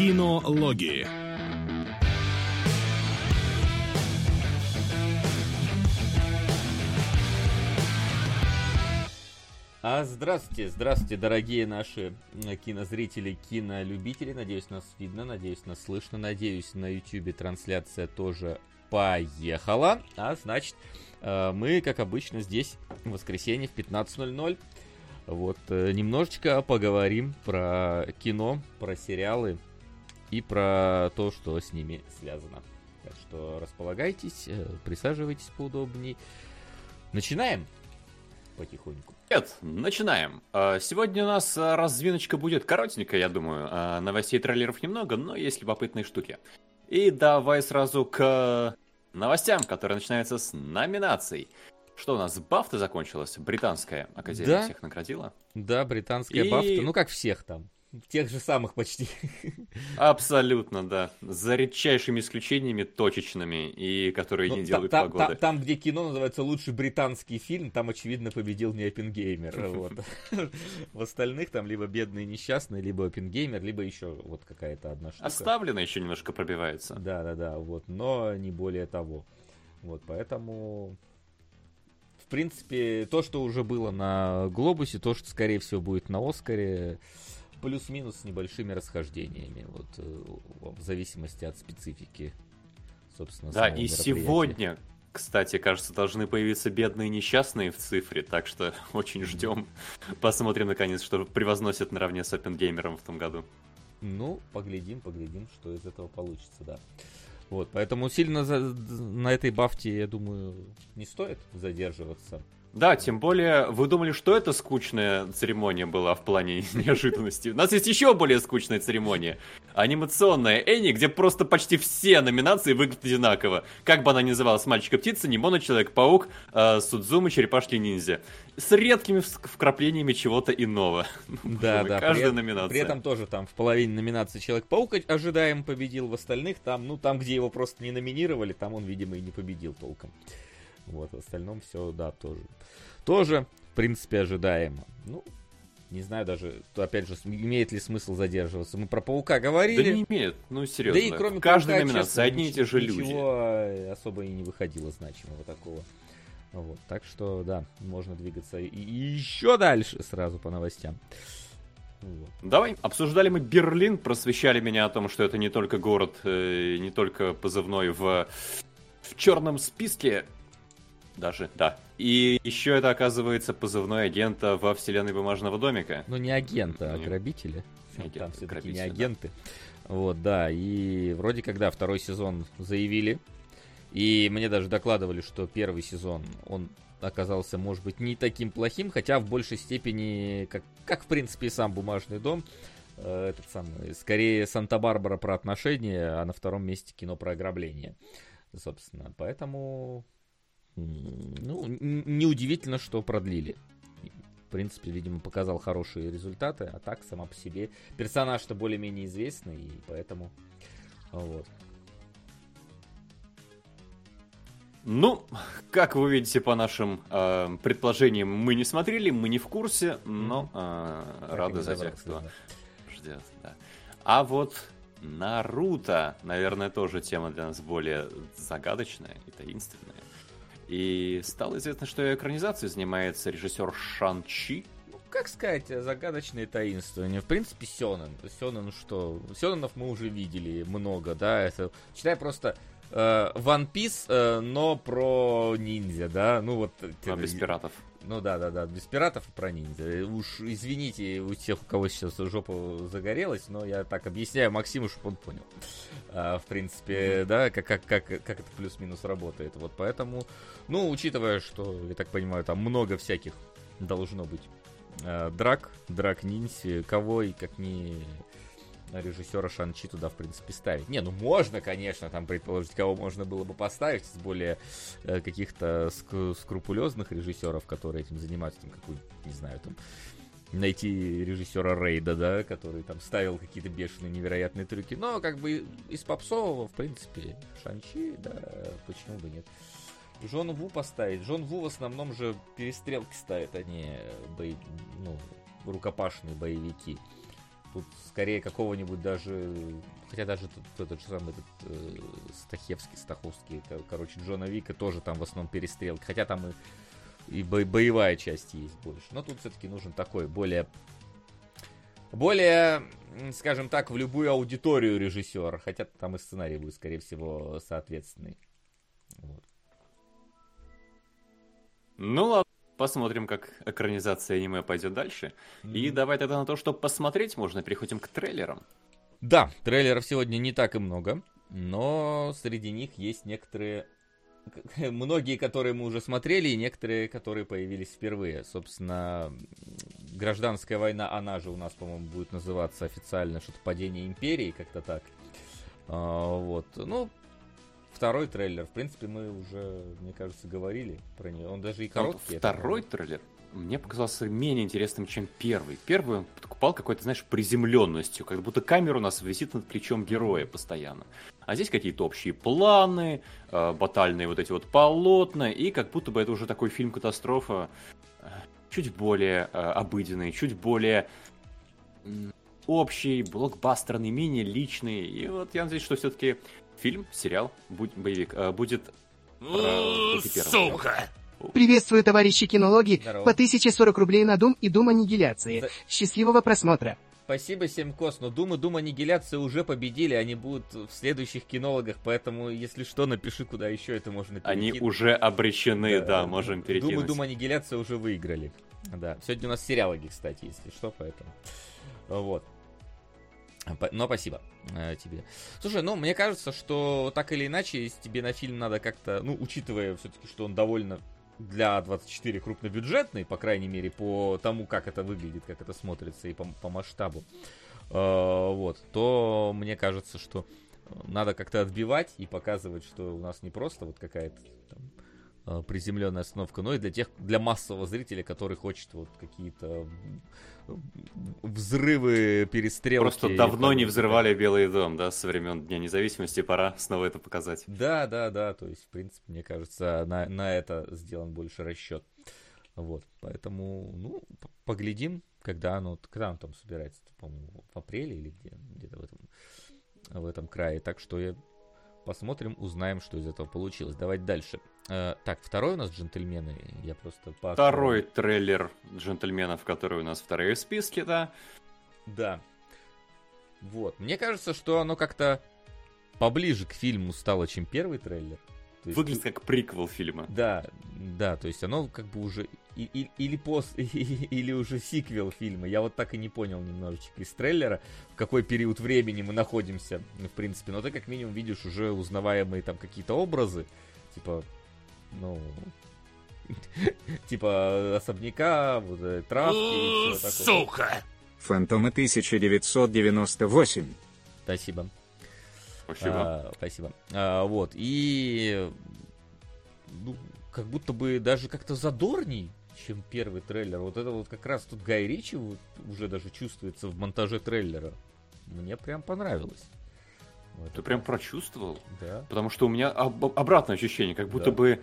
Кинологии. А здравствуйте, здравствуйте, дорогие наши кинозрители, кинолюбители. Надеюсь, нас видно, надеюсь, нас слышно. Надеюсь, на YouTube трансляция тоже поехала. А значит, э, мы, как обычно, здесь в воскресенье в 15.00. Вот, э, немножечко поговорим про кино, про сериалы и про то, что с ними связано. Так что располагайтесь, э, присаживайтесь поудобней. Начинаем потихоньку. Привет, начинаем. А, сегодня у нас а, развиночка будет коротенькая, я думаю. А, новостей трейлеров немного, но есть любопытные штуки. И давай сразу к новостям, которые начинаются с номинаций. Что у нас, Бафта закончилась? Британская Академия Да. всех наградила? Да, британская И- бафта, ну как всех там. Тех же самых почти. Абсолютно, да. За редчайшими исключениями точечными, и которые Ну, не та- делают та- погоды. та- Там, где кино называется лучший британский фильм, там, очевидно, победил не Оппенгеймер. вот. В остальных там либо бедный несчастный, либо Оппенгеймер, либо еще вот какая-то одна штука. Оставлено еще немножко пробивается. Да, да, да, вот, но не более того. Вот, поэтому, в принципе, то, что уже было на Глобусе, то, что, скорее всего, будет на Оскаре, плюс-минус с небольшими расхождениями, вот, э, в зависимости от специфики, собственно, Да, и сегодня, кстати, кажется, должны появиться бедные несчастные в цифре, так что очень ждем. Посмотрим, наконец, что превозносят наравне с Оппенгеймером в том году. Ну, поглядим, поглядим, что из этого получится, да. Вот, поэтому сильно за- на этой бафте, я думаю, не стоит задерживаться. Да, тем более, вы думали, что это скучная церемония была в плане неожиданности? У нас есть еще более скучная церемония. Анимационная Энни, где просто почти все номинации выглядят одинаково. Как бы она ни называлась, Мальчик и птица, Нимона, Человек-паук, э, Судзума, Черепашки-ниндзя. С редкими вкраплениями чего-то иного. Ну, Да, да. Каждая при, номинация. При этом тоже там в половине номинации Человек-паук ожидаем победил, в остальных там, ну там, где его просто не номинировали, там он, видимо, и не победил толком. Вот, в остальном все, да, тоже. Тоже, в принципе, ожидаемо. Ну, не знаю даже, то, опять же, имеет ли смысл задерживаться. Мы про Паука Да говорили. не имеет, ну Да серьезно. и кроме каждой Паука, номинации честно, одни и те же люди. Ничего особо и не выходило значимого такого. Вот, так что, да, можно двигаться и, и еще дальше сразу по новостям. Вот. Давай, обсуждали мы Берлин, просвещали меня о том, что это не только город, э, не только позывной в, в черном списке, даже, да. И еще это, оказывается, позывной агента во вселенной бумажного домика. Ну, не агента, а Не-. Не агента, Там все-таки не да. агенты. Вот, да. И вроде когда второй сезон заявили. И мне даже докладывали, что первый сезон, он оказался, может быть, не таким плохим, хотя в большей степени, как, как в принципе, и сам «Бумажный дом», э, этот самый, скорее Санта-Барбара про отношения, а на втором месте кино про ограбление, собственно. Поэтому, ну, неудивительно, что продлили. В принципе, видимо, показал хорошие результаты, а так, сама по себе, персонаж-то более-менее известный, и поэтому, вот. Ну, как вы видите по нашим э, предположениям, мы не смотрели, мы не в курсе, но э, Так рады за тех, кто да. ждет. Да. А вот Наруто, наверное, тоже тема для нас более загадочная и таинственная. И стало известно, что экранизацией занимается режиссер Шан Чи. Ну, как сказать, загадочное таинствование. В принципе, Сёнэн. Сёнэн, ну что, Сёнэнов мы уже видели много, да, это... Читай просто э, One Piece, э, но про ниндзя, да, ну вот... а, это- без пиратов. Ну да, да, да, без пиратов и про ниндзя. Уж извините у тех, у кого сейчас жопа загорелась, но я так объясняю Максиму, чтобы он понял. А, в принципе, да, как, как, как, как это плюс-минус работает. Вот поэтому, ну, учитывая, что, я так понимаю, там много всяких должно быть а, драк, драк ниндзя, кого и как не режиссера Шанчи туда, в принципе, ставить. Не, ну можно, конечно, там предположить, кого можно было бы поставить из более э, каких-то ск- скрупулезных режиссеров, которые этим занимаются, там какой, не знаю, там найти режиссера Рейда, да, который там ставил какие-то бешеные невероятные трюки. Но как бы из попсового, в принципе, Шанчи, да, почему бы нет. Джон Ву поставить. Джон Ву в основном же перестрелки ставит, а не бои, ну, рукопашные боевики. Тут скорее какого-нибудь даже, хотя даже тут, этот же самый этот, э, Стахевский, Стаховский, это, короче, Джона Вика тоже там в основном перестрелки, хотя там и, и бо- боевая часть есть больше. Но тут все-таки нужен такой более, более, скажем так, в любую аудиторию режиссер, хотя там и сценарий будет, скорее всего, соответственный. Вот. Ну ладно, посмотрим, как экранизация аниме пойдет дальше. И давай тогда на то, что посмотреть можно, переходим к трейлерам. Да, трейлеров сегодня не так и много, но среди них есть некоторые... Многие, которые мы уже смотрели, и некоторые, которые появились впервые. Собственно, гражданская война, она же у нас, по-моему, будет называться официально что-то падение империи, как-то так. А, вот. Ну, второй трейлер. В принципе, мы уже, мне кажется, говорили про нее. Он даже и А короткий. Второй трейлер мне показался менее интересным, чем первый. Первый он подкупал какой-то, знаешь, приземленностью, как будто камера у нас висит над плечом героя постоянно. А здесь какие-то общие планы, э, батальные вот эти вот полотна, и как будто бы это уже такой фильм-катастрофа, э, чуть более э, обыденный, чуть более общий, блокбастерный, менее личный. И вот я надеюсь, что все-таки фильм, сериал, будь- боевик, э, будет... про Пути Первого. Приветствую, товарищи кинологи. Здорово. По 1040 рублей на Дум и Дум аннигиляции. За- Счастливого просмотра. Спасибо, Семкос, но Дум и Дум Аннигиляции уже победили, они будут в следующих кинологах, поэтому, если что, напиши, куда еще это можно Они перекинуть. уже обречены, да, можем Дум и перекинуть. Дум Аннигиляция уже выиграли. Да, сегодня у нас сериалоги, кстати, если что, поэтому. Вот. Но спасибо э, тебе. Слушай, ну, мне кажется, что так или иначе, если тебе на фильм надо как-то, ну, учитывая все-таки, что он довольно для 24 крупнобюджетный, по крайней мере, по тому, как это выглядит, как это смотрится и по, по масштабу, э, вот, то мне кажется, что надо как-то отбивать и показывать, что у нас не просто вот какая-то там, приземленная остановка, но и для тех, для массового зрителя, который хочет вот какие-то взрывы, перестрелки. Просто давно не взрывали Белый дом, да, со времен Дня независимости, пора снова это показать. Да, да, да, то есть, в принципе, мне кажется, на, на это сделан больше расчет. Вот, поэтому, ну, поглядим, когда оно, когда оно там собирается, по-моему, в апреле или где, где-то в этом, в этом крае. Так что я посмотрим, узнаем, что из этого получилось. Давайте дальше. Э, так, второй у нас джентльмены. Я просто по Второй трейлер джентльменов, который у нас вторые в списке, да. Да. Вот. Мне кажется, что оно как-то поближе к фильму стало, чем первый трейлер. То есть Выглядит как приквел фильма. Да, да, то есть оно как бы уже и- и- или пост, или уже сиквел фильма. Я вот так и не понял немножечко из трейлера, в какой период времени мы находимся, ну, в принципе. Но ты как минимум видишь уже узнаваемые там какие-то образы, типа, ну, типа особняка, вот, э, травки и всё такое. Сука! Фантомы 1998. Спасибо. Спасибо. А, спасибо. А, вот, и ну, как будто бы даже как-то задорней, чем первый трейлер. Вот это вот как раз тут Гай Ричи вот уже даже чувствуется в монтаже трейлера. Мне прям понравилось. Вот. Ты прям прочувствовал? Да. Потому что у меня об- обратное ощущение, как будто Да. бы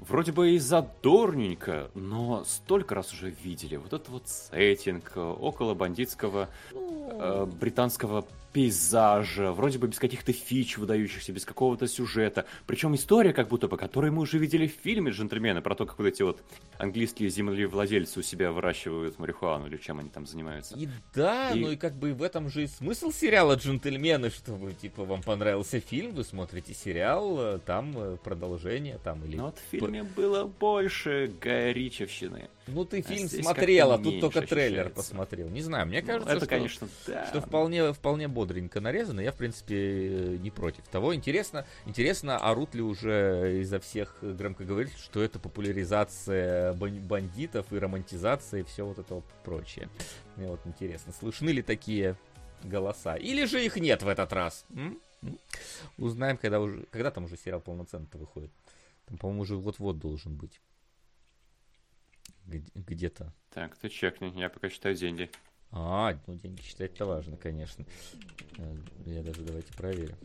вроде бы и задорненько, но столько раз уже видели. Вот этот вот сеттинг э, около бандитского э, британского пейзажа, вроде бы без каких-то фич выдающихся, без какого-то сюжета. Причем история как будто бы, которую мы уже видели в фильме «Джентльмены», про то, как вот эти вот английские землевладельцы у себя выращивают марихуану, или чем они там занимаются. И да, И- ну и как бы в этом же и смысл сериала «Джентльмены», чтобы, типа, вам понравился фильм, вы смотрите сериал, э, там э, продолжение, там, или... Но вот в фильме было больше Гая Ричевщины. Ну, ты фильм смотрел, а как-то тут только трейлер ощущается. посмотрел. Не знаю, мне Ну, кажется, это, что... конечно, да. Что вполне, вполне бодренько нарезано, я, в принципе, не против того. Интересно, интересно, орут ли уже изо всех громкоговорителей, что это популяризация бан- бандитов и романтизация и все вот это вот прочее. Мне вот интересно, слышны ли такие голоса? Или же их нет в этот раз? М? М? Узнаем, когда уже, когда там уже сериал полноценно выходит. Там, по-моему, уже вот-вот должен быть. Где- Где-то. Так, ты чекни, я пока считаю деньги. А, ну деньги считать-то важно, конечно. Э, Я даже давайте проверим.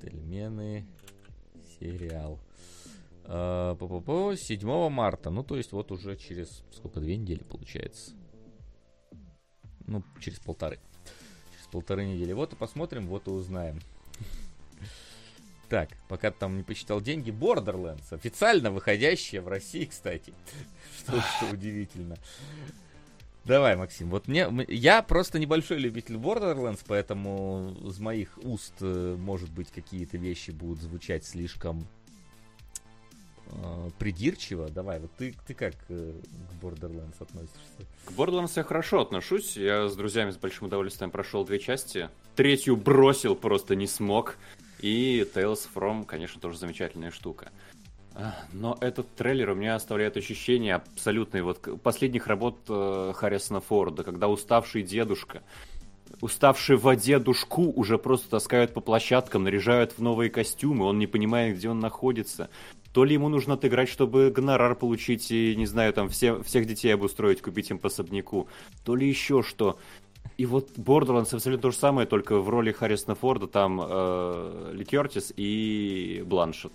Тельмены сериал. А, по-по-по, 7 марта. Ну, то есть вот уже через сколько, две недели получается. Ну, через полторы. Через полторы недели. Вот и посмотрим, вот и узнаем. Так, пока ты там не посчитал деньги, Borderlands, официально выходящая в России, кстати. Что, что удивительно. Давай, Максим, вот мне, я просто небольшой любитель Borderlands, поэтому из моих уст, э, может быть, какие-то вещи будут звучать слишком э, придирчиво. Давай, вот ты, ты как э, к Borderlands относишься? К Borderlands я хорошо отношусь. Я с друзьями с большим удовольствием прошел две части. Третью бросил, просто не смог. И Tales From, конечно, тоже замечательная штука. А, Но этот трейлер у меня оставляет ощущение абсолютной вот последних работ э, Харрисона Форда, когда уставший дедушка, уставший в воде душку уже просто таскают по площадкам, наряжают в новые костюмы, он не понимает, где он находится. То ли ему нужно отыграть, чтобы гонорар получить и, не знаю, там все, всех детей обустроить, купить им по особняку, то ли еще что. И вот Borderlands абсолютно то же самое, только в роли Харрисона Форда там э, Ли и Бланшет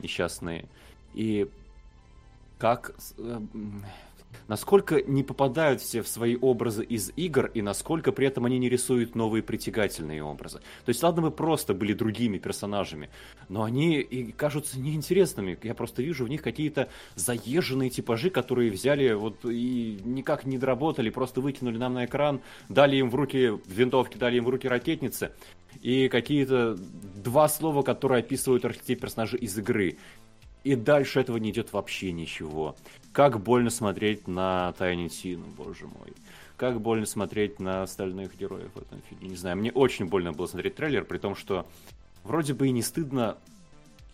несчастные. И как... Насколько не попадают все в свои образы из игр, и насколько при этом они не рисуют новые притягательные образы. То есть, ладно, бы просто были другими персонажами, но они и кажутся неинтересными. Я просто вижу в них какие-то заезженные типажи, которые взяли вот и никак не доработали, просто выкинули нам на экран, дали им в руки винтовки, дали им в руки ракетницы, и какие-то два слова, которые описывают архетип персонажа из игры. И дальше этого не идет вообще ничего. Как больно смотреть на Тайни Тину, боже мой. Как больно смотреть на остальных героев в этом фильме. Не знаю, мне очень больно было смотреть трейлер, при том, что вроде бы и не стыдно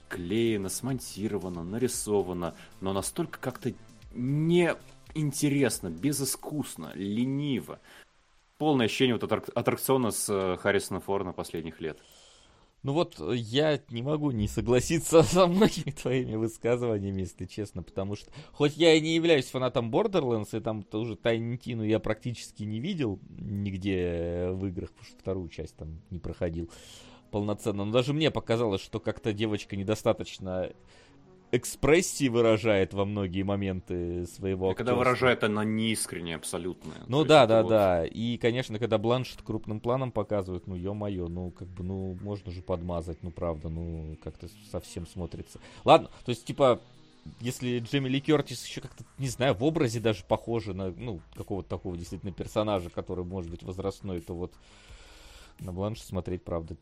клеено, смонтировано, нарисовано, но настолько как-то неинтересно, безыскусно, лениво. Полное ощущение вот аттрак- аттракциона с э, Харрисоном Фордом последних лет. Ну вот э, я не могу не согласиться со многими твоими высказываниями, если честно, потому что хоть я и не являюсь фанатом Borderlands, и там тоже Тайни Тину я практически не видел нигде э, в играх, потому что вторую часть там не проходил полноценно, но даже мне показалось, что как-то девочка недостаточно экспрессии выражает во многие моменты своего И когда актерства. выражает она неискренне абсолютно. Ну То да, да, вот- да. И, конечно, когда Бланшет крупным планом показывают, ну, ё-моё, ну, как бы, ну, можно же подмазать, ну, правда, ну, как-то совсем смотрится. Ладно, то есть, типа, если Джемми Ли Кертис еще как-то, не знаю, в образе даже похожа на, ну, какого-то такого действительно персонажа, который может быть возрастной, то вот на Бланш смотреть, правда,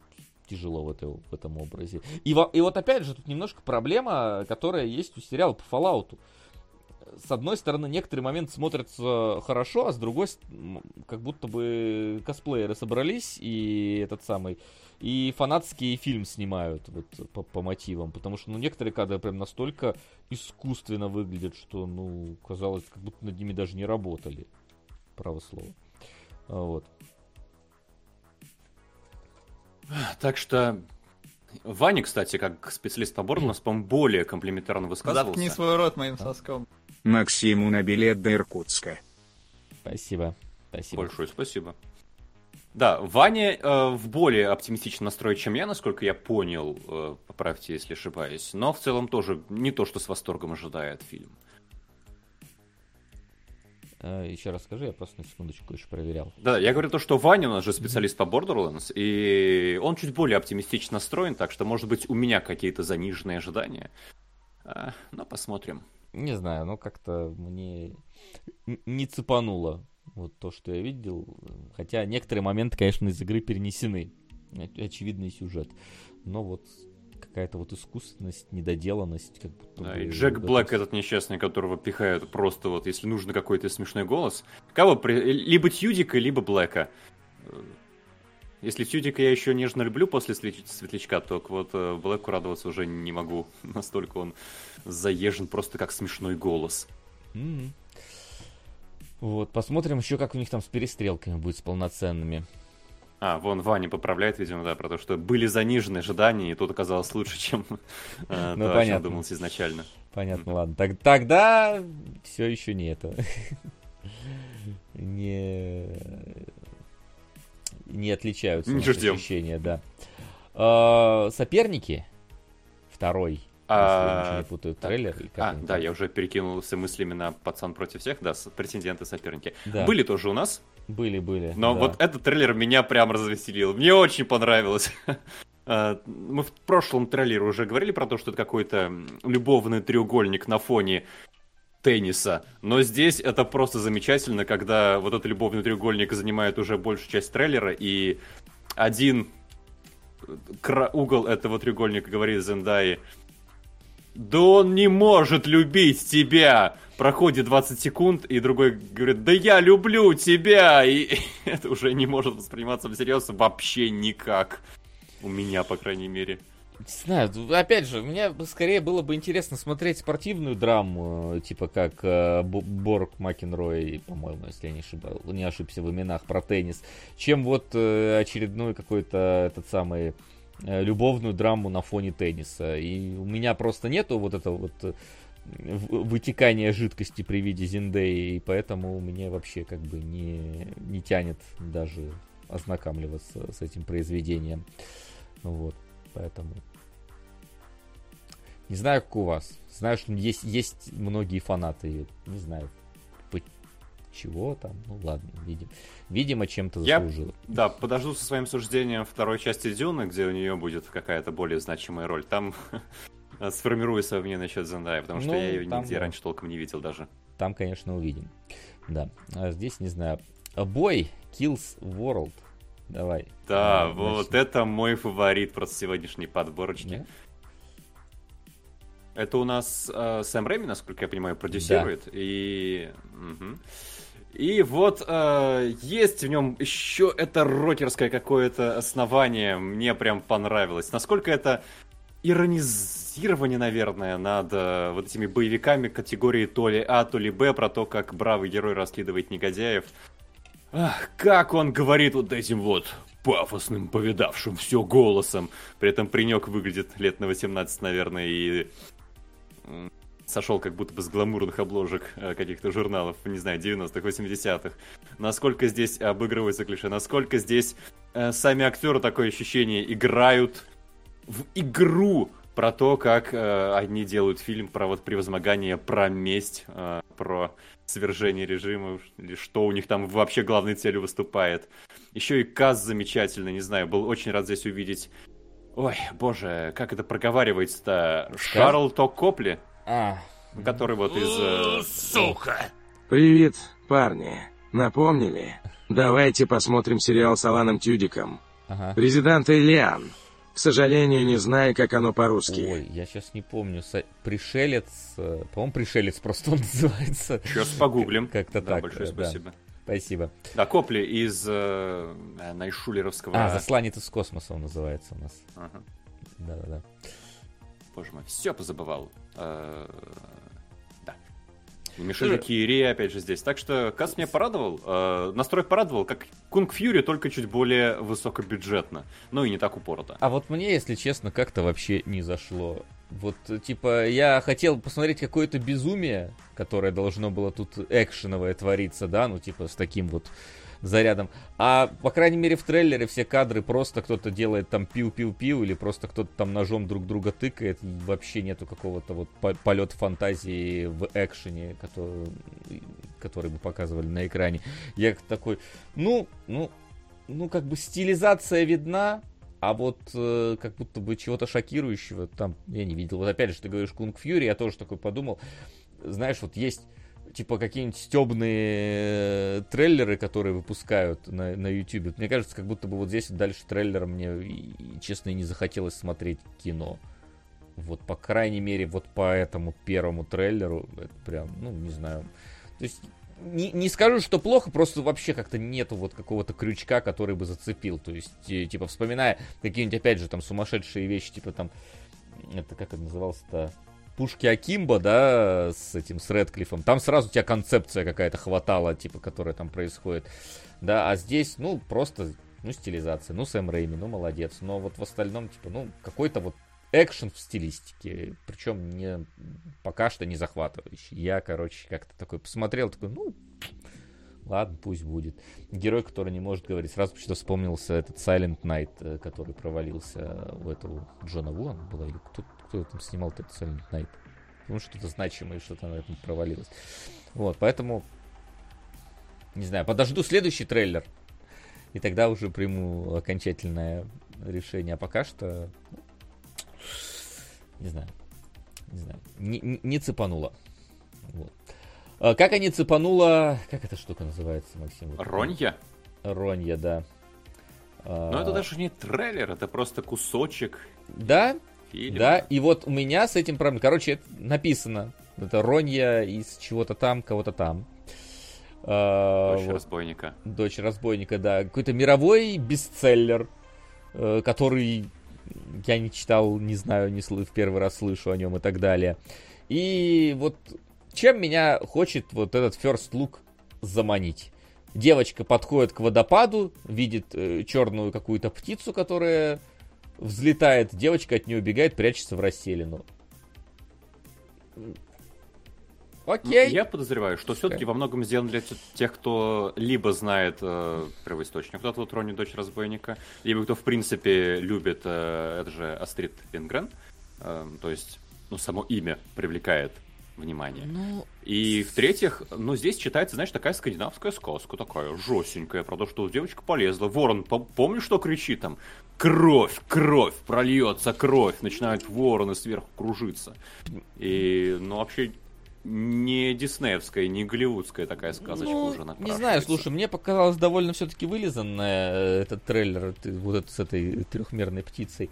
тяжело в, этой, в этом образе. И, во- и вот опять же, тут немножко проблема, которая есть у сериала по Fallout. С одной стороны, некоторые моменты смотрятся хорошо, а с другой, как будто бы косплееры собрались и этот самый, и фанатский фильм снимают вот по, по мотивам, потому что ну, некоторые кадры прям настолько искусственно выглядят, что, ну, казалось, как будто над ними даже не работали. Право слово. Вот. Так что Ваня, кстати, как специалист по Бордманс, по-моему, более комплиментарно высказывался. Заткни свой рот моим соском. Максиму на билет до Иркутска. Спасибо. Спасибо. Большое спасибо. Да, Ваня э, в более оптимистичном настрое, чем я, насколько я понял, э, поправьте, если ошибаюсь. Но в целом тоже не то, что с восторгом ожидает фильм. А, еще раз скажи, я просто на секундочку еще проверял. Да, я говорю то, что Ваня у нас же специалист по Borderlands, и он чуть более оптимистично настроен, так что, может быть, у меня какие-то заниженные ожидания. А, но посмотрим. Не знаю, ну как-то мне не цепануло вот то, что я видел. Хотя некоторые моменты, конечно, из игры перенесены. Оч- Очевидный сюжет. Но вот какая-то вот искусственность, недоделанность, как будто Да, бы и Джек в Блэк, этот несчастный, которого пихают просто вот, если нужно какой-то смешной голос. Кого? при- Либо Тьюдика, либо Блэка. Э, Если Тьюдика я еще нежно люблю после Светлячка, то вот э, Блэку радоваться уже не могу. Настолько он заезжен просто как смешной голос. М. Вот, посмотрим еще, как у них там с перестрелками будет, с полноценными. А, вон Ваня поправляет, видимо, да, про то, что были занижены ожидания, и тут оказалось лучше, чем э, Ну, то, о чем думалось изначально. Понятно, ладно. Так, тогда все еще не это. не... Не отличаются Не ощущения, да. А, соперники. Второй. А, если путаю, трейлер. А, да, я уже перекинулся мыслями на пацан против всех, да, претенденты соперники. Да. Были тоже у нас. Были, были. Но да. вот этот трейлер меня прям развеселил. Мне очень понравилось. А, Мы в прошлом трейлере уже говорили про то, что это какой-то любовный треугольник на фоне тенниса. Но здесь это просто замечательно, когда вот этот любовный треугольник занимает уже большую часть трейлера, и один кра- угол этого треугольника говорит Зендай, да он не может любить тебя. Проходит 20 секунд, и другой говорит, да я люблю тебя. И это уже не может восприниматься всерьез вообще никак. У меня, по крайней мере. Не знаю, д- опять же, мне скорее было бы интересно смотреть спортивную драму, э, типа как э, Бо- Борг Макенрой, по-моему, если я не, ошибал, не ошибся в именах, про теннис, чем вот э, очередной какой-то этот самый любовную драму на фоне тенниса. И у меня просто нету вот этого вот э, вытекания жидкости при виде Зиндеи, и поэтому мне вообще как бы не, не тянет даже ознакомливаться с этим произведением. Вот, поэтому... Не знаю, как у вас. Знаю, что есть, есть многие фанаты. Не знаю, чего там. Ну ладно, видим. Видимо, чем-то Я- заслужил. Да, подожду со своим суждением второй части Дюны, где у нее будет какая-то более значимая роль. Там сформирую свое мнение насчет Зендая, потому что Ну, я ее там нигде да. раньше толком не видел даже. Там, конечно, увидим. Да. А здесь, не знаю. Бой Kills World. Давай. Да, Э, вот начнем. это мой фаворит просто сегодняшней подборочки. Да? Это у нас э, Сэм Рэйми, насколько я понимаю, продюсирует. И... мгм. И вот э, есть в нем еще это рокерское какое-то основание. Мне прям понравилось. Насколько это иронизирование, наверное, над э, вот этими боевиками категории то ли А, то ли Б, про то, как бравый герой расследует негодяев. Ах, как он говорит вот этим вот пафосным, повидавшим все голосом. При этом паренек выглядит лет на 18, наверное, и сошел как будто бы с гламурных обложек э, каких-то журналов, не знаю, 90-х, 80-х. Насколько здесь обыгрывается клише, насколько здесь э, сами актеры такое ощущение играют в игру про то, как э, они делают фильм про вот превозмогание, про месть, э, про свержение режима, что у них там вообще главной целью выступает. Еще и Каз замечательный, не знаю, был очень рад здесь увидеть. Ой, боже, как это проговаривается-то? Шарл Ток Копли, А, который вот из... э, Привет, парни. Напомнили? Давайте посмотрим сериал с Аланом Тюдиком. ага. Президент Ильян. К сожалению, не знаю, как оно по-русски. Ой, я сейчас не помню. Са- Пришелец, э, по-моему, пришелец просто он называется. Сейчас погуглим. Как-то Да, так, большое э, да. спасибо. Спасибо. Да, Копли из э, Найшулеровского... А, засланец из космоса он называется у нас. Ага. Да-да-да. Боже мой, все позабывал. Э, Да. И Мишель Кири, опять же, здесь. Так что Кас меня порадовал. э, Настрой порадовал, как Кунг Фьюри, только чуть более высокобюджетно. Ну и не так упорото. А вот мне, если честно, как-то вообще не зашло. Вот, типа, я хотел посмотреть какое-то безумие, которое должно было тут экшеновое твориться, да, ну, типа, с таким вот зарядом. А, по крайней мере, в трейлере все кадры просто кто-то делает там пиу-пиу-пиу, или просто кто-то там ножом друг друга тыкает, вообще нету какого-то вот полет фантазии в экшене, который, который бы показывали на экране. Я такой, ну, ну, ну, как бы стилизация видна, а вот э, как будто бы чего-то шокирующего там я не видел. Вот опять же, ты говоришь Кунг Фьюри, я тоже такой подумал. Знаешь, вот есть типа какие-нибудь стебные э, трейлеры, которые выпускают на, на YouTube. Мне кажется, как будто бы вот здесь дальше трейлера мне, честно, не захотелось смотреть кино. Вот, по крайней мере, вот по этому первому трейлеру, это прям, ну, не знаю. То есть, не, не скажу, что плохо, просто вообще как-то нету вот какого-то крючка, который бы зацепил. То есть, э, типа, вспоминая какие-нибудь, опять же, там, сумасшедшие вещи, типа, там, это как это называлось-то? Пушки Акимба, да, с этим, с Редклиффом, там сразу у тебя концепция какая-то хватала, типа, которая там происходит, да, а здесь, ну, просто, ну, стилизация, ну, Сэм Рэйми, ну, молодец, но вот в остальном, типа, ну, какой-то вот экшен в стилистике, причем не, пока что не захватывающий. Я, короче, как-то такой посмотрел, такой, ну, ладно, пусть будет. Герой, который не может говорить. Сразу почему-то вспомнился этот Silent Night, э, который провалился у этого Джона Вуана было, или кто, кто там снимал этот Silent Night? Ну, что-то значимое, что-то на этом провалилось. Вот, поэтому не знаю, подожду следующий трейлер. И тогда уже приму окончательное решение. А пока что, ну, не знаю, не знаю, не, не- не цепануло. Вот. А Как они цепануло... Как эта штука называется, Максим? Ронья? Ронья, да. А, Но это даже не трейлер, это просто кусочек Да, фильма. да, и вот у меня с этим проблема. Короче, это написано. Это Ронья из чего-то там, кого-то там. А, Дочь вот. разбойника. Дочь разбойника, да. Какой-то мировой бестселлер, э, который я не читал, не знаю, не слы- в первый раз слышу о нем и так далее. И вот чем меня хочет вот этот first look заманить? Девочка подходит к водопаду, видит черную какую-то птицу, которая взлетает. Девочка от нее убегает, прячется в расселину. Ну, Окей. Я подозреваю, что все-таки во многом сделано для те- тех, кто либо знает э, первоисточник, эту вот Ронни, дочь разбойника, либо кто, в принципе, любит, э, это же Астрид Лингрен, э, то есть, ну, само имя привлекает внимание. Ну, И в-третьих, ну, здесь читается, знаешь, такая скандинавская сказка, такая жестенькая, про то, что девочка полезла. Ворон, по- помнишь, что кричит там? Кровь, кровь, прольется кровь. Начинают вороны сверху кружиться. И, ну, вообще, не диснеевская, не голливудская такая сказочка Ну, уже не знаю, слушай, мне показалось довольно все-таки вылизанная э, этот трейлер, ты- вот этот с этой трехмерной птицей.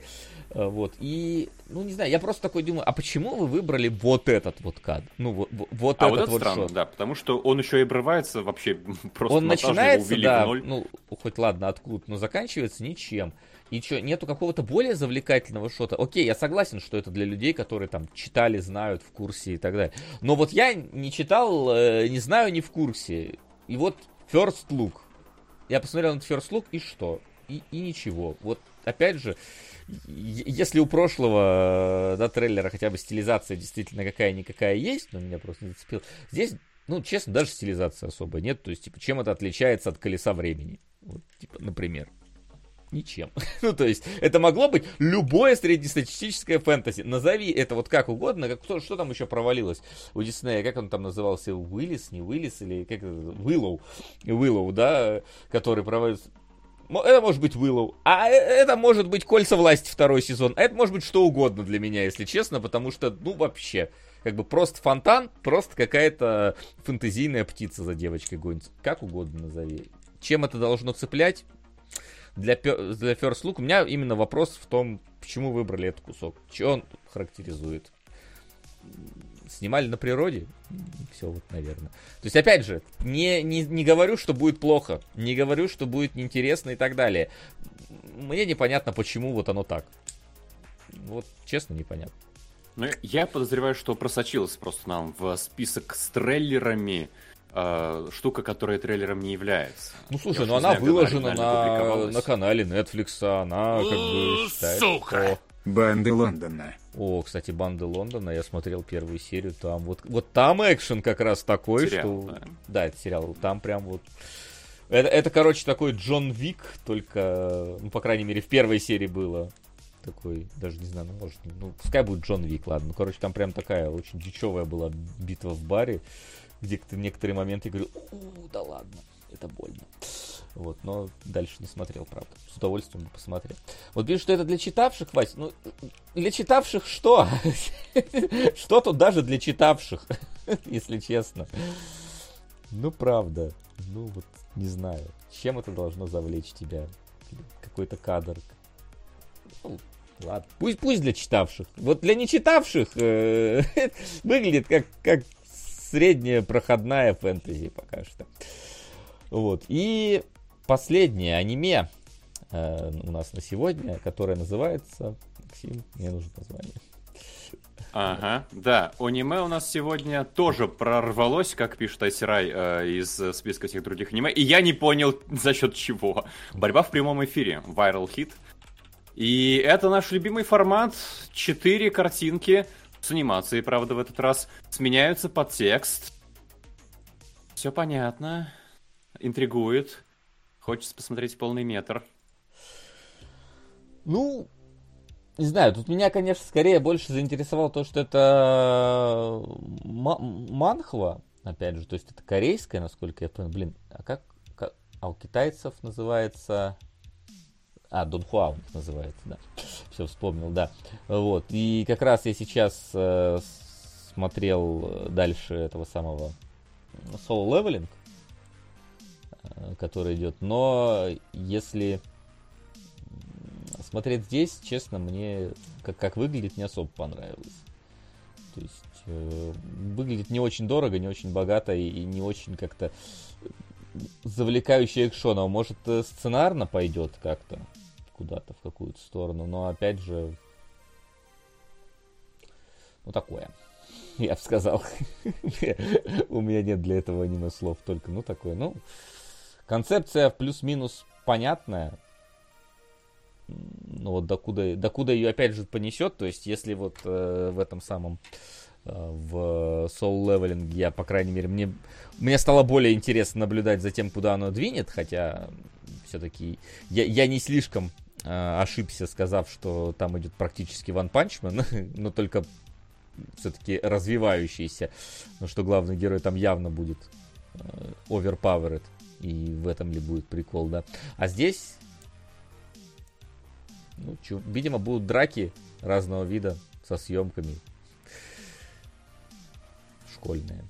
Э, Вот. И, ну, не знаю, я просто такой думаю, а почему вы выбрали вот этот вот кадр? Ну, вот, вот- А этот вот это вот странно, шот. да, потому что он еще и обрывается вообще просто Он начинается, да, ну, хоть ладно, откуда, но заканчивается ничем. И что, нету какого-то более завлекательного шота? Окей, я согласен, что это для людей, которые там читали, знают, в курсе и так далее. Но вот я не читал, э, не знаю, не в курсе. И вот First Look. Я посмотрел на First Look, и что? И, и ничего. Вот, опять же, если у прошлого э, да, трейлера хотя бы стилизация действительно какая-никакая есть, но меня просто не зацепил. Здесь, ну, честно, даже стилизации особо нет. То есть, типа, чем это отличается от колеса времени? Вот, типа, например. Ничем. ну, то есть, это могло быть любое среднестатистическое фэнтези. Назови это вот как угодно. Как, кто, что там еще провалилось у Диснея? Как он там назывался? Уиллис, не Уиллис? Или как это? Уиллоу. Уиллоу, да? Который провалился. Это может быть Уиллоу. А э- это может быть Кольца власти второй сезон. А это может быть что угодно для меня, если честно, потому что, ну, вообще, как бы просто фонтан, просто какая-то фэнтезийная птица за девочкой гонится. Как угодно назови. Чем это должно цеплять? Для, для First Look у меня именно вопрос в том, почему выбрали этот кусок. Что он характеризует? Снимали на природе? Все вот, наверное. То есть, опять же, не, не, не говорю, что будет плохо, не говорю, что будет неинтересно и так далее. Мне непонятно, почему вот оно так. Вот, честно, непонятно. Ну, я подозреваю, что просочилась просто нам в список с трейлерами э, штука, которая трейлером не является. Ну, слушай, Я ну она знаю, выложена на, на канале Netflix, она как бы считает, что... Банды Лондона. О, кстати, Банды Лондона, я смотрел первую серию, там вот, вот там экшен как раз такой, Сериал, что... да. Да, это сериал, там прям вот... Это, это, короче, такой Джон Вик, только, ну, по крайней мере, в первой серии было такой, даже не знаю, ну, может, ну, пускай будет Джон Вик, ладно. Ну, короче, там прям такая очень дичевая была битва в баре, где ты некоторые моменты говорил, у, да ладно, это больно. Вот, но дальше не смотрел, правда. С удовольствием бы посмотрел. Вот видишь, что это для читавших, Вась, ну, для читавших что? Что тут даже для читавших, если честно. Ну, правда. Ну, вот, не знаю. Чем это должно завлечь тебя? Какой-то кадр. Ну, ладно. Пусть, пусть для читавших. Вот для нечитавших э, выглядит как, как средняя проходная фэнтези пока что. Вот. И последнее аниме э, у нас на сегодня, которое называется... Максим, мне нужно название. Ага, да. Аниме у нас сегодня тоже прорвалось, как пишет Айсерай, э, из списка всех других аниме. И я не понял, за счет чего. Борьба в прямом эфире. Viral hit. И это наш любимый формат. Четыре картинки с анимацией, правда, в этот раз. Сменяются под текст. Все понятно. Интригует. Хочется посмотреть полный метр. Ну, не знаю, тут меня, конечно, скорее больше заинтересовало то, что это ма- манхва, Опять же, то есть это корейская, насколько я понял. Блин, а как, как- а у китайцев называется... А, Донхуа у них называется, да. Все, вспомнил, да. Вот. И как раз я сейчас э, смотрел э, дальше этого самого Soul Leveling, э, который идет. Но если смотреть здесь, честно, мне как, как выглядит, не особо понравилось. То есть э, выглядит не очень дорого, не очень богато и, и не очень как-то завлекающе экшоном. Может, э, сценарно пойдет как-то куда-то в какую-то сторону, но опять же, ну такое. Я бы сказал. У меня нет для этого аниме слов, только ну такое. Ну, концепция плюс-минус понятная. Ну вот докуда, докуда ее опять же понесет, то есть если вот э, в этом самом э, в Soul Leveling я, по крайней мере, мне, мне стало более интересно наблюдать за тем, куда оно двинет, хотя все-таки я, я не слишком э, ошибся, сказав, что там идет практически Punch Man, но только все-таки развивающийся, но что главный герой там явно будет э, overpowered, и в этом ли будет прикол, да. А здесь, ну, чё, видимо, будут драки разного вида со съемками. Школьные.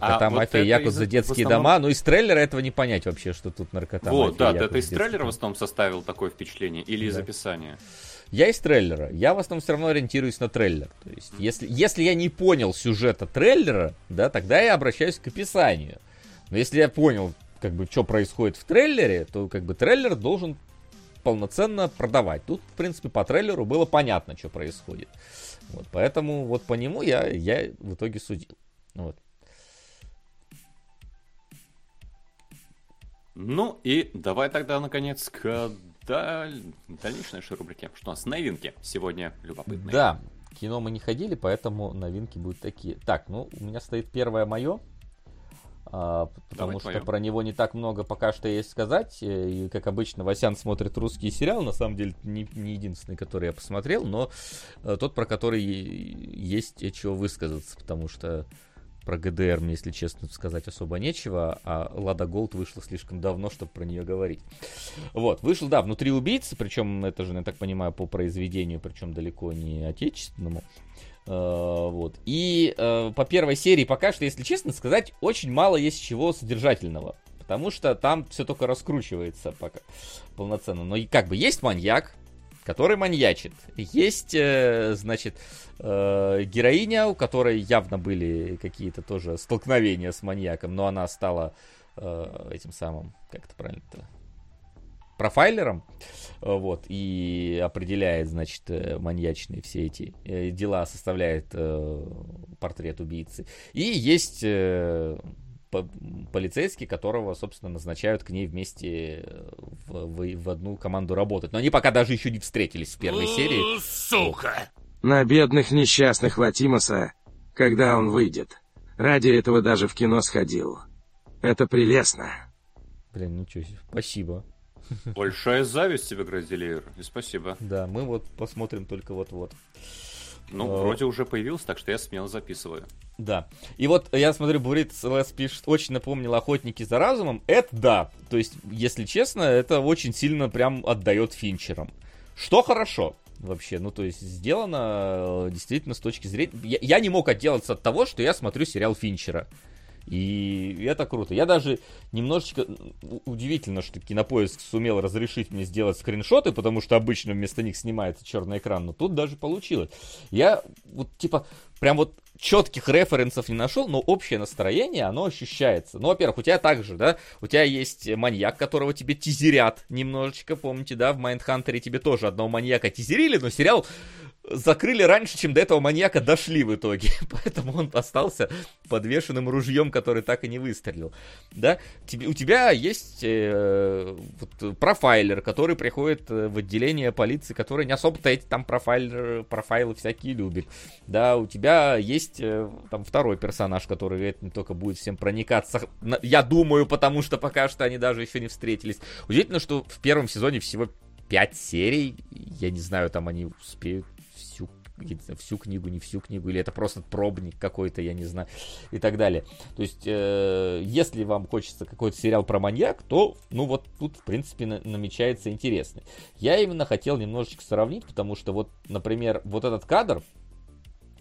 Наркота, А вот мафия, это якудза, из- в детские основном- дома. Ну, из трейлера этого не понять вообще, что тут наркота, Вот, мафия, да, ты из трейлера в основном составил такое впечатление или из Да. описания? Я из трейлера. Я в основном все равно ориентируюсь на трейлер. То есть, если, если я не понял сюжета трейлера, да, тогда я обращаюсь к описанию. Но если я понял, как бы, что происходит в трейлере, то, как бы, трейлер должен полноценно продавать. Тут, в принципе, по трейлеру было понятно, что происходит. Вот, поэтому вот по нему я, я в итоге судил. Вот. Ну и давай тогда, наконец, к даль- дальнейшей нашей рубрике. Что у нас? Новинки сегодня любопытные. Да, кино мы не ходили, поэтому новинки будут такие. Так, ну, у меня стоит первое мое. а, потому Давай что твоё. про него не так много пока что есть сказать. э, И, как обычно, Васян смотрит русский сериал. На самом деле, не, не единственный, который я посмотрел, но э, тот, про который есть чего высказаться, потому что про ГДР мне, если честно сказать, особо нечего, а Лада Голд вышла слишком давно, чтобы про нее говорить. Вот, вышел, да, «Внутри убийцы», причем это же, я так понимаю, по произведению, причем далеко не отечественному. Э, Вот. И э, по первой серии пока что, если честно сказать, очень мало есть чего содержательного. Потому что там все только раскручивается пока полноценно. Но и как бы есть маньяк, который маньячит. Есть, э, значит, э, героиня, у которой явно были какие-то тоже столкновения с маньяком, но она стала э, этим самым, как это правильно-то, профайлером, э, вот, и определяет, значит, э, маньячные все эти э, дела, составляет э, портрет убийцы. И есть э, по- полицейский, которого, собственно, назначают к ней вместе в, в- в одну команду работать. Но они пока даже еще не встретились в первой серии. Сука! На бедных несчастных Латимоса, когда он выйдет. Ради этого даже в кино сходил. Это прелестно. Блин, ничего себе. Спасибо. Большая зависть тебе, Гразделиер. И спасибо. Да, мы вот посмотрим только вот-вот. Ну, Э, вроде уже появился, так что я смело записываю. Да. И вот я смотрю, Бурит ЛС пишет, очень напомнил охотники за разумом. Это да. То есть, если честно, это очень сильно прям отдает Финчерам. Что хорошо вообще. Ну, то есть, сделано э, действительно с точки зрения... Я, я не мог отделаться от того, что я смотрю сериал Финчера. И это круто. Я даже немножечко... Удивительно, что Кинопоиск сумел разрешить мне сделать скриншоты, потому что обычно вместо них снимается черный экран, но тут даже получилось. Я вот типа прям вот четких референсов не нашел, но общее настроение, оно ощущается. Ну, во-первых, у тебя также, да, у тебя есть маньяк, которого тебе тизерят немножечко, помните, да, в Майндхантере тебе тоже одного маньяка тизерили, но сериал закрыли раньше, чем до этого маньяка дошли в итоге. Поэтому он остался подвешенным ружьем, который так и не выстрелил. Да? Тебе, у тебя есть э, вот, профайлер, который приходит э, в отделение полиции, который не особо-то эти там профайлер, профайлы всякие любит. Да, у тебя есть э, там второй персонаж, который этим только будет всем проникаться. Я думаю, потому что пока что они даже еще не встретились. Удивительно, что в первом сезоне всего 5 серий. Я не знаю, там они успеют всю книгу, не всю книгу, или это просто пробник какой-то, я не знаю, и так далее. То есть, э, если вам хочется какой-то сериал про маньяк, то, ну вот тут, в принципе, на- намечается интересный. Я именно хотел немножечко сравнить, потому что вот, например, вот этот кадр,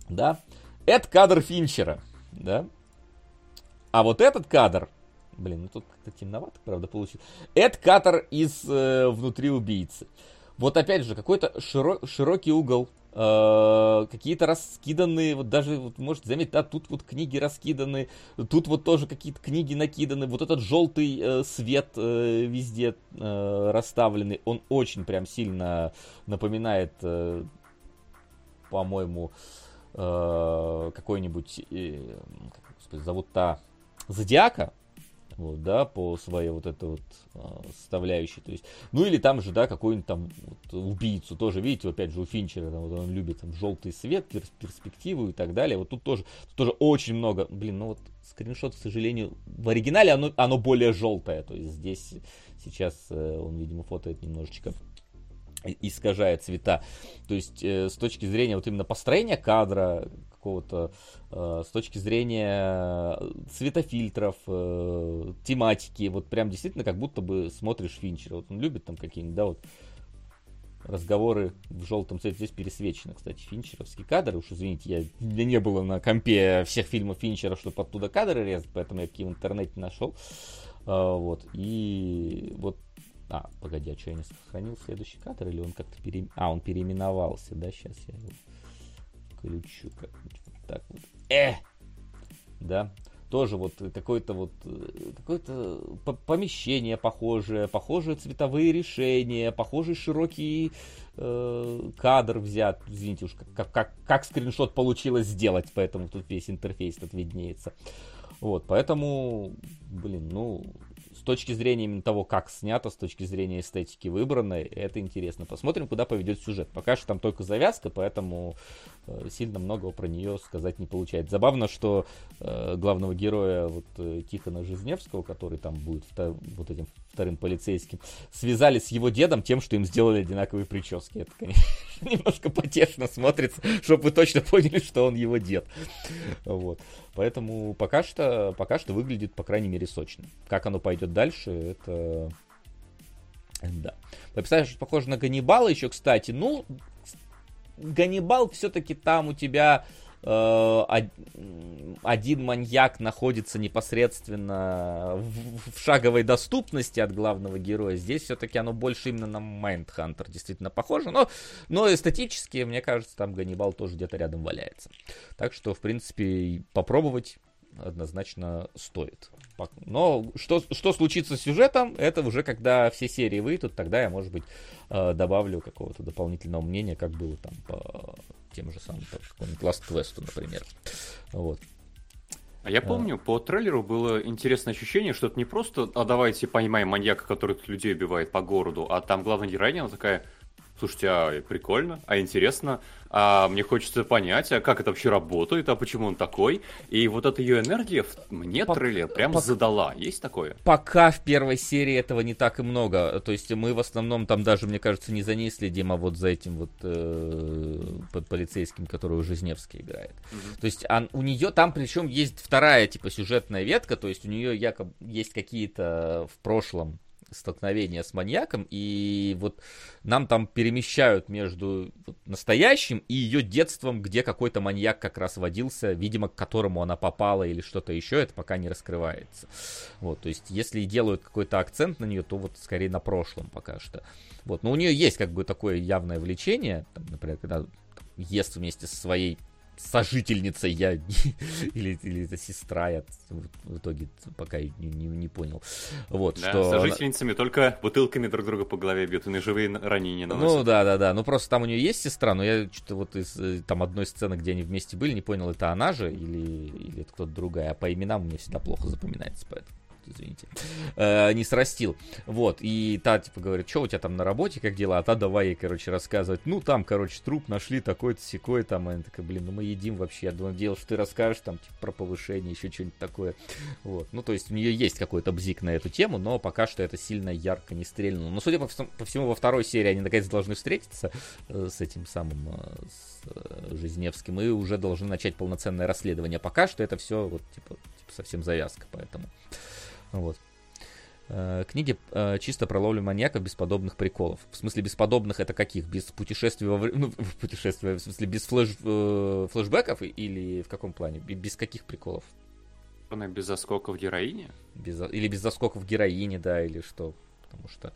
да, это кадр Финчера, да, а вот этот кадр, блин, ну тут как-то темновато, правда, получилось. Это кадр из э, «Внутри убийцы». Вот опять же, какой-то широ- широкий угол, э, какие-то раскиданные, вот даже, вот, можете заметить, да, тут вот книги раскиданы, тут вот тоже какие-то книги накиданы, вот этот желтый э, свет э, везде э, расставленный, он очень прям сильно напоминает, э, по-моему, э, какой-нибудь, э, как господи, зовут та Зодиака, вот, да, по своей вот этой вот э, составляющей, то есть, ну или там же, да, какой-нибудь там вот, убийцу тоже, видите, опять же у Финчера, там, вот он любит там желтый свет, перс- перспективу и так далее, вот тут тоже, тут тоже очень много, блин, ну вот скриншот, к сожалению, в оригинале оно, оно более желтое, то есть здесь сейчас э, он, видимо, фотоет немножечко и- искажает цвета. То есть э, с точки зрения вот именно построения кадра какого-то, э, с точки зрения цветофильтров, э, тематики, вот прям действительно как будто бы смотришь Финчера. Вот он любит там какие-нибудь, да, вот разговоры в желтом цвете. Здесь пересвечено, кстати, финчеровский кадр. Уж извините, я, меня не было на компе всех фильмов Финчера, чтобы оттуда кадры резать, поэтому я такие в интернете нашел. А, вот. И вот а, погоди, а что я не сохранил следующий кадр, или он как-то пере... А, он переименовался, да, сейчас я его включу как-нибудь вот так вот. Э! Да, тоже вот какое-то вот э, какое-то по- помещение похожее, похожие цветовые решения, похожий широкий э, кадр взят. Извините уж, как, как, как скриншот получилось сделать, поэтому тут весь интерфейс тут виднеется. Вот, поэтому, блин, ну, точки зрения именно того, как снято, с точки зрения эстетики выбранной, это интересно. Посмотрим, куда поведет сюжет. Пока что там только завязка, поэтому э, сильно многого про нее сказать не получается. Забавно, что э, главного героя вот э, Тихона Жизневского, который там будет вот этим вторым полицейским, связали с его дедом тем, что им сделали одинаковые прически. Это, конечно, немножко потешно смотрится, чтобы вы точно поняли, что он его дед. Вот. Поэтому пока что, пока что выглядит, по крайней мере, сочно. Как оно пойдет дальше, это... Да. Представляешь, похоже на Ганнибала еще, кстати. Ну, Ганнибал все-таки там у тебя один маньяк находится непосредственно в, в шаговой доступности от главного героя. Здесь все-таки оно больше именно на Майндхантер действительно похоже. Но, но эстетически, мне кажется, там Ганнибал тоже где-то рядом валяется. Так что, в принципе, попробовать однозначно стоит. Но что, что случится с сюжетом, это уже когда все серии выйдут, тогда я, может быть, э, добавлю какого-то дополнительного мнения, как было там по тем же самым, по какому-нибудь Last Quest, например. Вот. А я помню, по трейлеру было интересное ощущение, что это не просто «а давайте поймаем маньяка, который тут людей убивает по городу», а там главная героиня, она такая Слушайте, а прикольно, а интересно, а мне хочется понять, а как это вообще работает, а почему он такой. И вот эта ее энергия мне Пок- трейлер прям пок- задала. Есть такое? Пока в первой серии этого не так и много. То есть мы в основном там даже, мне кажется, не за ней следим, а вот за этим вот э, по- полицейским, который у Жизневский играет. То есть он- у нее там причем есть вторая типа сюжетная ветка, то есть у нее якобы есть какие-то в прошлом столкновения с маньяком, и вот нам там перемещают между настоящим и ее детством, где какой-то маньяк как раз водился, видимо, к которому она попала или что-то еще, это пока не раскрывается. Вот, то есть, если делают какой-то акцент на нее, то вот скорее на прошлом пока что. Вот, но у нее есть как бы такое явное влечение, там, например, когда ест вместе со своей сожительницей я или, или это сестра, я в итоге пока не, не, не понял. Вот, Да, что... она- сожительницами только бутылками друг друга по голове бьют и ножевые ранения Ну наносят. да, да, да. Ну просто там у нее есть сестра, но я что-то вот из э, там одной сцены, где они вместе были, не понял, это она же или, или это кто-то другая. А по именам меня всегда плохо запоминается, поэтому. Извините, э, не срастил. Вот, и та, типа, говорит, что у тебя там на работе, как дела? А та давай ей, короче, рассказывать. Ну, там, короче, труп нашли такой-то, секой, там, она такая, блин, ну мы едим вообще. Я думаю, дело, что ты расскажешь, там, типа, про повышение, еще что-нибудь такое. Вот, ну, то есть у нее есть какой-то бзик на эту тему, но пока что это сильно ярко не стрельнуло. Но, судя по, по всему, во второй серии они, наконец, должны встретиться э, с этим самым, э, с э, Жизневским, и уже должны начать полноценное расследование. Пока что это все, вот, типа, типа совсем завязка, поэтому. Вот. Э, Книги э, чисто про ловлю маньяков без подобных приколов. В смысле, без подобных это каких? Без путешествия во вре- Ну, путешествия, в смысле, без флеш... э, флешбеков и- или в каком плане? Без каких приколов? Без заскоков героине? Без... Или без заскоков героини, да, или что? Потому что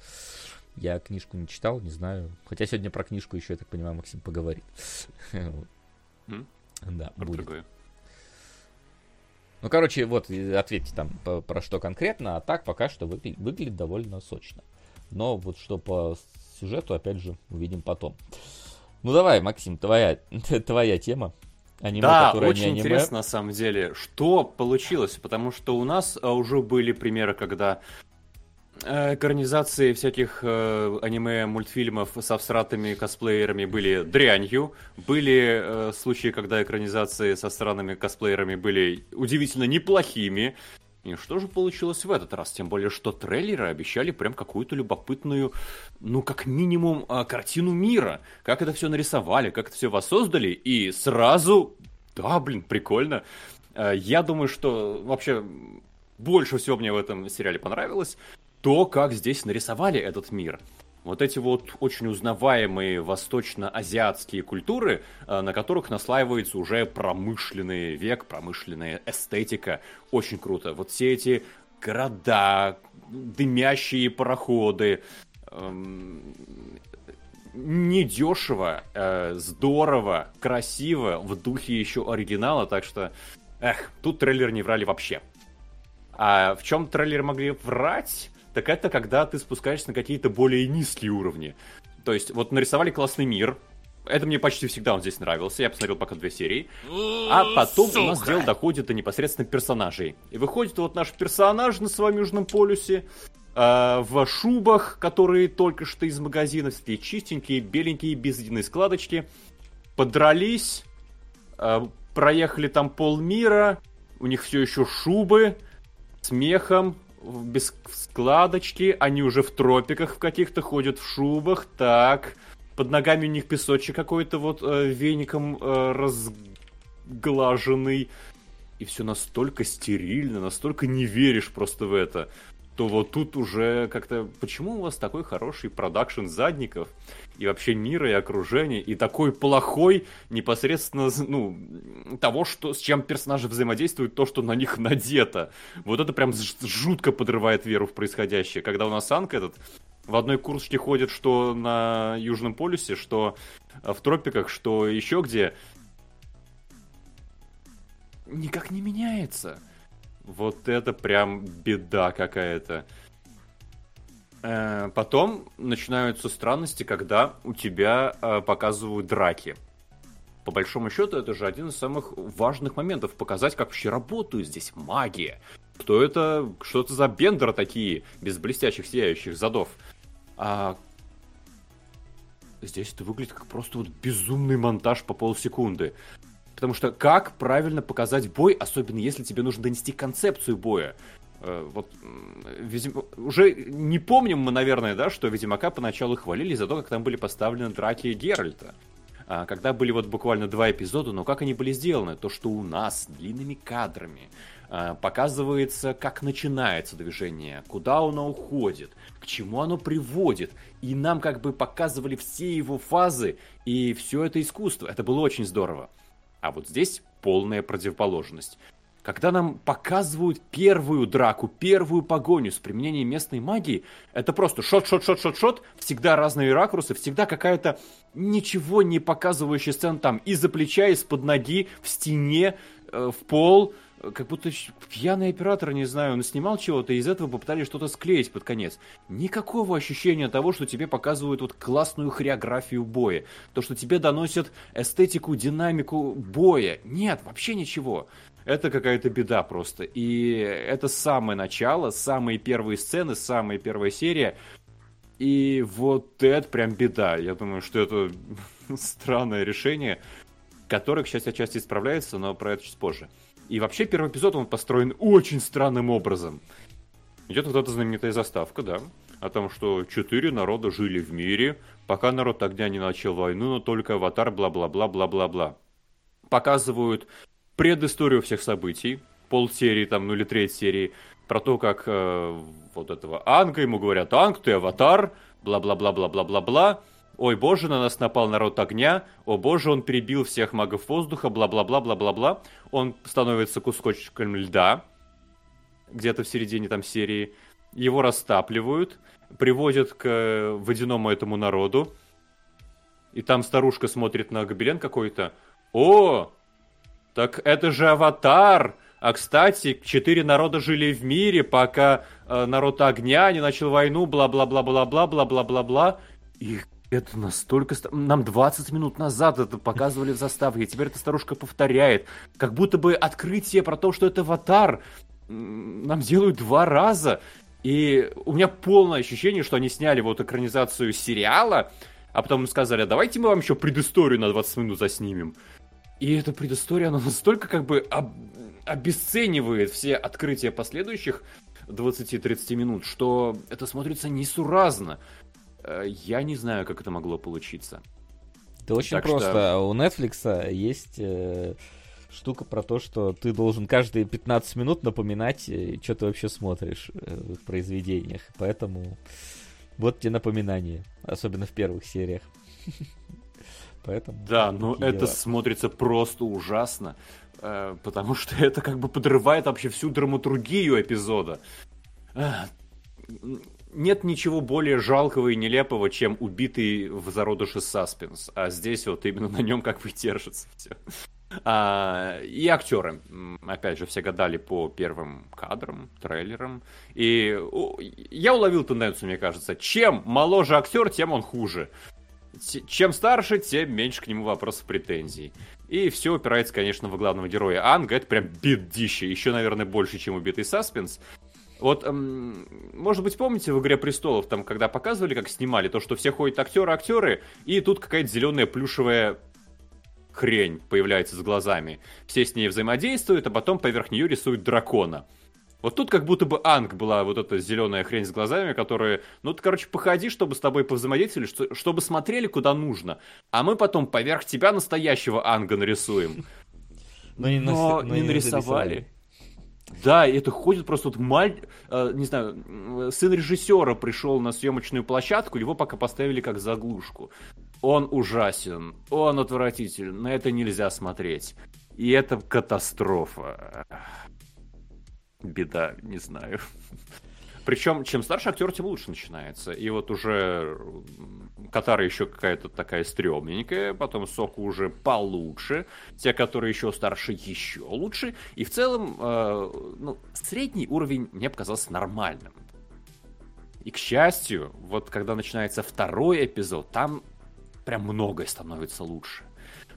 я книжку не читал, не знаю. Хотя сегодня про книжку еще, я так понимаю, Максим поговорит. Да, будет. Ну, короче, вот, ответьте там по- про что конкретно, а так пока что выгля- выглядит довольно сочно. Но вот что по сюжету, опять же, увидим потом. Ну, давай, Максим, твоя, твоя тема. Аниме, да, не очень аниме. интересно на самом деле, что получилось, потому что у нас а, уже были примеры, когда экранизации всяких э, аниме, мультфильмов со всратыми косплеерами были дрянью, были э, случаи, когда экранизации со странными косплеерами были удивительно неплохими. И что же получилось в этот раз? Тем более, что трейлеры обещали прям какую-то любопытную, ну, как минимум, а, картину мира. Как это все нарисовали, как это все воссоздали. И сразу, да, блин, прикольно. А, Я думаю, что вообще больше всего мне в этом сериале понравилось то, как здесь нарисовали этот мир. Вот эти вот очень узнаваемые восточно-азиатские культуры, э, на которых наслаивается уже промышленный век, промышленная эстетика. Очень круто. Вот все эти города, дымящие пароходы, эм, недешево, э, здорово, красиво, в духе еще оригинала, так что, эх, тут трейлер не врали вообще. А в чем трейлеры могли врать? Так это когда ты спускаешься на какие-то более низкие уровни. То есть, вот нарисовали классный мир. Это мне почти всегда он здесь нравился. Я посмотрел пока две серии. А потом у нас дело доходит до непосредственно персонажей. И выходит вот наш персонаж на своем Южном полюсе. э, в шубах, которые только что из магазина, все такие чистенькие, беленькие, без единой складочки. Подрались, э, проехали там полмира, у них все еще шубы, смехом, без складочки, они уже в тропиках в каких-то ходят в шубах, так, под ногами у них песочек какой-то вот э, веником э, разглаженный, и все настолько стерильно, настолько не веришь просто в это, то вот тут уже как-то, почему у вас такой хороший продакшн задников, и вообще мира, и окружения, и такой плохой непосредственно, ну, того, что, с чем персонажи взаимодействуют, то, что на них надето. Вот это прям жутко подрывает веру в происходящее. Когда у нас Анка этот в одной курточке ходит, что на Южном полюсе, что э, в тропиках, что еще где, никак не меняется. Вот это прям беда какая-то. Э, Потом начинаются странности, когда у тебя э, показывают драки. По большому счету, это же один из самых важных моментов. Показать, как вообще работает здесь магия. Что это, что это за бендеры такие, без блестящих сияющих задов. А здесь это выглядит как просто вот безумный монтаж по полсекунды. Потому что как правильно показать бой, особенно если тебе нужно донести концепцию боя? Э, Вот уже не помним мы, наверное, да, что Ведьмака поначалу хвалили за то, как там были поставлены драки Геральта. А, когда были вот буквально два эпизода, но как они были сделаны? То, что у нас длинными кадрами а, показывается, как начинается движение, куда оно уходит, к чему оно приводит. И нам как бы показывали все его фазы и все это искусство. Это было очень здорово. А вот здесь полная противоположность. Когда нам показывают первую драку, первую погоню с применением местной магии, это просто шот, шот, шот, шот, шот, всегда разные ракурсы, всегда какая-то ничего не показывающая сцена там из-за плеча, из-под ноги, в стене, э, в пол, как будто пьяный оператор, не знаю, он снимал чего-то, и из этого попытались что-то склеить под конец. Никакого ощущения того, что тебе показывают вот классную хореографию боя, то, что тебе доносят эстетику, динамику боя. Нет, вообще ничего. это какая-то беда просто. И это самое начало, самые первые сцены, самая первая серия. И вот это прям беда. Я думаю, что это странное решение, которое, к счастью, отчасти исправляется, но про это чуть позже. И вообще первый эпизод, он построен очень странным образом. Идет вот эта знаменитая заставка, да, о том, что четыре народа жили в мире, пока народ огня не начал войну, но только аватар, бла-бла-бла-бла-бла-бла. Показывают предысторию всех событий, полсерии там, ну или треть серии, про то, как э, вот этого Анга, ему говорят, Анг, ты аватар, бла-бла-бла-бла-бла-бла-бла, ой боже, на нас напал народ огня, о боже, он перебил всех магов воздуха, бла-бла-бла-бла-бла-бла, он становится кусочком льда, где-то в середине там серии, его растапливают, приводят к э, водяному этому народу, и там старушка смотрит на гобелен какой-то, о, так это же аватар, а, кстати, четыре народа жили в мире, пока э, народ огня не начал войну, бла-бла-бла-бла-бла-бла-бла-бла-бла. И это настолько... ст- Нам 20 минут назад это показывали в заставке, и теперь эта старушка повторяет. Как будто бы открытие про то, что это аватар, нам делают два раза. И у меня полное ощущение, что они сняли вот экранизацию сериала, а потом сказали, «А давайте мы вам еще предысторию на 20 минут заснимем. И эта предыстория, она настолько как бы об- обесценивает все открытия последующих 20-30 минут, что это смотрится несуразно. Э, Я не знаю, как это могло получиться. Да очень Так что- просто. У Netflix есть э, штука про то, что ты должен каждые 15 минут напоминать, э, что ты вообще смотришь э, в их произведениях. Поэтому вот тебе напоминание. Особенно в первых сериях. Поэтому... Да, но такие это дела. смотрится просто ужасно, э, потому что это как бы подрывает вообще всю драматургию эпизода. Нет ничего более жалкого и нелепого, чем убитый в зародыше саспенс, а здесь вот именно на нем как бы держится все. А, и актеры, опять же, все гадали по первым кадрам, трейлерам. И я уловил тенденцию, мне кажется. Чем моложе актер, тем он хуже. Чем старше, тем меньше к нему вопросов претензий. И все упирается, конечно, в главного героя Анга. Это прям бедище. Еще, наверное, больше, чем убитый саспенс. Вот, эм, может быть, помните в «Игре престолов», там, когда показывали, как снимали, то, что все ходят актеры-актеры, и тут какая-то зеленая плюшевая хрень появляется с глазами. Все с ней взаимодействуют, а потом поверх нее рисуют дракона. Вот тут как будто бы Анг была вот эта зеленая хрень с глазами, которая, ну ты, короче, походи, чтобы с тобой повзаимодействовали, что- чтобы смотрели куда нужно. А мы потом поверх тебя настоящего Анга нарисуем. Но не, но не нарисовали. Да, это ходит просто вот маль... э, не знаю, сын режиссера пришел на съемочную площадку, его пока поставили как заглушку. Он ужасен, он отвратителен, на это нельзя смотреть. И это катастрофа. Беда, не знаю. Причем, чем старше актер, тем лучше начинается. И вот уже Катара еще какая-то такая стрёмненькая, потом Соку уже получше, те, которые еще старше, еще лучше. И в целом, э, ну, средний уровень мне показался нормальным. И, к счастью, вот когда начинается второй эпизод, там прям многое становится лучше.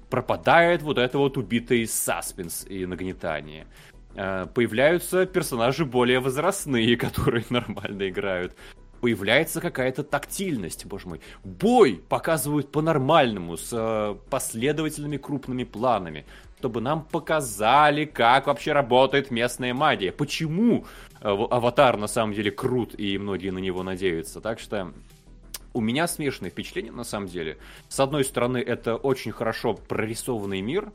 Пропадает вот это вот убитый саспенс и нагнетание. Э, Появляются персонажи более возрастные, которые нормально играют. Появляется какая-то тактильность, боже мой. Бой показывают по-нормальному, с э, последовательными крупными планами, чтобы нам показали, как вообще работает местная магия. Почему э, аватар на самом деле крут, и многие на него надеются. Так что у меня смешанные впечатления, на самом деле. С одной стороны, это очень хорошо прорисованный мир,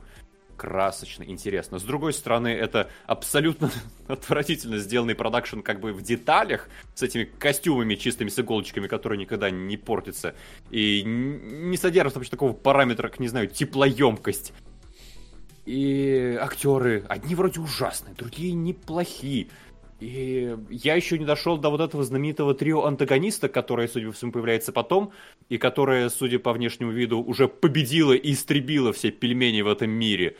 красочно, интересно. С другой стороны, это абсолютно отвратительно сделанный продакшн как бы в деталях, с этими костюмами чистыми с иголочками, которые никогда не портятся, и не содержат вообще такого параметра, как, не знаю, теплоемкость. И актеры, одни вроде ужасные, другие неплохие. И я еще не дошел до вот этого знаменитого трио антагониста, которое, судя по всему, появляется потом, и которое, судя по внешнему виду, уже победило и истребило все пельмени в этом мире.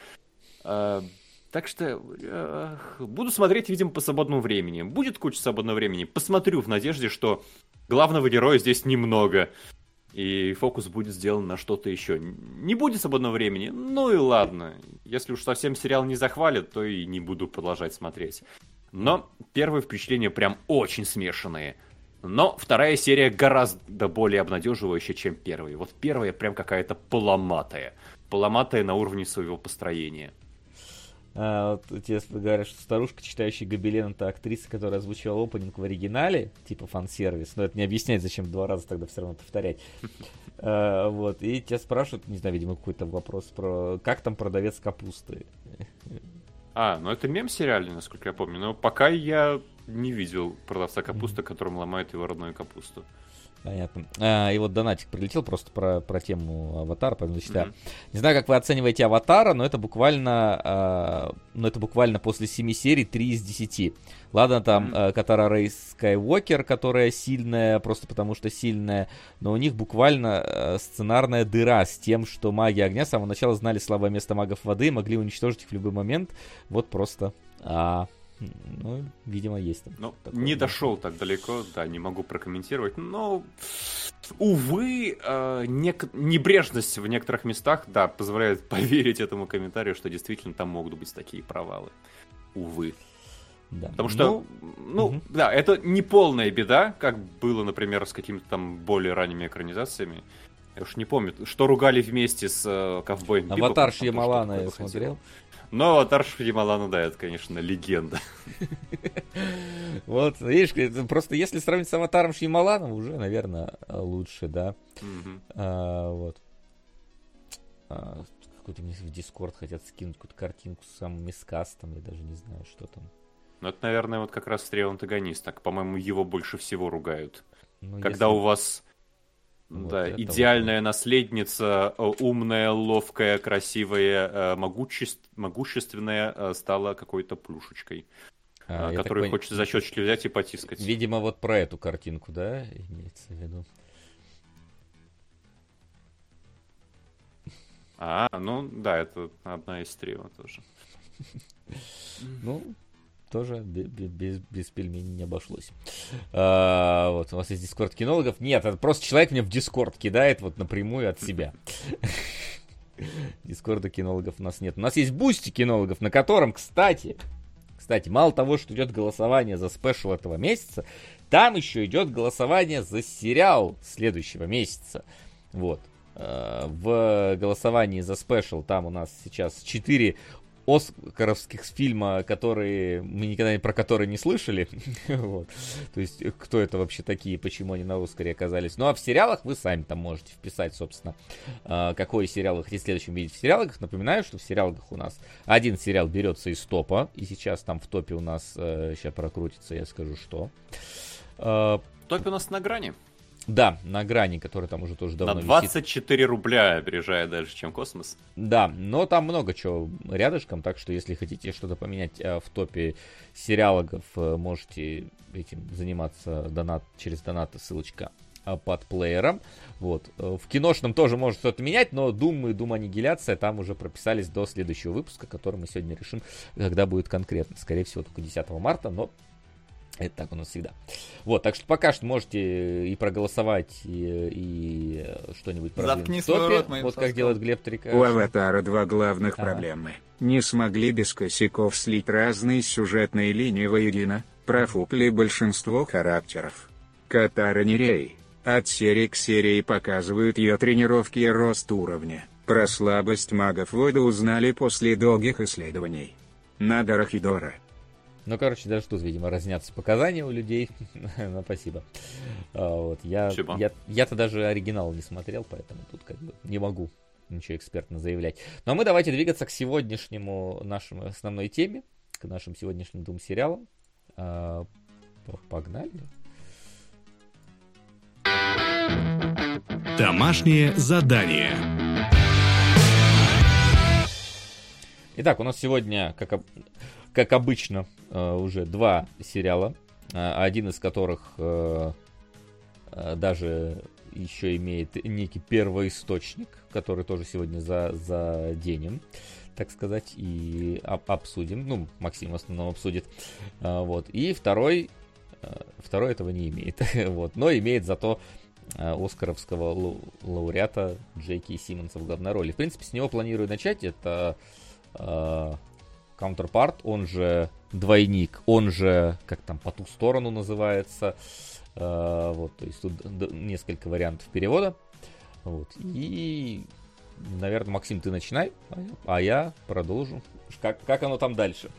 А, так что э, буду смотреть, видимо, по свободному времени. Будет куча свободного времени. Посмотрю в надежде, что главного героя здесь немного. и фокус будет сделан на что-то еще. Не будет свободного времени, ну и ладно. Если уж совсем сериал не захвалит, то и не буду продолжать смотреть. Но первые впечатления прям очень смешанные. Но вторая серия гораздо более обнадеживающая, чем первая. Вот первая прям какая-то поломатая. Поломатая на уровне своего построения. А, вот тебе говорят, что старушка, читающая Гобелен, это актриса, которая озвучивала опенинг в оригинале, типа фан-сервис, но это не объясняет, зачем два раза тогда все равно повторять. А, вот, и тебя спрашивают, не знаю, видимо, какой-то вопрос про, как там продавец капусты. А, ну это мем сериальный, насколько я помню, но пока я не видел продавца капусты, которым ломает его родную капусту. Понятно. А, и вот донатик прилетел просто про, про тему аватара, поэтому зачитаю. Мгм. Не знаю, как вы оцениваете аватара, но это буквально, а, но это буквально после 7 серий 3 из 10. Ладно, там а, Катара Рейс Скайуокер, которая сильная, просто потому что сильная, но у них буквально а, сценарная дыра с тем, что маги огня с самого начала знали слабое место магов воды, могли уничтожить их в любой момент. Вот просто. А, ну, видимо, есть там. Ну, такое, не дошел так далеко, да, не могу прокомментировать. Но, увы, э, нек- небрежность в некоторых местах, да, позволяет поверить этому комментарию, что действительно там могут быть такие провалы. Увы. Да. Потому что, Ну, ну, мгм. да, это не полная беда, как было, например, с какими-то там более ранними экранизациями. Я уж не помню, что ругали вместе с э, ковбоем. Аватар Шьямалана я смотрел. Но Аватар Шьямалана, да, это, конечно, легенда. Вот, видишь, просто если сравнить с аватаром Шьямаланом, уже, наверное, лучше, да. А, вот. А, какой-то мне в Дискорд хотят скинуть какую-то картинку с самым miscast ом, я даже не знаю, что там. Ну, это, наверное, вот как раз стрел антагонист. Так, по-моему, его больше всего ругают. Ну, Когда если- у вас Вот да, идеальная наследница, э, умная, ловкая, красивая, э, могучес- могущественная, э, стала какой-то плюшечкой, А, которую пон- хочется за щечки взять и потискать. Видимо, вот про эту картинку, да, имеется в виду. А, ну да, это одна из трио тоже. Ну, тоже бе- бе- без, без пельменей не обошлось. А, вот, у вас есть дискорд кинологов? Нет, это просто человек мне в дискорд кидает вот напрямую от себя. Дискорда кинологов у нас нет. У нас есть бусти кинологов, на котором, кстати, кстати, мало того, что идет голосование за special этого месяца, там еще идет голосование за сериал следующего месяца. Вот. Э, В голосовании за special там у нас сейчас 4 оскаровских фильма, которые мы никогда про которые не слышали. вот. То есть, э, кто это вообще такие, почему они на Оскаре оказались. Ну, а в сериалах вы сами там можете вписать, собственно, э, какой сериал вы хотите следующим видеть в сериалах. Напоминаю, что в сериалах у нас один сериал берется из топа, и сейчас там в топе у нас, сейчас прокрутится, я скажу, что. Э, Топи у нас на грани. Да, на грани, который там уже тоже давно на висит. 24 рубля опережая дальше, чем космос. Да, но там много чего рядышком, так что если хотите что-то поменять э, в топе сериалогов, э, можете этим заниматься донат, через донат, ссылочка э, под плеером. Вот. В киношном тоже может что-то менять, но Doom и Doom Аннигиляция там уже прописались до следующего выпуска, который мы сегодня решим, когда будет конкретно. Скорее всего, только 10 марта, но это так у нас всегда. Вот, так что пока что можете и проголосовать, и, и э, что-нибудь продвинуть Заткни свой рот моим Вот как делает Глеб Трика. У «Аватара» два главных Ага. проблемы. Не смогли без косяков слить разные сюжетные линии воедино, профукли большинство характеров. Катара Нерей. От серии к серии показывают ее тренировки и рост уровня. Про слабость магов воды узнали после долгих исследований. Надо Рахидора. Ну, короче, даже тут, видимо, разнятся показания у людей. ну, спасибо. А, вот, я, Спасибо. я, я-то даже оригинал не смотрел, поэтому тут как бы не могу ничего экспертно заявлять. Ну, а мы давайте двигаться к сегодняшнему нашему основной теме, к нашим сегодняшним двум сериалам. А, погнали. Домашнее задание. Итак, у нас сегодня, как, об- как обычно, э, уже два сериала, э, один из которых э, даже еще имеет некий первоисточник, который тоже сегодня за, заденем, так сказать, и об- обсудим. Ну, Максим в основном обсудит. Вот. И второй, второй этого не имеет. вот. Но имеет зато оскаровского лау- лауреата Джейки Симмонса в главной роли. В принципе, с него планирую начать. Это Counterpart, он же двойник, он же, как там, по ту сторону называется. Э, вот, то есть тут несколько вариантов перевода. Вот. И, наверное, Максим, ты начинай, а я- продолжу. Как, как оно там дальше?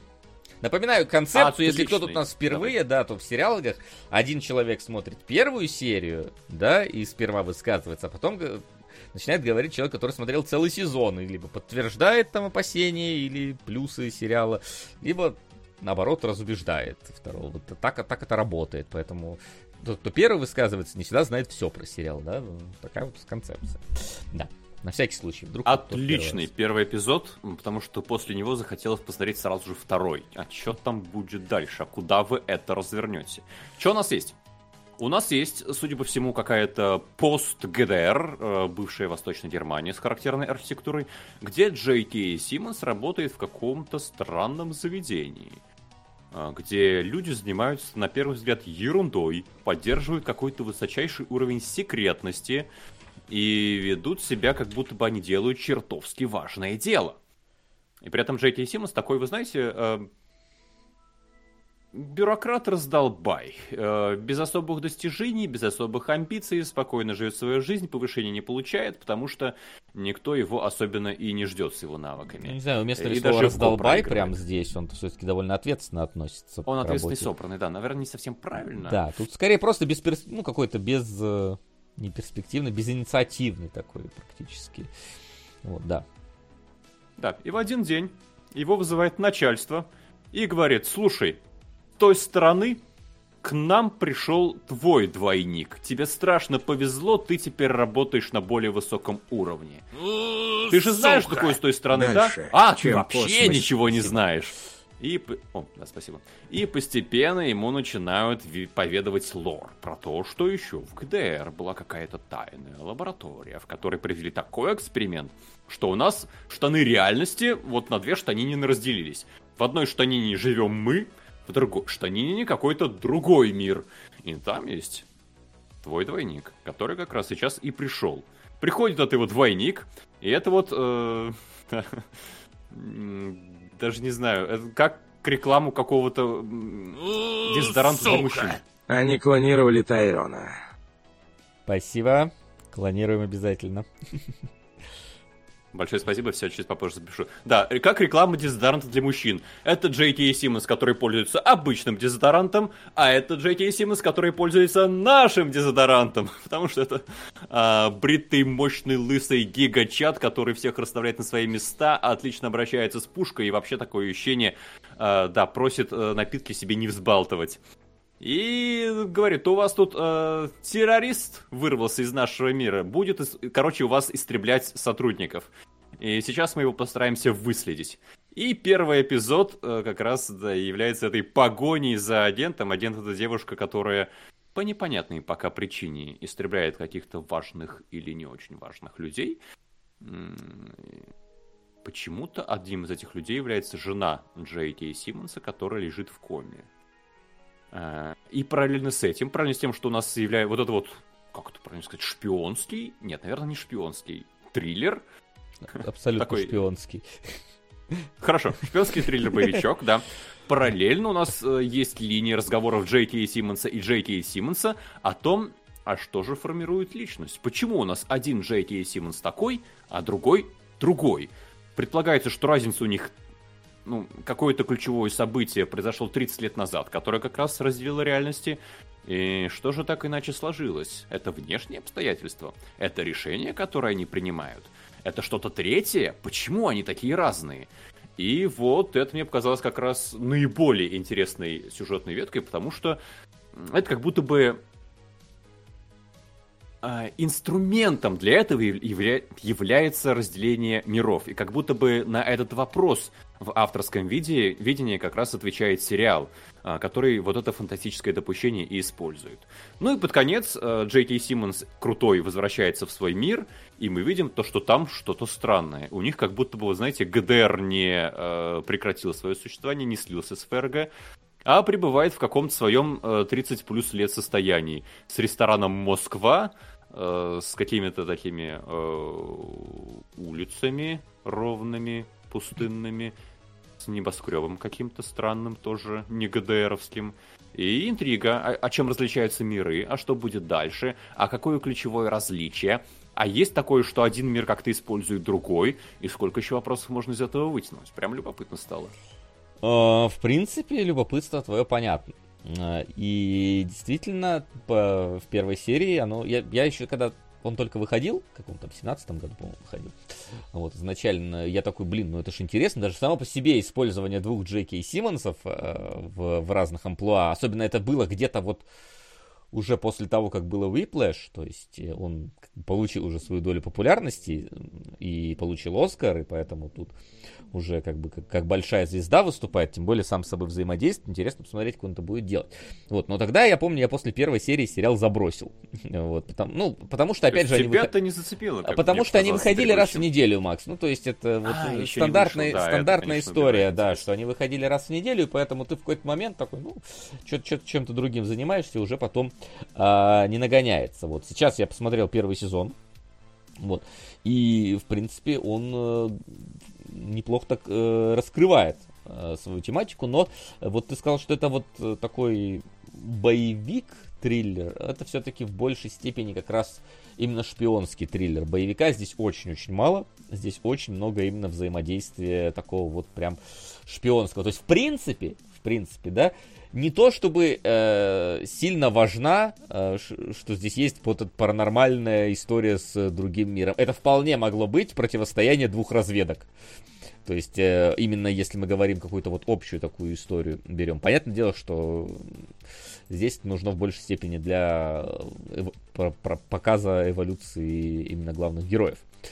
Напоминаю концепцию, если кто тут у нас Отличный. впервые, да, то в сериалах один человек смотрит первую серию, да, и сперва высказывается, а потом начинает говорить человек, который смотрел целый сезон, и либо подтверждает там опасения или плюсы сериала, либо наоборот разубеждает второго. Вот так, так это работает, поэтому тот, кто первый высказывается, не всегда знает все про сериал, да, Ну, такая вот концепция. Да, на всякий случай. Вдруг Отличный первый эпизод, потому что после него захотелось посмотреть сразу же второй. А что там будет дальше? А куда вы это развернете? Что у нас есть? У нас есть, судя по всему, какая-то пост-ГДР, э, бывшая Восточная Германия с характерной архитектурой, где Джей Кей Симмонс работает в каком-то странном заведении а, где люди занимаются, на первый взгляд, ерундой, поддерживают какой-то высочайший уровень секретности и ведут себя, как будто бы они делают чертовски важное дело. И при этом Джей Кей Симмонс такой, вы знаете, э, бюрократ раздолбай. Э, без особых достижений, без особых амбиций, спокойно живет свою жизнь, повышения не получает, потому что никто его особенно и не ждет с его навыками. Не знаю, вместо И слова даже в раздолбай Го прям проигрывает. здесь, он все-таки довольно ответственно относится Он ответственный, работе. собранный, да, наверное, не совсем правильно. Да, тут скорее просто без ну какой-то без э, не перспективный, безинициативный такой практически. Вот, да. Да, и в один день его вызывает начальство и говорит, слушай, той стороны к нам пришел твой двойник. Тебе страшно повезло, ты теперь работаешь на более высоком уровне. Ты же знаешь, что такое с той стороны, Дальше, да? А, ты вообще космос. ничего не знаешь. И, о, да, спасибо. И постепенно ему начинают поведывать лор про то, что еще в ГДР была какая-то тайная лаборатория, в которой провели такой эксперимент, что у нас штаны реальности вот на две штанины разделились. В одной штанине живем мы, в другой штанине какой-то другой мир. И там есть твой двойник, который как раз сейчас и пришел. Приходит этот его двойник, и это вот... э, даже не знаю, это как к рекламу какого-то дезодоранта для мужчин. Они клонировали Тайрона. Спасибо. Клонируем обязательно. Большое спасибо, все, чуть попозже запишу. Да, как реклама дезодоранта для мужчин. Это Кей Симмонс, который пользуется обычным дезодорантом, а это Кей Симмонс, который пользуется нашим дезодорантом. Потому что это а, бритый, мощный, лысый гигачат, который всех расставляет на свои места, отлично обращается с пушкой и вообще такое ощущение, а, да, просит э, напитки себе не взбалтывать. И говорит, у вас тут э, террорист вырвался из нашего мира, будет, короче, у вас истреблять сотрудников. И сейчас мы его постараемся выследить. И первый эпизод э, как раз да, является этой погоней за агентом. Агент это девушка, которая по непонятной пока причине истребляет каких-то важных или не очень важных людей. Почему-то одним из этих людей является жена Джей Кей Симмонса, которая лежит в коме. А, И параллельно с этим, параллельно с тем, что у нас является вот это вот, как это правильно сказать, шпионский, нет, наверное, не шпионский, триллер. Абсолютно Такой- шпионский. Хорошо, шпионский триллер-боевичок, да. Параллельно у нас э, есть линии разговоров Джей Кей Симмонса и Джей Кей Симмонса о том, а что же формирует личность. Почему у нас один Джей Кей Симмонс такой, а другой другой. Предполагается, что разница у них ну, какое-то ключевое событие произошло 30 лет назад, которое как раз разделило реальности. И что же так иначе сложилось? Это внешние обстоятельства? Это решение, которое они принимают? Это что-то третье? Почему они такие разные? И вот это мне показалось как раз наиболее интересной сюжетной веткой, потому что это как будто бы а, инструментом для этого явля- является разделение миров. И как будто бы на этот вопрос в авторском виде, видении как раз отвечает сериал, а, который вот это фантастическое допущение и использует. Ну и под конец а, Джей Кей Симмонс крутой возвращается в свой мир, и мы видим то, что там что-то странное. У них как будто бы, вы знаете, ГДР не а, прекратил свое существование, не слился с ФРГ, а пребывает в каком-то своем э, 30 плюс лет состоянии. С рестораном «Москва», э, с какими-то такими э, улицами ровными, пустынными, с небоскребом каким-то странным, тоже не ГДРовским. И интрига, о, о чем различаются миры, а что будет дальше, а какое ключевое различие, а есть такое, что один мир как-то использует другой, и сколько еще вопросов можно из этого вытянуть. Прям любопытно стало. Э, В принципе, любопытство твое понятно. Э, И действительно, в первой серии оно. Я, я еще когда он только выходил, в каком-то 17 году, по-моему, выходил. Вот, изначально я такой, блин, ну это ж интересно, даже само по себе использование двух Джеки и Симмонсов э, в, в разных амплуа, особенно это было где-то вот уже после того, как было Whiplash, то есть э, он получил уже свою долю популярности и получил Оскар, и поэтому тут уже как бы как, как большая звезда выступает, тем более сам с собой взаимодействует, интересно посмотреть, как он это будет делать. Вот, но тогда я помню, я после первой серии сериал забросил. Вот, потому, ну, потому что, опять же, они выход- Тебя-то не зацепило. как потому что они выходили раз в неделю, Макс. Ну, то есть это вот А, еще не стандартная, вышло, да, это, стандартная конечно, история, да, что они выходили раз в неделю, и поэтому ты в какой-то момент такой, ну, что-то чем-то другим занимаешься, и уже потом а, не нагоняется. Вот сейчас я посмотрел первый сезон, вот, и, в принципе, он э, неплохо так э, раскрывает э, свою тематику, но вот ты сказал, что это вот такой боевик, триллер, это все-таки в большей степени как раз именно шпионский триллер. Боевика здесь очень-очень мало, здесь очень много именно взаимодействия такого вот прям шпионского. То есть, в принципе, в принципе, да, не то чтобы э, сильно важна, э, что здесь есть вот эта паранормальная история с э, другим миром. Это вполне могло быть противостояние двух разведок. То есть, э, именно если мы говорим какую-то вот общую такую историю берем. Понятное дело, что здесь нужно в большей степени для э, эво- про- про- показа эволюции именно главных героев э,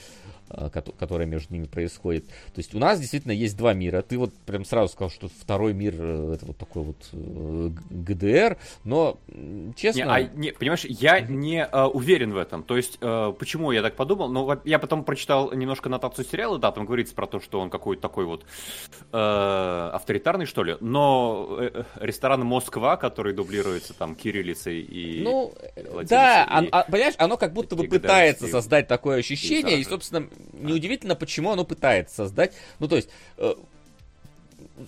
которая между ними происходит. То есть у нас действительно есть два мира. Ты вот прям сразу сказал, что второй мир э, это вот такой вот э, ГДР, но честно... Не, а, не, понимаешь, я не э, уверен в этом. То есть, э, почему я так подумал? Ну, я потом прочитал немножко нотацию сериала, да, там говорится про то, что он какой-то такой вот э, авторитарный, что ли. Но э, э, ресторан Москва, который дублируется там кириллицей и... Ну, да, и- он- а, понимаешь, оно как будто бы пытается создать такое ощущение, и, пейзажи. собственно, неудивительно, почему оно пытается создать. Ну, то есть, э,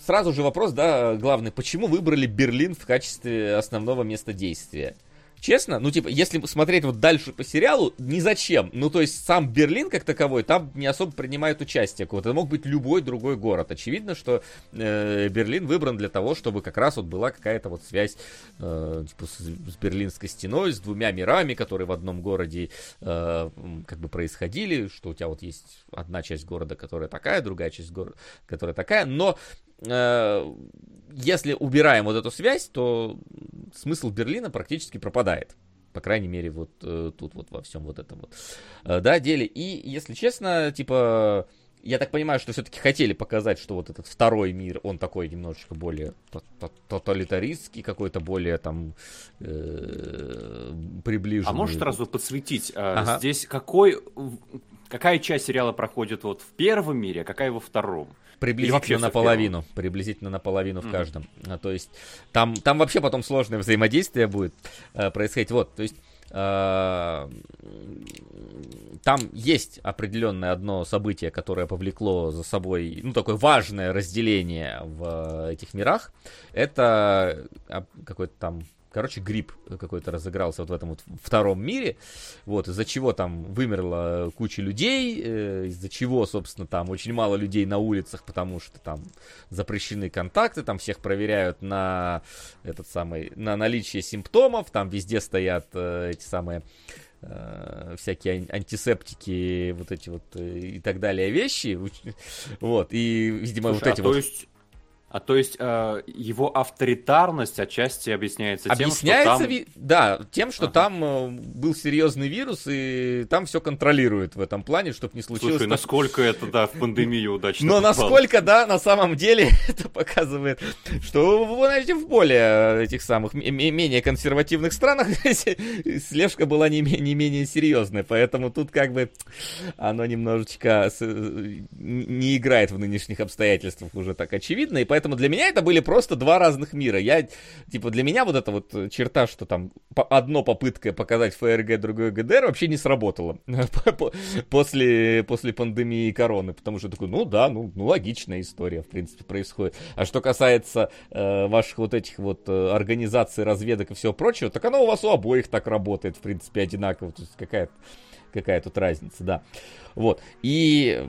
сразу же вопрос, да, главный, почему выбрали Берлин в качестве основного места действия? Честно, ну, типа, если смотреть вот дальше по сериалу, ни зачем. Ну, то есть, сам Берлин как таковой там не особо принимает участие. Вот это мог быть любой другой город. Очевидно, что э, Берлин выбран для того, чтобы как раз вот была какая-то вот связь э, типа, с, с Берлинской стеной, с двумя мирами, которые в одном городе э, как бы происходили, что у тебя вот есть одна часть города, которая такая, другая часть города, которая такая, но э, если убираем вот эту связь, то смысл Берлина практически пропадает. По крайней мере, вот э, тут вот во всем вот этом вот, э, да, деле. И, если честно, типа, я так понимаю, что все-таки хотели показать, что вот этот второй мир, он такой немножечко более то- то- тоталитаристский, какой-то более там э, приближенный. А можешь сразу подсветить, э, Ага. здесь какой... в- Какая часть сериала проходит вот в первом мире, а какая во втором? Приблизительно в наполовину. Приблизительно наполовину в Мгм. каждом. А, то есть там, там вообще потом сложное взаимодействие будет э, происходить. Вот, то есть там есть определенное одно событие, которое повлекло за собой, ну, такое важное разделение в этих мирах. Это а, какой-то там Короче, грипп какой-то разыгрался вот в этом вот втором мире, вот, из-за чего там вымерла куча людей, э, из-за чего, собственно, там очень мало людей на улицах, потому что там запрещены контакты, там всех проверяют на этот самый, на наличие симптомов, там везде стоят э, эти самые э, всякие ан- антисептики, вот эти вот и так далее вещи, вот, и, видимо, Слушай, вот эти а то вот... есть... А то есть э, его авторитарность отчасти объясняется тем, Объясняется, что там... ви- да, тем, что Ага. там э, был серьезный вирус, и там все контролирует в этом плане, чтобы не случилось. Слушай, так- насколько это, да, в пандемию удачно Но попало. насколько, да, на самом деле это показывает, что, вы знаете, в более этих самых, менее консервативных странах слежка была не, не менее серьезная, поэтому тут как бы оно немножечко с- не играет в нынешних обстоятельствах уже так очевидно, и поэтому поэтому для меня это были просто два разных мира. Я, типа, для меня вот эта вот черта, что там одно попытка показать ФРГ, другое ГДР вообще не сработала после, после пандемии короны, потому что такой, ну да, ну, ну логичная история, в принципе, происходит. А что касается э, ваших вот этих вот э, организаций, разведок и всего прочего, так оно у вас у обоих так работает, в принципе, одинаково. То есть какая, какая тут разница, да. Вот. И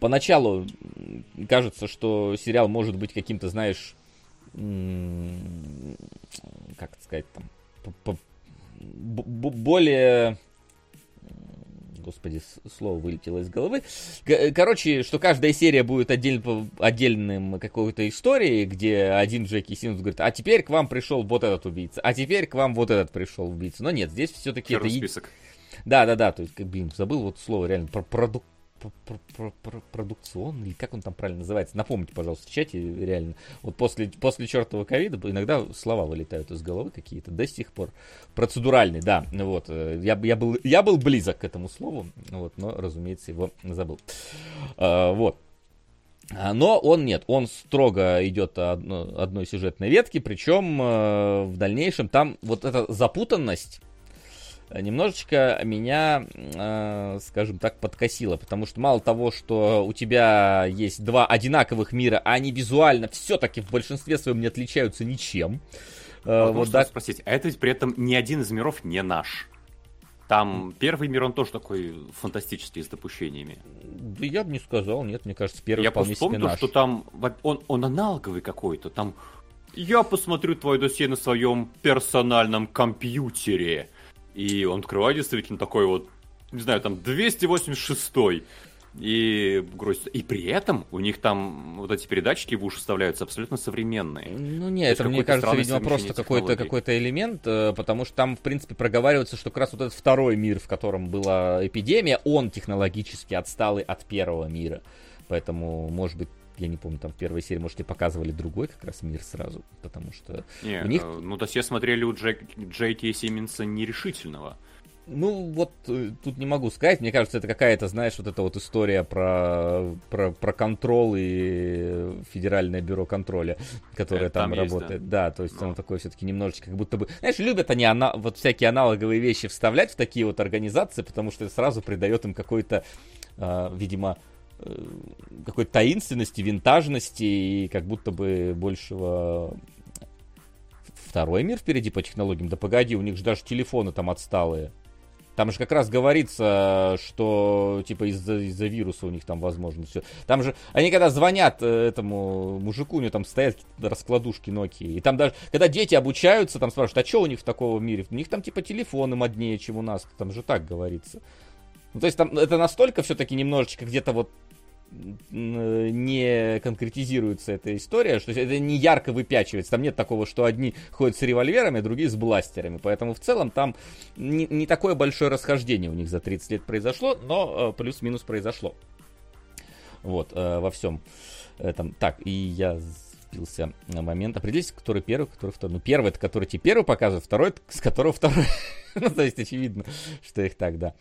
поначалу кажется, что сериал может быть каким-то, знаешь, как сказать, там, более господи, слово вылетело из головы. Короче, что каждая серия будет отдель, отдельным какой-то историей, где один Джеки Симмонс говорит, а теперь к вам пришел вот этот убийца, а теперь к вам вот этот пришел убийца. Но нет, здесь все-таки это... список. Да, да, да, то есть, блин, забыл вот слово реально про продукт продукционный, или как он там правильно называется, напомните, пожалуйста, в чате, реально. Вот после, после чертового ковида иногда слова вылетают из головы какие-то, до сих пор. Процедуральный, да, вот. Э, я, я, был, я был близок к этому слову, вот, но, разумеется, его забыл. А, вот. А, но он нет, он строго идет одно, одной сюжетной ветки, причем э, в дальнейшем там вот эта запутанность немножечко меня, э, скажем так, подкосило. Потому что мало того, что у тебя есть два одинаковых мира, а они визуально все-таки в большинстве своем не отличаются ничем. Э, вот, вот да. спросить, а это ведь при этом ни один из миров не наш. Там первый мир, он тоже такой фантастический, с допущениями. Да я бы не сказал, нет, мне кажется, первый я вполне себе наш. что там, он, он аналоговый какой-то, там я посмотрю твое досье на своем персональном компьютере. И он открывает действительно такой вот, не знаю, там 286 и грусть. И при этом у них там вот эти передатчики в уши вставляются абсолютно современные. Ну нет, это мне кажется, видимо, просто какой-то какой элемент, э, потому что там, в принципе, проговаривается, что как раз вот этот второй мир, в котором была эпидемия, он технологически отсталый от первого мира. Поэтому, может быть, я не помню, там в первой серии, может, и показывали другой как раз мир сразу, потому что не, у них... Э, ну, то все смотрели у Джек, Джей Ти Симмонса нерешительного. Ну, вот э, тут не могу сказать. Мне кажется, это какая-то, знаешь, вот эта вот история про, про, про контроль и Федеральное бюро контроля, которое это там, там есть, работает. Да. да, то есть Но. оно такое все-таки немножечко как будто бы... Знаешь, любят они ана... вот всякие аналоговые вещи вставлять в такие вот организации, потому что это сразу придает им какой-то, э, видимо, какой-то таинственности, винтажности и как будто бы большего второй мир впереди по технологиям. Да погоди, у них же даже телефоны там отсталые. Там же как раз говорится, что типа из-за из вируса у них там возможно все. Там же они когда звонят э, этому мужику, у него там стоят раскладушки Nokia. И там даже, когда дети обучаются, там спрашивают, а что у них в такого мире? У них там типа телефоны моднее, чем у нас. Там же так говорится. Ну, то есть там это настолько все-таки немножечко где-то вот не конкретизируется эта история, что это не ярко выпячивается. Там нет такого, что одни ходят с револьверами, а другие с бластерами. Поэтому в целом там не, не такое большое расхождение у них за 30 лет произошло, но э, плюс-минус произошло. Вот, э, во всем этом. Так, и я сбился на момент. Определись, который первый, который второй. Ну, первый, это который тебе первый показывает, второй, с которого второй. ну, то есть, очевидно, что их так, да.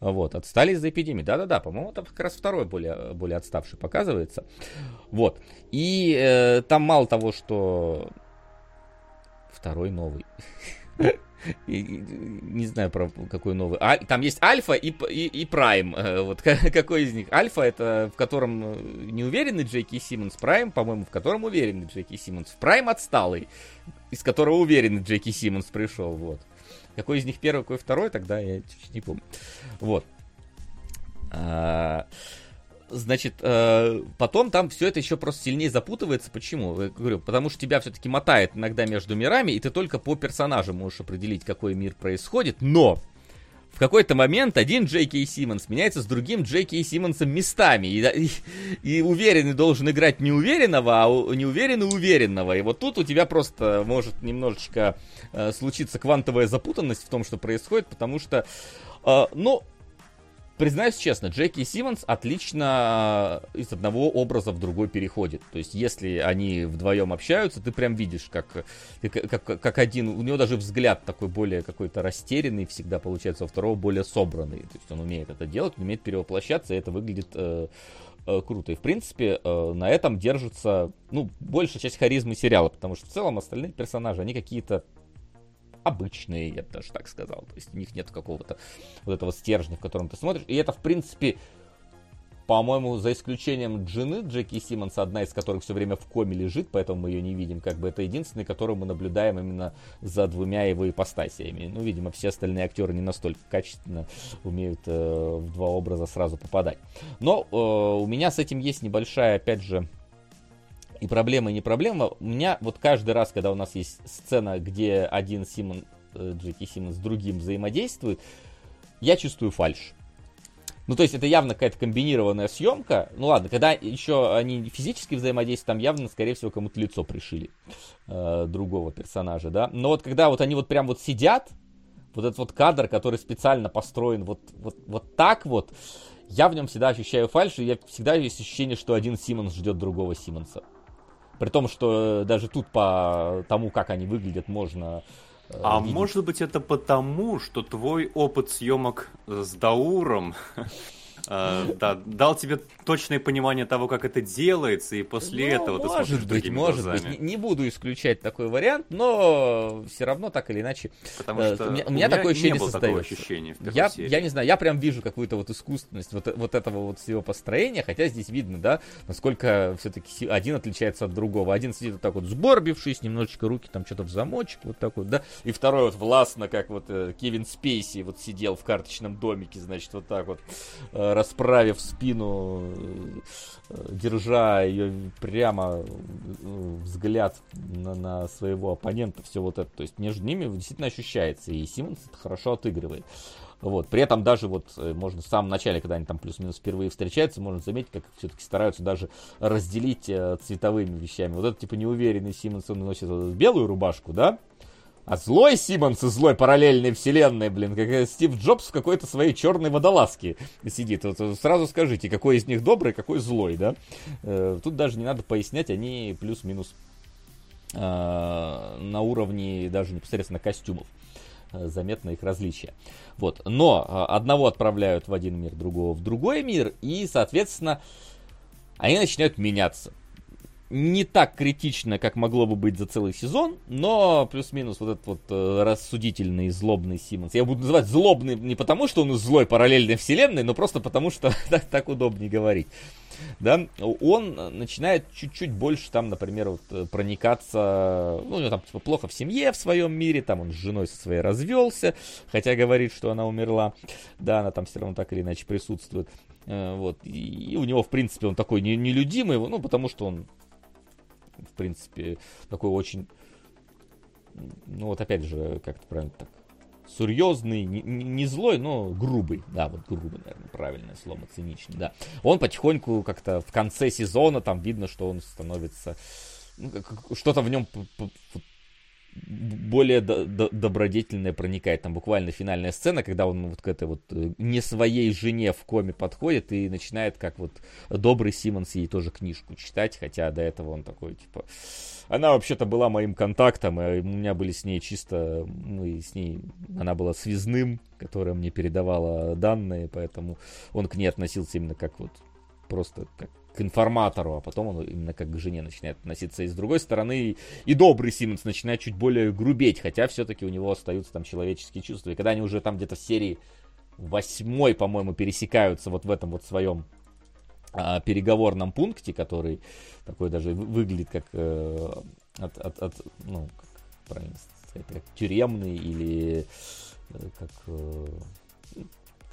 Вот, отстали из-за эпидемии. Да-да-да, по-моему, это как раз второй более, более отставший показывается. Вот. И э, там мало того, что второй новый. Не знаю, про какой новый. А, там есть Альфа и, и, и Прайм. Э, вот какой из них? Альфа это в котором э, не уверенный Джеки Симмонс. Прайм, по-моему, в котором уверенный Джеки Симмонс. Прайм отсталый, из которого уверенный Джеки Симмонс пришел. Вот. Какой из них первый, какой второй, тогда я не помню. Вот. А, значит, э, потом там все это еще просто сильнее запутывается. Почему? Я говорю, потому что тебя все-таки мотает иногда между мирами, и ты только по персонажам можешь определить, какой мир происходит. Но в какой-то момент один Джей Кей Симмонс меняется с другим Джей Кей Симмонсом местами. И, и, и уверенный должен играть неуверенного, а неуверенный уверенного. И вот тут у тебя просто может немножечко э, случиться квантовая запутанность в том, что происходит, потому что, э, ну, Признаюсь честно, Джеки Симмонс отлично э, из одного образа в другой переходит. То есть, если они вдвоем общаются, ты прям видишь, как, как, как один, у него даже взгляд такой более какой-то растерянный всегда получается, у второго более собранный. То есть, он умеет это делать, умеет перевоплощаться, и это выглядит э, э, круто. И, в принципе, э, на этом держится, ну, большая часть харизмы сериала, потому что в целом остальные персонажи, они какие-то обычные, я бы даже так сказал. То есть у них нет какого-то вот этого стержня, в котором ты смотришь. И это, в принципе, по-моему, за исключением Джины Джеки Симмонса, одна из которых все время в коме лежит, поэтому мы ее не видим. Как бы это единственный, которого мы наблюдаем именно за двумя его ипостасиями. Ну, видимо, все остальные актеры не настолько качественно умеют э, в два образа сразу попадать. Но э, у меня с этим есть небольшая, опять же, и проблема, и не проблема. У меня вот каждый раз, когда у нас есть сцена, где один Симон, э, Джеки Симмон с другим взаимодействует, я чувствую фальш. Ну, то есть это явно какая-то комбинированная съемка. Ну ладно, когда еще они физически взаимодействуют, там явно, скорее всего, кому-то лицо пришили э, другого персонажа, да. Но вот когда вот они вот прям вот сидят, вот этот вот кадр, который специально построен вот, вот, вот так вот, я в нем всегда ощущаю фальш, и я всегда есть ощущение, что один Симмонс ждет другого Симмонса. При том, что даже тут по тому, как они выглядят, можно э, А видеть. может быть это потому, что твой опыт съемок с Дауром э, да, дал тебе точное понимание того, как это делается, и после Ну, этого ты может смотришь быть, другими может глазами. быть. Не, не буду исключать такой вариант, но все равно так или иначе. Потому э, что у меня, у меня такое не ощущение было такого ощущения Я, серии. я не знаю, я прям вижу какую-то вот искусственность вот, вот этого вот всего построения, хотя здесь видно, да, насколько все-таки один отличается от другого. Один сидит вот так вот сгорбившись, немножечко руки там что-то в замочек, вот так вот, да, и второй вот властно, как вот э, Кевин Спейси вот сидел в карточном домике, значит, вот так вот, э, расправив спину, э, держа ее прямо э, взгляд на, на своего оппонента, все вот это. То есть между ними действительно ощущается, и Симмонс это хорошо отыгрывает. Вот. При этом даже вот э, можно в самом начале, когда они там плюс-минус впервые встречаются, можно заметить, как все-таки стараются даже разделить цветовыми вещами. Вот этот типа неуверенный Симмонс, он носит белую рубашку, да? А злой Симмонс из злой параллельной вселенной, блин, как э, Стив Джобс в какой-то своей черной водолазке сидит. Вот э, сразу скажите, какой из них добрый, какой злой, да? Э, Тут даже не надо пояснять, они плюс-минус на уровне даже непосредственно костюмов. Заметно их различия. Вот. Но одного отправляют в один мир, другого в другой мир, и, соответственно, они начинают меняться не так критично, как могло бы быть за целый сезон, но плюс-минус вот этот вот э, рассудительный, злобный Симмонс. Я буду называть злобный не потому, что он злой параллельной вселенной, но просто потому, что так, так удобнее говорить. Да, он начинает чуть-чуть больше там, например, вот, э, проникаться, ну, у него там типа, плохо в семье в своем мире, там он с женой со своей развелся, хотя говорит, что она умерла, да, она там все равно так или иначе присутствует, Э, вот, и, и у него, в принципе, он такой не- нелюдимый, ну, потому что он в принципе, такой очень, ну вот опять же, как это правильно так, серьезный, не, не- злой, но грубый, да, вот грубый, наверное, правильное слово, циничный, да. Он потихоньку как-то в конце сезона, там видно, что он становится, ну, что-то в нем более до- до- добродетельное проникает. Там буквально финальная сцена, когда он вот к этой вот э, не своей жене в коме подходит и начинает как вот добрый Симмонс ей тоже книжку читать, хотя до этого он такой, типа, она вообще-то была моим контактом, и у меня были с ней чисто, мы с ней, она была связным, которая мне передавала данные, поэтому он к ней относился именно как вот просто как к информатору, а потом он именно как к жене начинает относиться. И с другой стороны, и добрый Симмонс начинает чуть более грубеть, хотя все-таки у него остаются там человеческие чувства. И когда они уже там где-то в серии восьмой, по-моему, пересекаются вот в этом вот своем а, переговорном пункте, который такой даже вы- выглядит как э, от, от- от, ну, как правильно сказать, как тюремный или э, как э,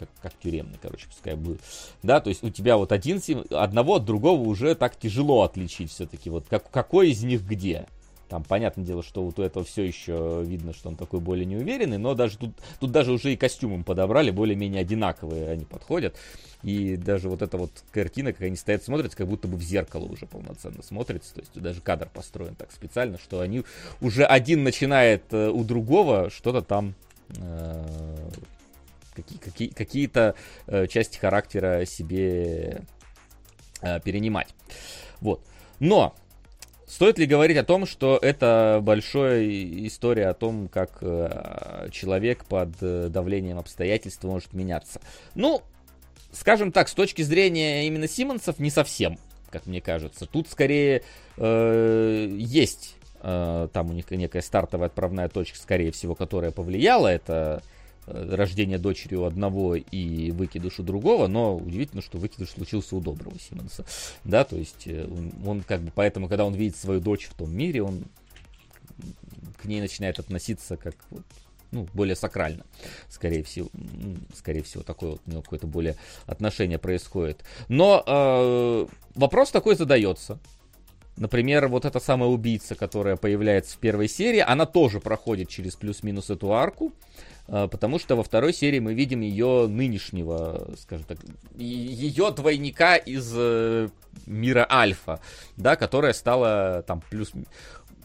как, как тюремный, короче, пускай будет. Да, то есть у тебя вот один одного от другого уже так тяжело отличить все-таки. Вот как, какой из них где. Там, понятное дело, что вот у этого все еще видно, что он такой более неуверенный, но даже тут, тут даже уже и костюмы подобрали, более-менее одинаковые они подходят. И даже вот эта вот картина, как они стоят, смотрятся, как будто бы в зеркало уже полноценно смотрится. То есть даже кадр построен так специально, что они уже один начинает э, у другого что-то там э, какие, какие, какие-то э, части характера себе э, перенимать. Вот. Но стоит ли говорить о том, что это большая история о том, как э, человек под э, давлением обстоятельств может меняться? Ну, скажем так, с точки зрения именно Симмонсов, не совсем, как мне кажется. Тут скорее э, есть э, там у них некая стартовая отправная точка, скорее всего, которая повлияла. Это э, рождение дочери у одного и выкидыш у другого, но удивительно, что выкидыш случился у доброго Симмонса. Да, то есть э, он, как бы, поэтому, когда он видит свою дочь в том мире, он к ней начинает относиться как вот, ну, более сакрально, скорее всего, скорее всего, такое вот у него какое-то более отношение происходит. Но э, вопрос такой задается. Например, вот эта самая убийца, которая появляется в первой серии, она тоже проходит через плюс-минус эту арку, э, потому что во второй серии мы видим ее нынешнего, скажем так, ее двойника из э, мира Альфа, да, которая стала там плюс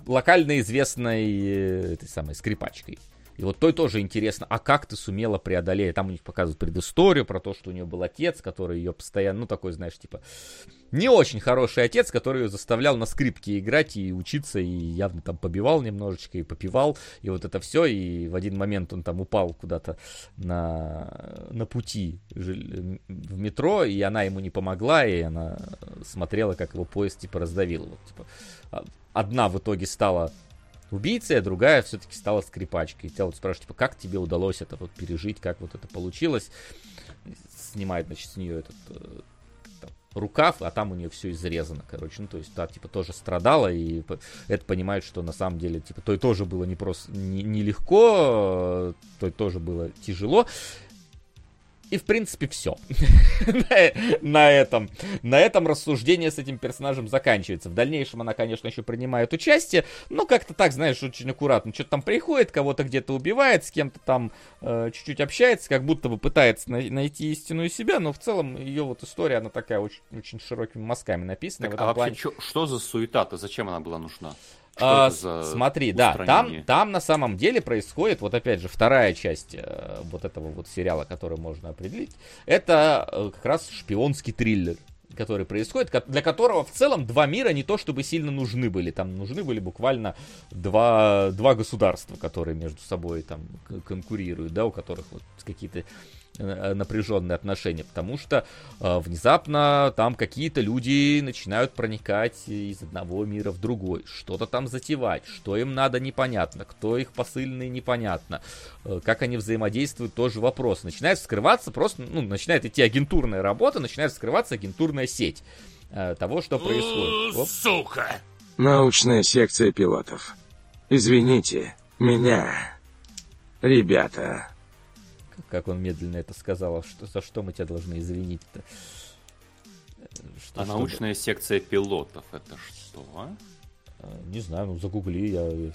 локально известной э, этой самой скрипачкой. И вот той тоже интересно, а как ты сумела преодолеть? Там у них показывают предысторию про то, что у нее был отец, который ее постоянно, ну такой, знаешь, типа, не очень хороший отец, который ее заставлял на скрипке играть и учиться, и явно там побивал немножечко, и попивал, и вот это все, и в один момент он там упал куда-то на, на пути в метро, и она ему не помогла, и она смотрела, как его поезд типа раздавил. Вот, типа, а- одна в итоге стала убийцей, а другая все-таки стала скрипачкой. И тебя вот спрашивают, типа, как тебе удалось это вот пережить, как вот это получилось. Снимает, значит, с нее этот э, там, рукав, а там у нее все изрезано, короче. Ну, то есть, та, типа, тоже страдала, и это понимает, что на самом деле, типа, той тоже было не просто, не- нелегко, э, той тоже было тяжело. И, в принципе, все. на этом. На этом рассуждение с этим персонажем заканчивается. В дальнейшем она, конечно, еще принимает участие, но как-то так, знаешь, очень аккуратно. Что-то там приходит, кого-то где-то убивает, с кем-то там э, чуть-чуть общается, как будто бы пытается най- найти истинную себя, но в целом ее вот история, она такая очень, очень широкими мазками написана. Так, а вообще, плане. чё- что за суета-то? Зачем она была нужна? Что А, за смотри, да, там, там на самом деле происходит, вот опять же, вторая часть э, вот этого вот сериала, который можно определить, это э, как раз шпионский триллер который происходит, для которого в целом два мира не то чтобы сильно нужны были. Там нужны были буквально два, два государства, которые между собой там конкурируют, да, у которых вот какие-то напряженные отношения, потому что э, внезапно там какие-то люди начинают проникать из одного мира в другой, что-то там затевать, что им надо непонятно, кто их посыльный непонятно, Э, как они взаимодействуют тоже вопрос. Начинает вскрываться просто, ну, начинает идти агентурная работа, начинает вскрываться агентурная сеть э, того, что происходит. Оп. Научная секция пилотов. Извините, меня. Ребята. Как он медленно это сказал, а что, за что мы тебя должны извинить-то? Что, А что- научная секция пилотов это что? а? Не знаю, ну загугли, я... э,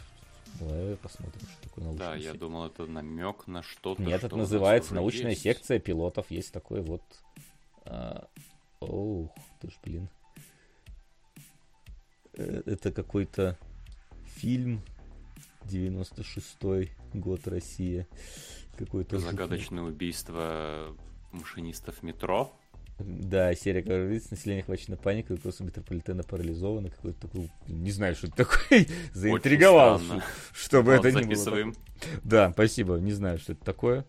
Давай посмотрим, что такое научная Да, я секция. думал, это намек на что-то. Нет, что это называется научная есть. секция пилотов. Есть такой вот... а, Ох, ты ж, блин. Э, Это какой-то фильм 96-й год Россия. Жуткий. Загадочное убийство машинистов метро. Да, серия, как говорится, население охвачено паникой, руководство метрополитена парализовано. Какой-то такой... Не знаю, что это такое. Заинтриговал, чтобы Вот, это не было. записываем. Да, спасибо. Не знаю, что это такое.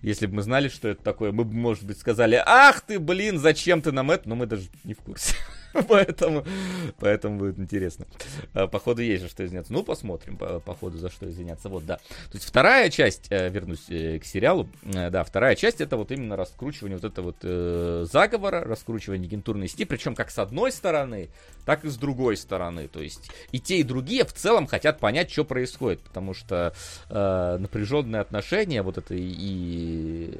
Если бы мы знали, что это такое, мы бы, может быть, сказали, ах ты, блин, зачем ты нам это? Но мы даже не в курсе. поэтому, поэтому будет интересно. А, Походу, есть же что извиняться. Ну, посмотрим, по, по ходу, за что извиняться. Вот, да. То есть вторая часть, э, вернусь э, к сериалу, э, да, вторая часть это вот именно раскручивание вот этого вот э, заговора, раскручивание агентурной сети, причем как с одной стороны, так и с другой стороны. То есть и те, и другие в целом хотят понять, что происходит, потому что э, напряженные отношения, вот это и, и,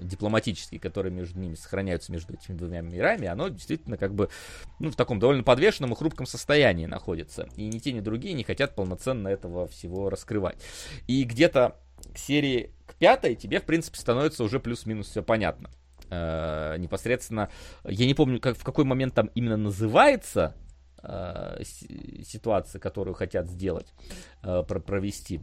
дипломатические, которые между ними сохраняются между этими двумя мирами, оно действительно как бы ну, в таком довольно подвешенном и хрупком состоянии находится. И ни те, ни другие не хотят полноценно этого всего раскрывать. И где-то к серии к пятой тебе, в принципе, становится уже плюс-минус все понятно. Э, непосредственно, я не помню, как, в какой момент там именно называется э, си- ситуация, которую хотят сделать, э, про- провести.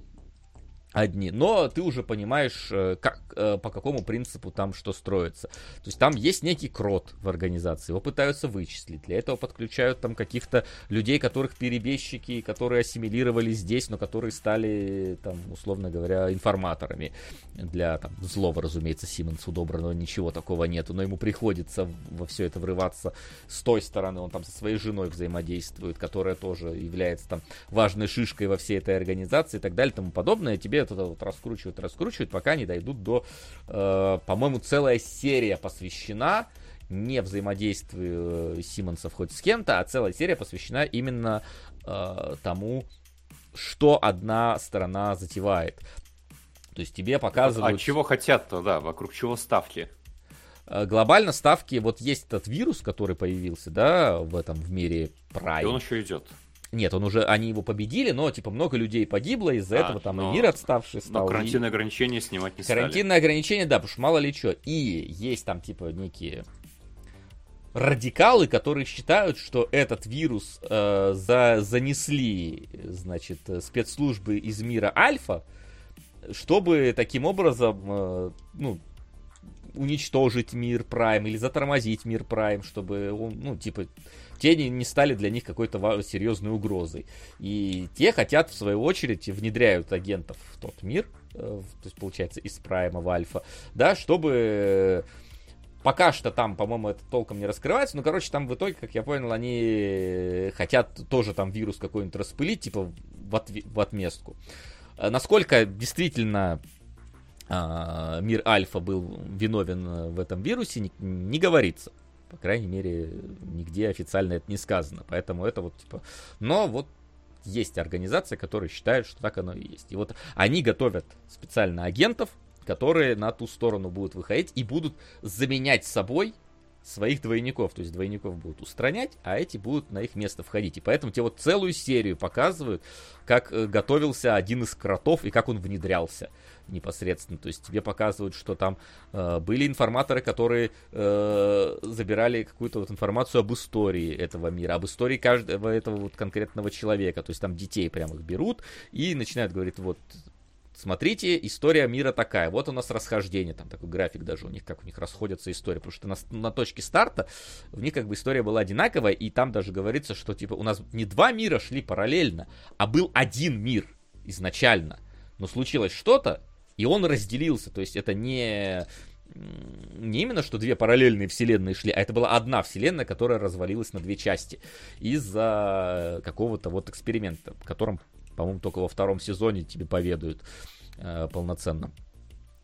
Одни, но ты уже понимаешь, э, как, э, по какому принципу там что строится. То есть там есть некий крот в организации, его пытаются вычислить. Для этого подключают там каких-то людей, которых перебежчики, которые ассимилировали здесь, но которые стали, там, условно говоря, информаторами. Для там, злого, разумеется, Симонсу доброго ничего такого нету, но ему приходится во все это врываться с той стороны. Он там со своей женой взаимодействует, которая тоже является там важной шишкой во всей этой организации и так далее и тому подобное. Тебе это вот раскручивают, раскручивают, пока не дойдут до, э, по-моему, целая серия посвящена не взаимодействию э, Симмонсов хоть с кем-то, а целая серия посвящена именно э, тому, что одна сторона затевает. То есть тебе показывают... А чего хотят-то, да, вокруг чего ставки? Э, глобально ставки, вот есть этот вирус, который появился, да, в этом, в мире Prime. И он еще идет. Нет, он уже, они его победили, но, типа, много людей погибло, из-за А, этого там но- и мир отставший Но стал. и- карантинные ограничения снимать не стали. Карантинные ограничения, да, потому что мало ли что. И есть там, типа, некие радикалы, которые считают, что этот вирус э, за, занесли, значит, спецслужбы из мира Альфа, чтобы таким образом, э, ну, уничтожить мир Прайм или затормозить мир Прайм, чтобы он, ну, типа, те не, стали для них какой-то серьезной угрозой. И те хотят, в свою очередь, внедряют агентов в тот мир, э, то есть, получается, из Прайма в Альфа, да, чтобы э, Пока что там, по-моему, это толком не раскрывается. Но, короче, там в итоге, как я понял, они хотят тоже там вирус какой-нибудь распылить, типа в, отве- в отместку. А Насколько действительно а, мир Альфа был виновен э, в этом вирусе, не говорится. По крайней мере, нигде официально это не сказано. Поэтому это вот типа... Но вот есть организация, которая считает, что так оно и есть. И вот они готовят специально агентов, которые на ту сторону будут выходить и будут заменять собой своих двойников. То есть двойников будут устранять, а эти будут на их место входить. И поэтому тебе вот целую серию показывают, как э, готовился один из кротов и как он внедрялся непосредственно. То есть тебе показывают, что там э, были информаторы, которые э, забирали какую-то вот информацию об истории этого мира, об истории каждого этого вот конкретного человека. То есть там детей прям их берут и начинают говорить, вот смотрите, история мира такая. Вот у нас расхождение, там такой график даже у них, как у них расходятся истории. Потому что на, на точке старта в них как бы история была одинаковая, и там даже говорится, что типа у нас не два мира шли параллельно, а был один мир изначально. Но случилось что-то, и он разделился. То есть это не не именно, что две параллельные вселенные шли, а это была одна вселенная, которая развалилась на две части из-за какого-то вот эксперимента, в котором, по-моему, только во втором сезоне тебе поведают э, полноценно.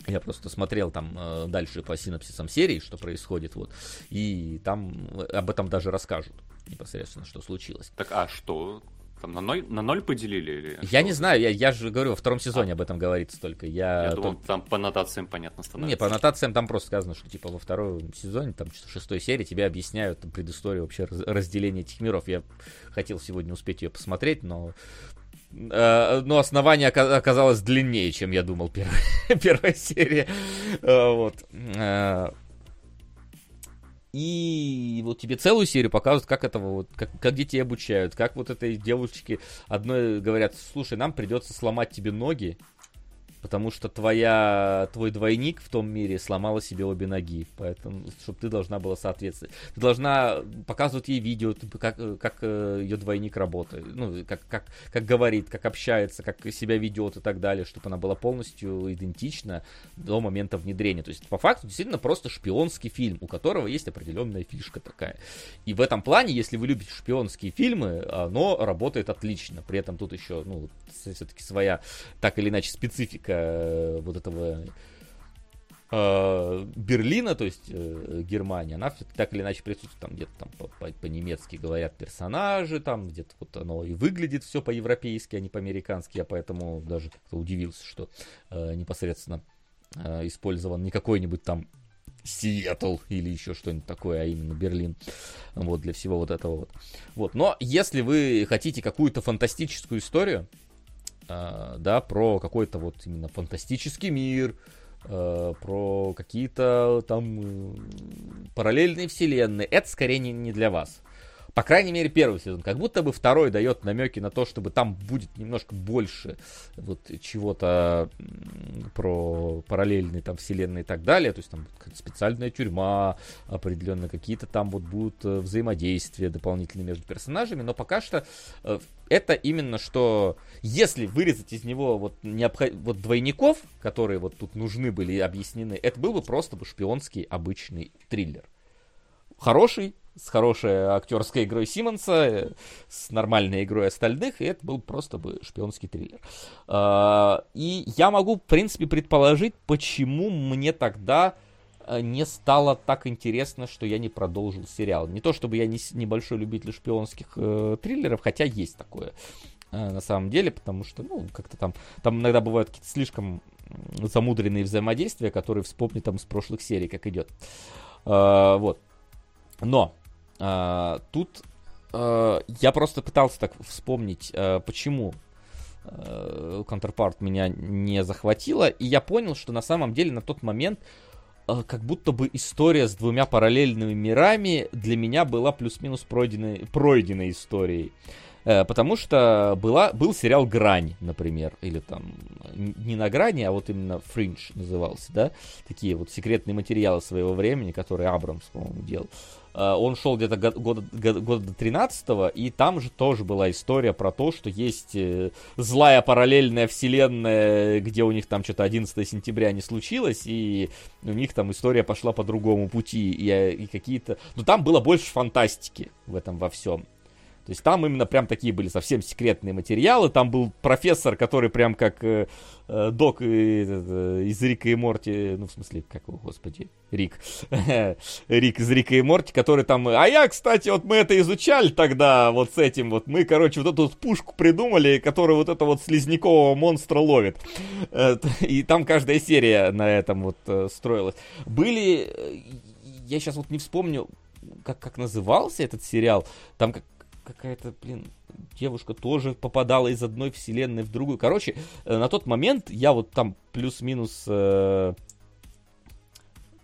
Я просто смотрел там э, дальше по синапсисам серии, что происходит, вот, и там об этом даже расскажут непосредственно, что случилось. Так, а что? Там на ноль, на ноль поделили? Или Я что? не знаю, я, я же говорю, во втором сезоне об этом говорится только. Я, Я только- думал, там по нотациям понятно становится. Не, по аннотациям там просто сказано, что типа во втором сезоне, там что шестой серии тебе объясняют там, предысторию вообще раз- разделения этих миров. Я хотел сегодня успеть ее посмотреть, но э, но основание ока- оказалось длиннее, чем я думал первая, первая серия. Э, Вот. Э, И вот тебе целую серию показывают, как этого вот, как, как детей обучают, как вот этой девушечке одной говорят, слушай, нам придется сломать тебе ноги, потому что твоя, твой двойник в том мире сломала себе обе ноги, поэтому, чтобы ты должна была соответствовать. Ты должна показывать ей видео, ты- как, э, как ее двойник работает, ну, как, как, как говорит, как общается, как себя ведет и так далее, чтобы она была полностью идентична до момента внедрения. То есть, по факту, действительно просто шпионский фильм, у которого есть определенная фишка такая. И в этом плане, если вы любите шпионские фильмы, оно работает отлично. При этом тут еще, ну, все-таки своя, так или иначе, специфика э, вот этого э, Берлина, то есть э, Германия, она так или иначе присутствует, там где-то там по- по- по-немецки говорят персонажи, там где-то вот оно и выглядит все по-европейски, а не по-американски, я поэтому даже как-то удивился, что непосредственно использован не какой-нибудь там Сиэтл или еще что-нибудь такое, а именно Берлин. Вот, для всего вот этого вот. Вот, но если вы хотите какую-то фантастическую историю, да, про какой-то вот именно фантастический мир, э, про какие-то там параллельные вселенные, это скорее не, не для вас. По крайней мере, первый сезон. Как будто бы второй дает намеки на то, чтобы там будет немножко больше вот чего-то про параллельные там вселенные и так далее. То есть там специальная тюрьма, определенно какие-то там вот будут э, взаимодействия дополнительные между персонажами. Но пока что э, это именно что, если вырезать из него вот, необход... вот двойников, которые вот тут нужны были и объяснены, это был бы просто бы шпионский обычный триллер. Хороший, с хорошей актерской игрой Симмонса, э, с нормальной игрой остальных, и это был просто бы шпионский триллер. А, И я могу, в принципе, предположить, почему мне тогда э, не стало так интересно, что я не продолжил сериал. Не то, чтобы я не небольшой любитель шпионских э, триллеров, хотя есть такое э, на самом деле, потому что, ну, как-то там, там иногда бывают какие-то слишком замудренные взаимодействия, которые вспомни там с прошлых серий, как идет. А, вот. Но а, тут а, я просто пытался так вспомнить, а, почему а, Counterpart меня не захватила, и я понял, что на самом деле на тот момент а, как будто бы история с двумя параллельными мирами для меня была плюс-минус пройденной, пройденной историей. Э, Потому что была, был сериал «Грань», например, или там не на грани, а вот именно «Фриндж» назывался, да, такие вот секретные материалы своего времени, которые Абрамс, по-моему, делал. Э, Он шел где-то го- года, го- года до 13 и там же тоже была история про то, что есть э, злая параллельная вселенная, где у них там что-то 11 сентября не случилось, и у них там история пошла по другому пути, и, э, и какие-то... Ну, там было больше фантастики в этом во всем. То есть там именно прям такие были совсем секретные материалы. Там был профессор, который прям как э, э, док э, из Рика и Морти, ну в смысле, как его, господи, Рик. Рик из Рика и Морти, который там, а я, кстати, вот мы это изучали тогда вот с этим вот. Мы, короче, вот эту вот пушку придумали, которая вот это вот слизнякового монстра ловит. Э, И там каждая серия на этом вот э, строилась. Были, э, я сейчас вот не вспомню, как, как назывался этот сериал. Там как, какая-то, блин, девушка тоже попадала из одной вселенной в другую. Короче, э, на тот момент я вот там плюс-минус э,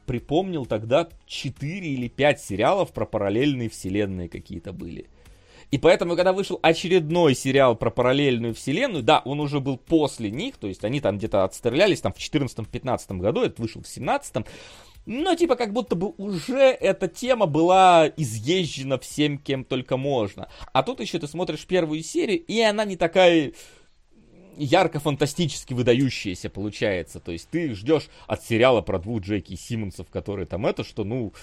припомнил тогда 4 или 5 сериалов про параллельные вселенные какие-то были. И поэтому, когда вышел очередной сериал про параллельную вселенную, да, он уже был после них, то есть они там где-то отстрелялись там в 14-15 году, это вышел в 17 но типа как будто бы уже эта тема была изъезжена всем, кем только можно. А тут еще ты смотришь первую серию, и она не такая ярко-фантастически выдающаяся получается. То есть ты ждешь от сериала про двух Джеки Симмонсов, которые там это, что, ну,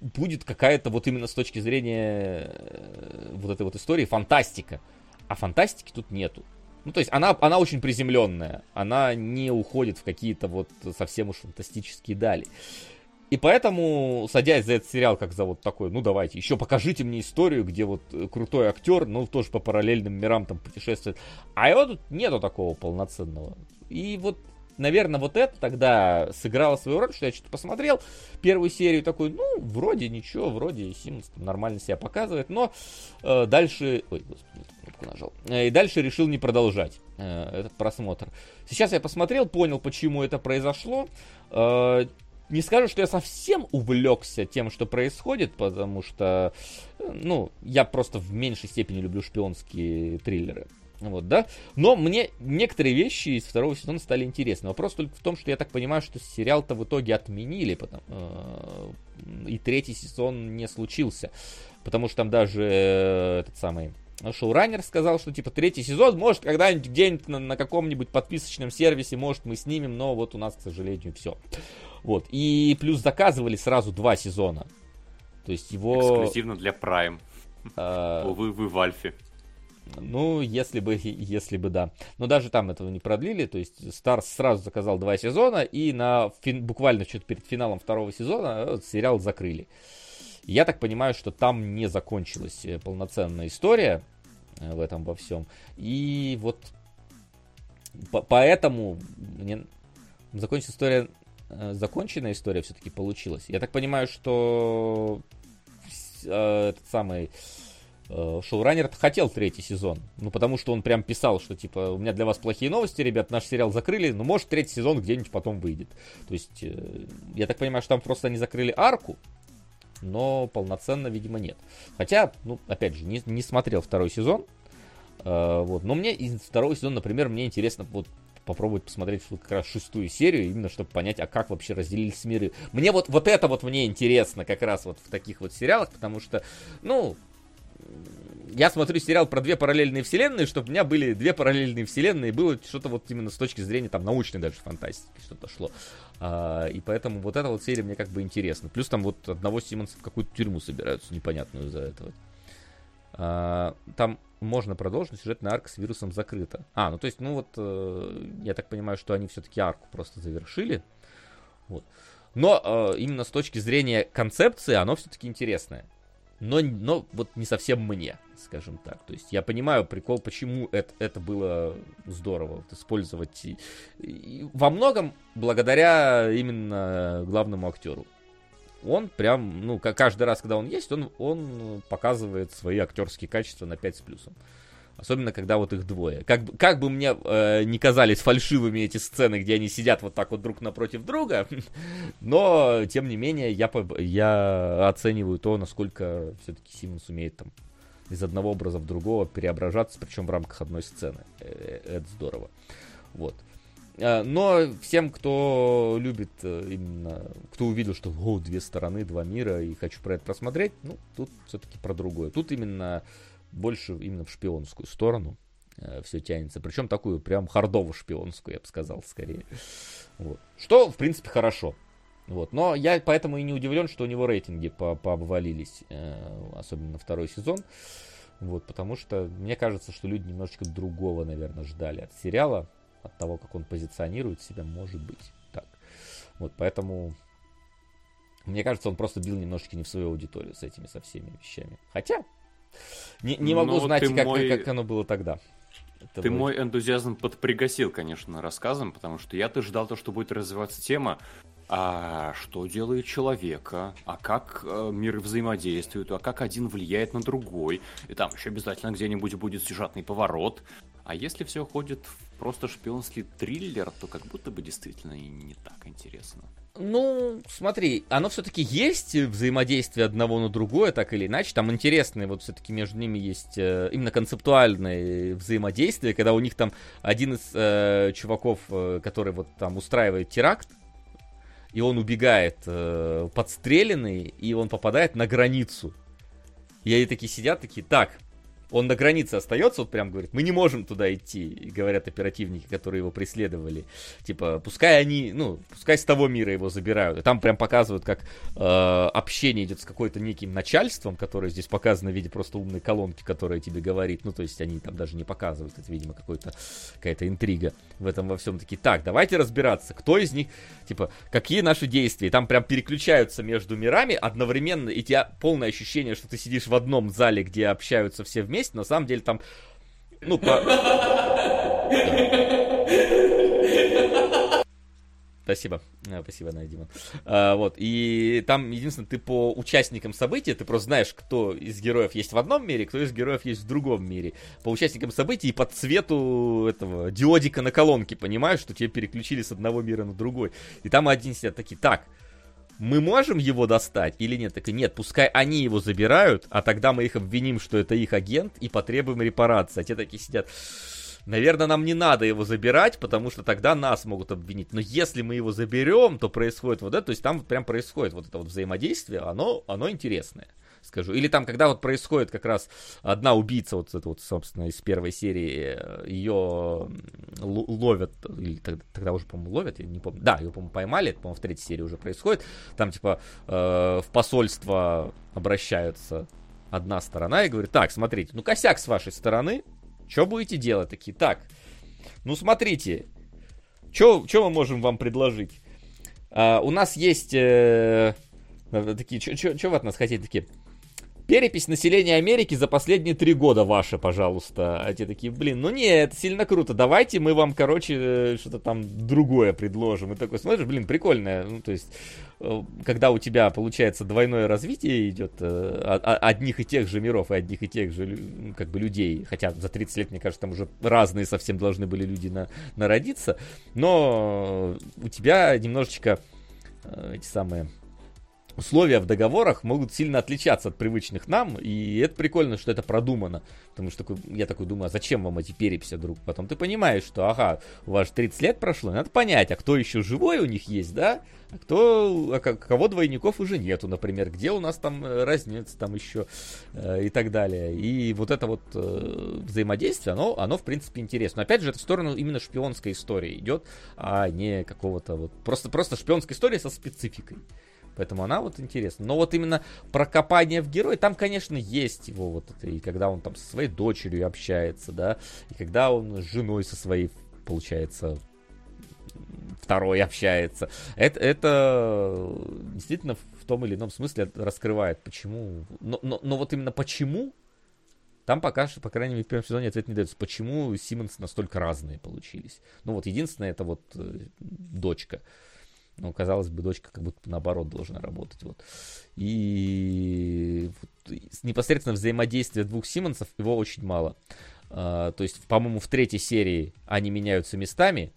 будет какая-то вот именно с точки зрения э, вот этой вот истории фантастика. А фантастики тут нету. Ну, то есть она, она очень приземленная. Она не уходит в какие-то вот совсем уж фантастические дали. И поэтому, садясь за этот сериал, как за вот такой, ну давайте, еще покажите мне историю, где вот э, крутой актер, ну тоже по параллельным мирам там путешествует. А его тут нету такого полноценного. И вот, наверное, вот это тогда сыграло свою роль, что я что-то посмотрел первую серию такой, ну, вроде ничего, вроде Симмонс нормально себя показывает, но э, дальше... Ой, господи, кнопку нажал. Э, И дальше решил не продолжать э, этот просмотр. Сейчас я посмотрел, понял, почему это произошло. Э, не скажу, что я совсем увлекся тем, что происходит, потому что, ну, я просто в меньшей степени люблю шпионские триллеры. Вот, да. Но мне некоторые вещи из второго сезона стали интересны. Вопрос только в том, что я так понимаю, что сериал-то в итоге отменили, потому, и третий сезон не случился. Потому что там даже этот самый шоураннер сказал, что типа третий сезон, может, когда-нибудь где-нибудь на, на каком-нибудь подписочном сервисе, может, мы снимем, но вот у нас, к сожалению, все. Вот. И плюс заказывали сразу два сезона. То есть его... Эксклюзивно для Prime. э, Увы, вы в Альфе. ну, если бы, если бы, да. Но даже там этого не продлили, то есть Старс сразу заказал два сезона, и на фин- буквально что-то перед финалом второго сезона э, сериал закрыли. Я так понимаю, что там не закончилась э, полноценная история э, в этом во всем. И вот по- поэтому мне закончилась история, э, законченная история все-таки получилась. Я так понимаю, что этот самый шоураннер хотел третий сезон. Ну, потому что он прям писал, что, типа, у меня для вас плохие новости, ребят, наш сериал закрыли, но может третий сезон где-нибудь потом выйдет. То есть, я так понимаю, что там просто они закрыли арку, но полноценно, видимо, нет. Хотя, ну, опять же, не, не смотрел второй сезон, э, вот, но мне из второго сезона, например, мне интересно вот попробовать посмотреть вот как раз шестую серию, именно чтобы понять, а как вообще разделились миры. Мне вот, вот это вот мне интересно как раз вот в таких вот сериалах, потому что, ну, я смотрю сериал про две параллельные вселенные, чтобы у меня были две параллельные вселенные, и было что-то вот именно с точки зрения там научной даже фантастики что-то шло. А, и поэтому вот эта вот серия мне как бы интересна. Плюс там вот одного Симмонса в какую-то тюрьму собираются, непонятную из-за этого. А, там можно продолжить, сюжетная арка с вирусом закрыта. А, ну то есть, ну вот, э, я так понимаю, что они все-таки арку просто завершили. Вот. Но э, именно с точки зрения концепции оно все-таки интересное но, но вот не совсем мне, скажем так. То есть я понимаю прикол, почему это, это было здорово вот, использовать. И, и во многом благодаря именно главному актеру. Он прям, ну, каждый раз, когда он есть, он, он показывает свои актерские качества на 5 с плюсом. Особенно, когда вот их двое. Как, как бы мне э, не казались фальшивыми эти сцены, где они сидят вот так вот друг напротив друга, но, тем не менее, я, я оцениваю то, насколько все-таки Симмонс умеет там из одного образа в другого переображаться, причем в рамках одной сцены. Э, это здорово. Вот. Э, но всем, кто любит э, именно, кто увидел, что о, две стороны, два мира, и хочу про это просмотреть, ну, тут все-таки про другое. Тут именно больше именно в шпионскую сторону э, все тянется. Причем такую прям хардово шпионскую, я бы сказал, скорее. Вот. Что, в принципе, хорошо. Вот. Но я поэтому и не удивлен, что у него рейтинги по пообвалились, э, особенно второй сезон. Вот, потому что мне кажется, что люди немножечко другого, наверное, ждали от сериала, от того, как он позиционирует себя, может быть. Так. Вот, поэтому мне кажется, он просто бил немножечко не в свою аудиторию с этими со всеми вещами. Хотя, не, не могу Но ну, знать, как, мой... как оно было тогда. Это ты будет... мой энтузиазм подпригасил, конечно, рассказом, потому что я-то ждал то, что будет развиваться тема, а что делает человека, а как э, мир взаимодействует, а как один влияет на другой, и там еще обязательно где-нибудь будет сюжетный поворот. А если все ходит в просто шпионский триллер, то как будто бы действительно и не так интересно. Ну, смотри, оно все-таки есть взаимодействие одного на другое, так или иначе. Там интересные, вот все-таки между ними есть э, именно концептуальное взаимодействие, когда у них там один из э, чуваков, э, который вот там устраивает теракт, и он убегает э, подстреленный, и он попадает на границу. И они такие сидят, такие, так, он на границе остается, вот прям говорит, мы не можем туда идти, говорят оперативники, которые его преследовали. Типа, пускай они, ну, пускай с того мира его забирают. И там прям показывают, как э, общение идет с какой-то неким начальством, которое здесь показано в виде просто умной колонки, которая тебе говорит. Ну, то есть они там даже не показывают, это, видимо, какой-то, какая-то интрига в этом во всем. Такие, так, давайте разбираться, кто из них, типа, какие наши действия. Там прям переключаются между мирами одновременно, и тебя полное ощущение, что ты сидишь в одном зале, где общаются все вместе, вместе, на самом деле там, ну, по... Спасибо. А, спасибо, Надя А, вот. И там, единственное, ты по участникам событий, ты просто знаешь, кто из героев есть в одном мире, кто из героев есть в другом мире. По участникам событий и по цвету этого диодика на колонке, понимаешь, что тебе переключили с одного мира на другой. И там один сидят такие, так, мы можем его достать или нет? Так и нет, пускай они его забирают, а тогда мы их обвиним, что это их агент, и потребуем репарации. А те такие сидят. Наверное, нам не надо его забирать, потому что тогда нас могут обвинить. Но если мы его заберем, то происходит вот это. То есть там прям происходит вот это вот взаимодействие, оно, оно интересное скажу. Или там, когда вот происходит как раз одна убийца, вот это вот, собственно, из первой серии, ее ловят, или тогда, тогда уже, по-моему, ловят, я не помню. Да, ее, по-моему, поймали, это, по-моему, в третьей серии уже происходит. Там, типа, э, в посольство обращаются одна сторона и говорит, так, смотрите, ну косяк с вашей стороны, что будете делать? Такие, так, ну смотрите, что мы можем вам предложить? Uh, у нас есть uh, такие, что вы от нас хотите? Такие, Перепись населения Америки за последние три года ваша, пожалуйста. А те такие, блин, ну не, это сильно круто. Давайте мы вам, короче, э, что-то там другое предложим. И такой смотришь, блин, прикольное. Ну, то есть, э, когда у тебя, получается, двойное развитие идет э, одних и тех же миров и одних и тех же, как бы, людей. Хотя за 30 лет, мне кажется, там уже разные совсем должны были люди на, народиться. Но у тебя немножечко эти самые условия в договорах могут сильно отличаться от привычных нам, и это прикольно, что это продумано, потому что такой, я такой думаю, а зачем вам эти переписи вдруг? Потом ты понимаешь, что, ага, у вас 30 лет прошло, надо понять, а кто еще живой у них есть, да, а кто, а кого двойников уже нету, например, где у нас там э, разница там еще э, и так далее. И вот это вот э, взаимодействие, оно, оно в принципе интересно. Но опять же, это в сторону именно шпионской истории идет, а не какого-то вот просто просто шпионской истории со спецификой. Поэтому она вот интересна. Но вот именно прокопание в герой, там, конечно, есть его вот это, и когда он там со своей дочерью общается, да, и когда он с женой со своей, получается, второй общается. Это, это действительно в том или ином смысле раскрывает, почему. Но, но, но вот именно почему, там пока что, по крайней мере, в первом сезоне ответ не дается, почему Симмонс настолько разные получились. Ну вот единственное, это вот э, дочка. Ну, казалось бы, дочка как будто наоборот должна работать. Вот. И непосредственно взаимодействие двух Симмонсов его очень мало. Uh, то есть, по-моему, в третьей серии они меняются местами.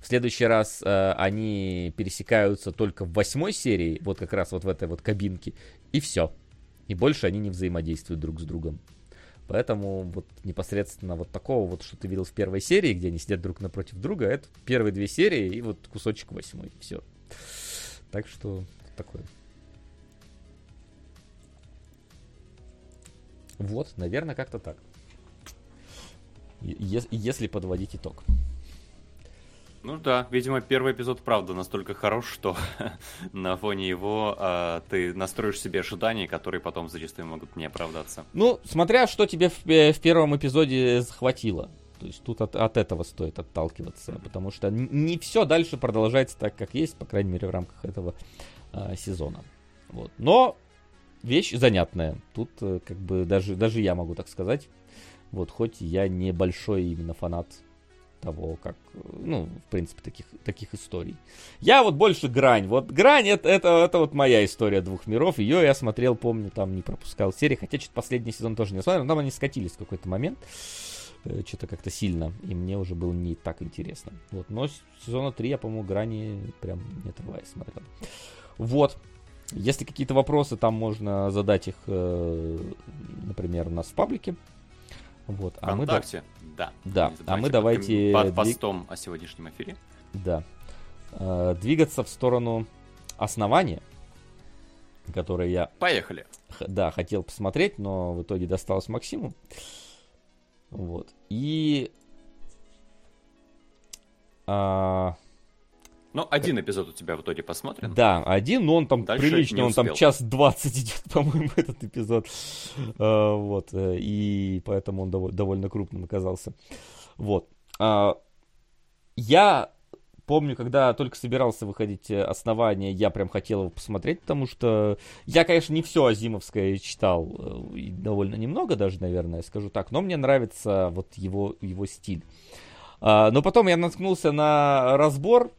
В следующий раз uh, они пересекаются только в восьмой серии, вот как раз вот в этой вот кабинке, и все. И больше они не взаимодействуют друг с другом. Поэтому вот непосредственно вот такого вот, что ты видел в первой серии, где они сидят друг напротив друга, это первые две серии и вот кусочек восьмой. Все. Так что такое. Вот, наверное, как-то так. Если подводить итог. Ну да, видимо, первый эпизод, правда, настолько хорош, что на фоне его э, ты настроишь себе ожидания, которые потом зачастую могут не оправдаться. Ну, смотря что тебе в, в первом эпизоде захватило. То есть тут от, от этого стоит отталкиваться, потому что не все дальше продолжается так, как есть, по крайней мере, в рамках этого э, сезона. Вот. Но вещь занятная. Тут э, как бы даже, даже я могу так сказать. Вот, хоть я не большой именно фанат того, как, ну, в принципе, таких, таких историй. Я вот больше грань. Вот грань это, это, это вот моя история двух миров. Ее я смотрел, помню, там не пропускал серии. Хотя что-то последний сезон тоже не смотрел. Но там они скатились в какой-то момент. Э, что-то как-то сильно. И мне уже было не так интересно. Вот. Но сезона 3 я, по-моему, грани прям не отрываясь смотрел. Вот. Если какие-то вопросы, там можно задать их, э, например, у нас в паблике. Вот. А Вконтакте, мы, да. Да, а мы давайте... Под постом о сегодняшнем эфире. Да. Э, двигаться в сторону основания, которое я... Поехали. Да, хотел посмотреть, но в итоге досталось Максиму. Вот. И... А, ну, один эпизод у тебя в итоге посмотрен. Да, один, но он там Дальше приличный, он там час двадцать идет, по-моему, этот эпизод. Uh, вот, э, и поэтому он дов- довольно крупным оказался. Вот. Uh, я помню, когда только собирался выходить э, основание, я прям хотел его посмотреть, потому что я, конечно, не все Азимовское читал, э, довольно немного даже, наверное, скажу так, но мне нравится вот его, его стиль. Uh, но потом я наткнулся на разбор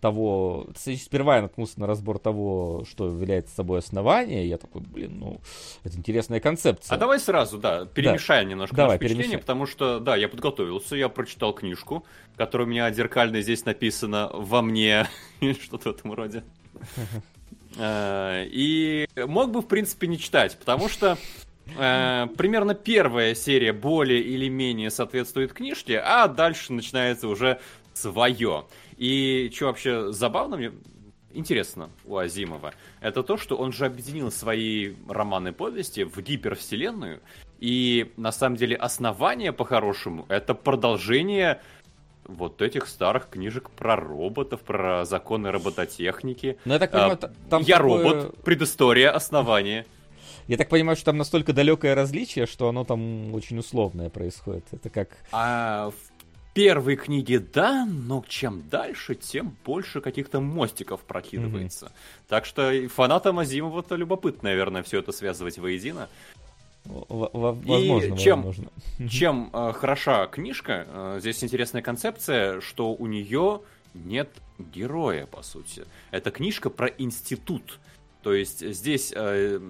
того, сперва я наткнулся на разбор того, что является собой основание, я такой, блин, ну, это интересная концепция. А давай сразу, да, перемешаем да. немножко давай, впечатление, потому что, да, я подготовился, я прочитал книжку, которая у меня зеркально здесь написана «Во мне», что-то в этом роде. Э, и мог бы, в принципе, не читать, потому что Э, примерно первая серия более или менее соответствует книжке, а дальше начинается уже свое. И что вообще забавно мне, интересно у Азимова, это то, что он же объединил свои романы повести в гипервселенную, и на самом деле основание по-хорошему это продолжение вот этих старых книжек про роботов, про законы робототехники. Ну, я так понимаю, а, там Я такое... робот, предыстория, основание. Я так понимаю, что там настолько далекое различие, что оно там очень условное происходит. Это как... А в первой книге да, но чем дальше, тем больше каких-то мостиков прокидывается. Mm-hmm. Так что фанатам Азимова-то любопытно, наверное, все это связывать воедино. Возможно, И чем, возможно. чем э, хороша книжка, э, здесь интересная концепция, что у нее нет героя, по сути. Это книжка про институт. То есть здесь э,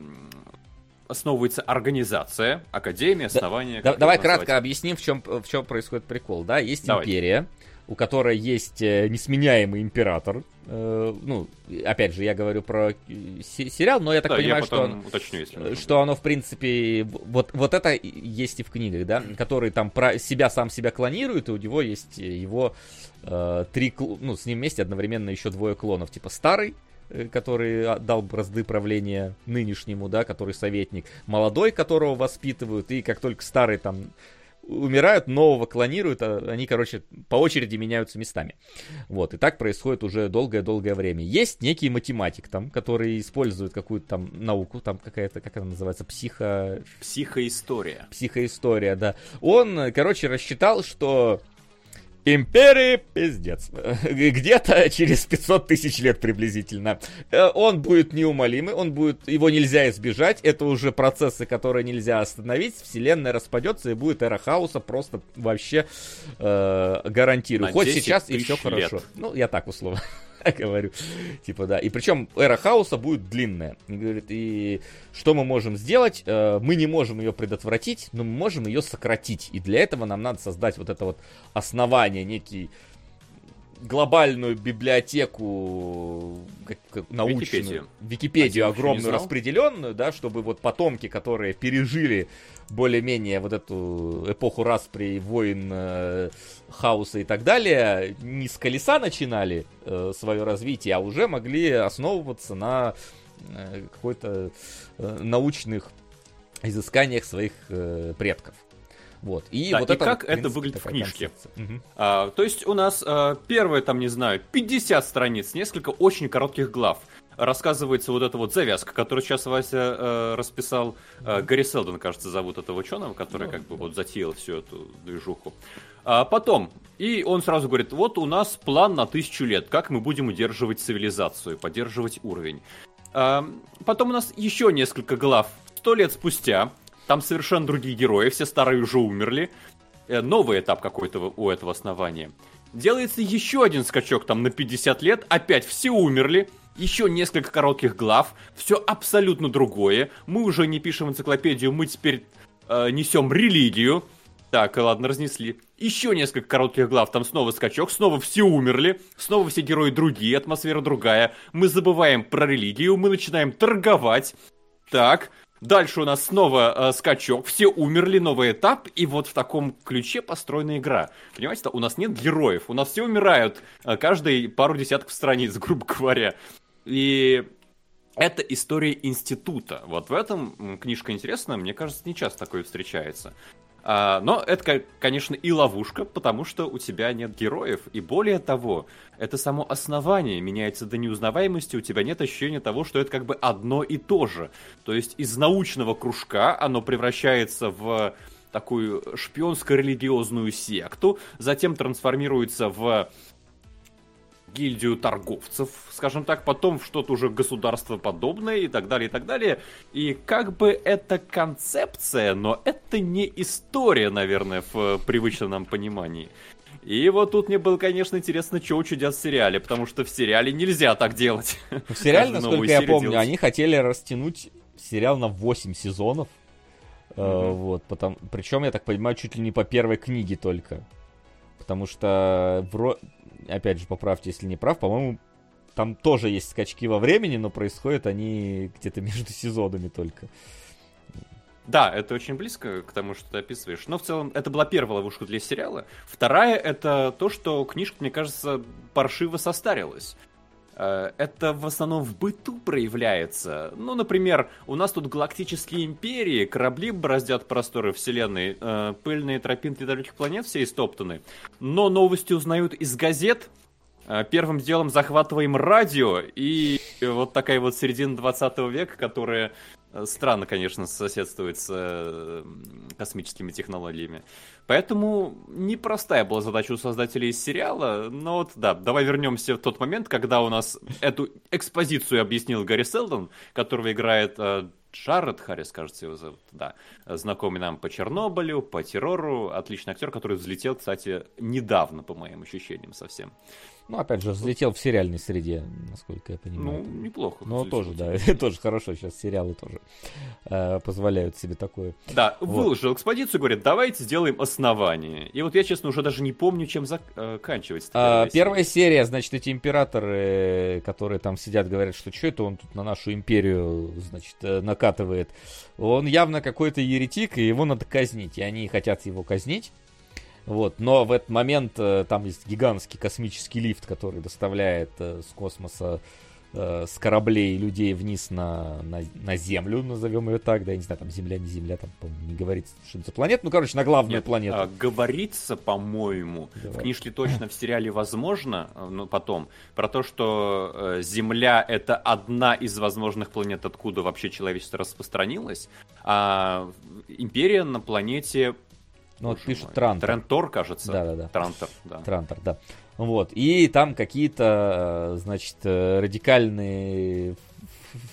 основывается организация, академия, основание. Да, давай кратко объясним, в чем, в чем происходит прикол. Да, есть давай. империя, у которой есть э, несменяемый император. Э, ну, опять же, я говорю про э, се- сериал, но я так Да, понимаю, я что он, уточню, если нужно. что оно, в принципе, вот, вот это есть и в книгах, да, который там про себя сам себя клонирует, и у него есть его э, три, ну, с ним вместе одновременно еще двое клонов, типа старый, который отдал бразды правления нынешнему, да, который советник, молодой, которого воспитывают, и как только старый там умирают, нового клонируют, а они, короче, по очереди меняются местами. Вот, и так происходит уже долгое-долгое время. Есть некий математик там, который использует какую-то там науку, там какая-то, как она называется, психо... Психоистория. психоистория, да. Он, э, короче, рассчитал, что Империи пиздец. Где-то через 500 тысяч лет приблизительно. Э, Он будет неумолимый, он будет, его нельзя избежать. Это уже процессы, которые нельзя остановить. Вселенная распадется и будет эра хаоса просто вообще э, гарантирую. Хоть 10 сейчас и все лет. хорошо. Ну, я так условно говорю. Типа, да. И причем эра хаоса будет длинная. И говорит, и что мы можем сделать? Э, Мы не можем ее предотвратить, но мы можем ее сократить. И для этого нам надо создать вот это вот основание, некий глобальную библиотеку как, как научную, Википедию. Википедию А огромную распределенную, да, чтобы вот потомки, которые пережили более-менее вот эту эпоху распри, войн, э, хаоса и так далее, не с колеса начинали э, свое развитие, а уже могли основываться на э, какой-то э, научных изысканиях своих э, предков. Вот. И Да, вот и это, как вот, в это принципе, выглядит в книжке? концепция. Мгм. А, то есть у нас а, первое, там, не знаю, 50 страниц, несколько очень коротких глав. Рассказывается вот эта вот завязка, которую сейчас Вася э, расписал. Э, Гарри Селдон, кажется, зовут этого ученого, который как бы вот затеял всю эту движуху. А потом, и он сразу говорит, вот у нас план на тысячу лет, как мы будем удерживать цивилизацию, поддерживать уровень. А, потом у нас еще несколько глав. Сто лет спустя, там совершенно другие герои, все старые уже умерли. Э, Новый этап какой-то у этого основания. Делается еще один скачок там на 50 лет, опять все умерли, еще несколько коротких глав, все абсолютно другое. Мы уже не пишем энциклопедию, мы теперь э, несем религию. Так, ладно, разнесли. Еще несколько коротких глав, там снова скачок, снова все умерли, снова все герои другие, атмосфера другая. Мы забываем про религию, мы начинаем торговать. Так, дальше у нас снова э, скачок, все умерли, новый этап, и вот в таком ключе построена игра. Понимаете, у нас нет героев, у нас все умирают, э, каждые пару десятков страниц, грубо говоря. И это история института. Вот в этом книжка интересная, мне кажется, не часто такое встречается. А, но это, ко- конечно, и ловушка, потому что у тебя нет героев. И более того, это само основание меняется до неузнаваемости, у тебя нет ощущения того, что это как бы одно и то же. То есть из научного кружка оно превращается в такую шпионско-религиозную секту, затем трансформируется в гильдию торговцев, скажем так, потом в что-то уже государствоподобное и так далее, и так далее. И как бы это концепция, но это не история, наверное, в привычном нам понимании. И вот тут мне было, конечно, интересно, что учудят в сериале, потому что в сериале нельзя так делать. В сериале, насколько я помню, делать. они хотели растянуть сериал на 8 сезонов. Э, вот, потом, причем, я так понимаю, чуть ли не по первой книге только. Потому что, вро- опять же, поправьте, если не прав, по-моему, там тоже есть скачки во времени, но происходят они где-то между сезонами только. Да, это очень близко к тому, что ты описываешь. Но в целом это была первая ловушка для сериала. Вторая это то, что книжка, мне кажется, паршиво состарилась. Э, Это в основном в быту проявляется. Ну, например, у нас тут галактические империи, корабли бороздят просторы вселенной, э, пыльные тропинки далеких планет все истоптаны. Но новости узнают из газет, Э, Первым делом захватываем радио, и вот такая вот середина 20 века, которая странно, конечно, соседствует с э, космическими технологиями. Поэтому непростая была задача у создателей сериала, но вот да, давай вернемся в тот момент, когда у нас эту экспозицию объяснил Гарри Селдон, которого играет э, Джаред Харрис, кажется, его зовут, да, знакомый нам по Чернобылю, по террору, отличный актер, который взлетел, кстати, недавно, по моим ощущениям, совсем. Ну, опять же, взлетел в сериальной среде, насколько я Ну, понимаю. неплохо. Ну, тоже, да, тоже хорошо. Сейчас сериалы тоже э, позволяют себе такое. Да, Вот. выложил экспозицию, говорит, давайте сделаем основание. И вот я, честно, уже даже не помню, чем заканчивается. А, первая серия, значит, эти императоры, которые там сидят, говорят, что что это он тут на нашу империю, значит, э, накатывает. Он явно какой-то еретик, и его надо казнить. И они хотят его казнить. Вот, но в этот момент э, там есть гигантский космический лифт, который доставляет э, с космоса э, с кораблей людей вниз на, на, на Землю, назовем ее так, да, я не знаю, там Земля, не Земля, там, по-моему, не говорится, что это за планета, ну, короче, на главную Нет, планету. а, говорится, по-моему, в Давай. книжке точно, в сериале возможно, э, ну, потом, про то, что Земля — это одна из возможных планет, откуда вообще человечество распространилось, а Империя на планете... ну, вот пишут мой, Трантор. Трентор, кажется. Да-да-да. Трантор, да. Трантор, да. Вот. И там какие-то, э, значит, э, радикальные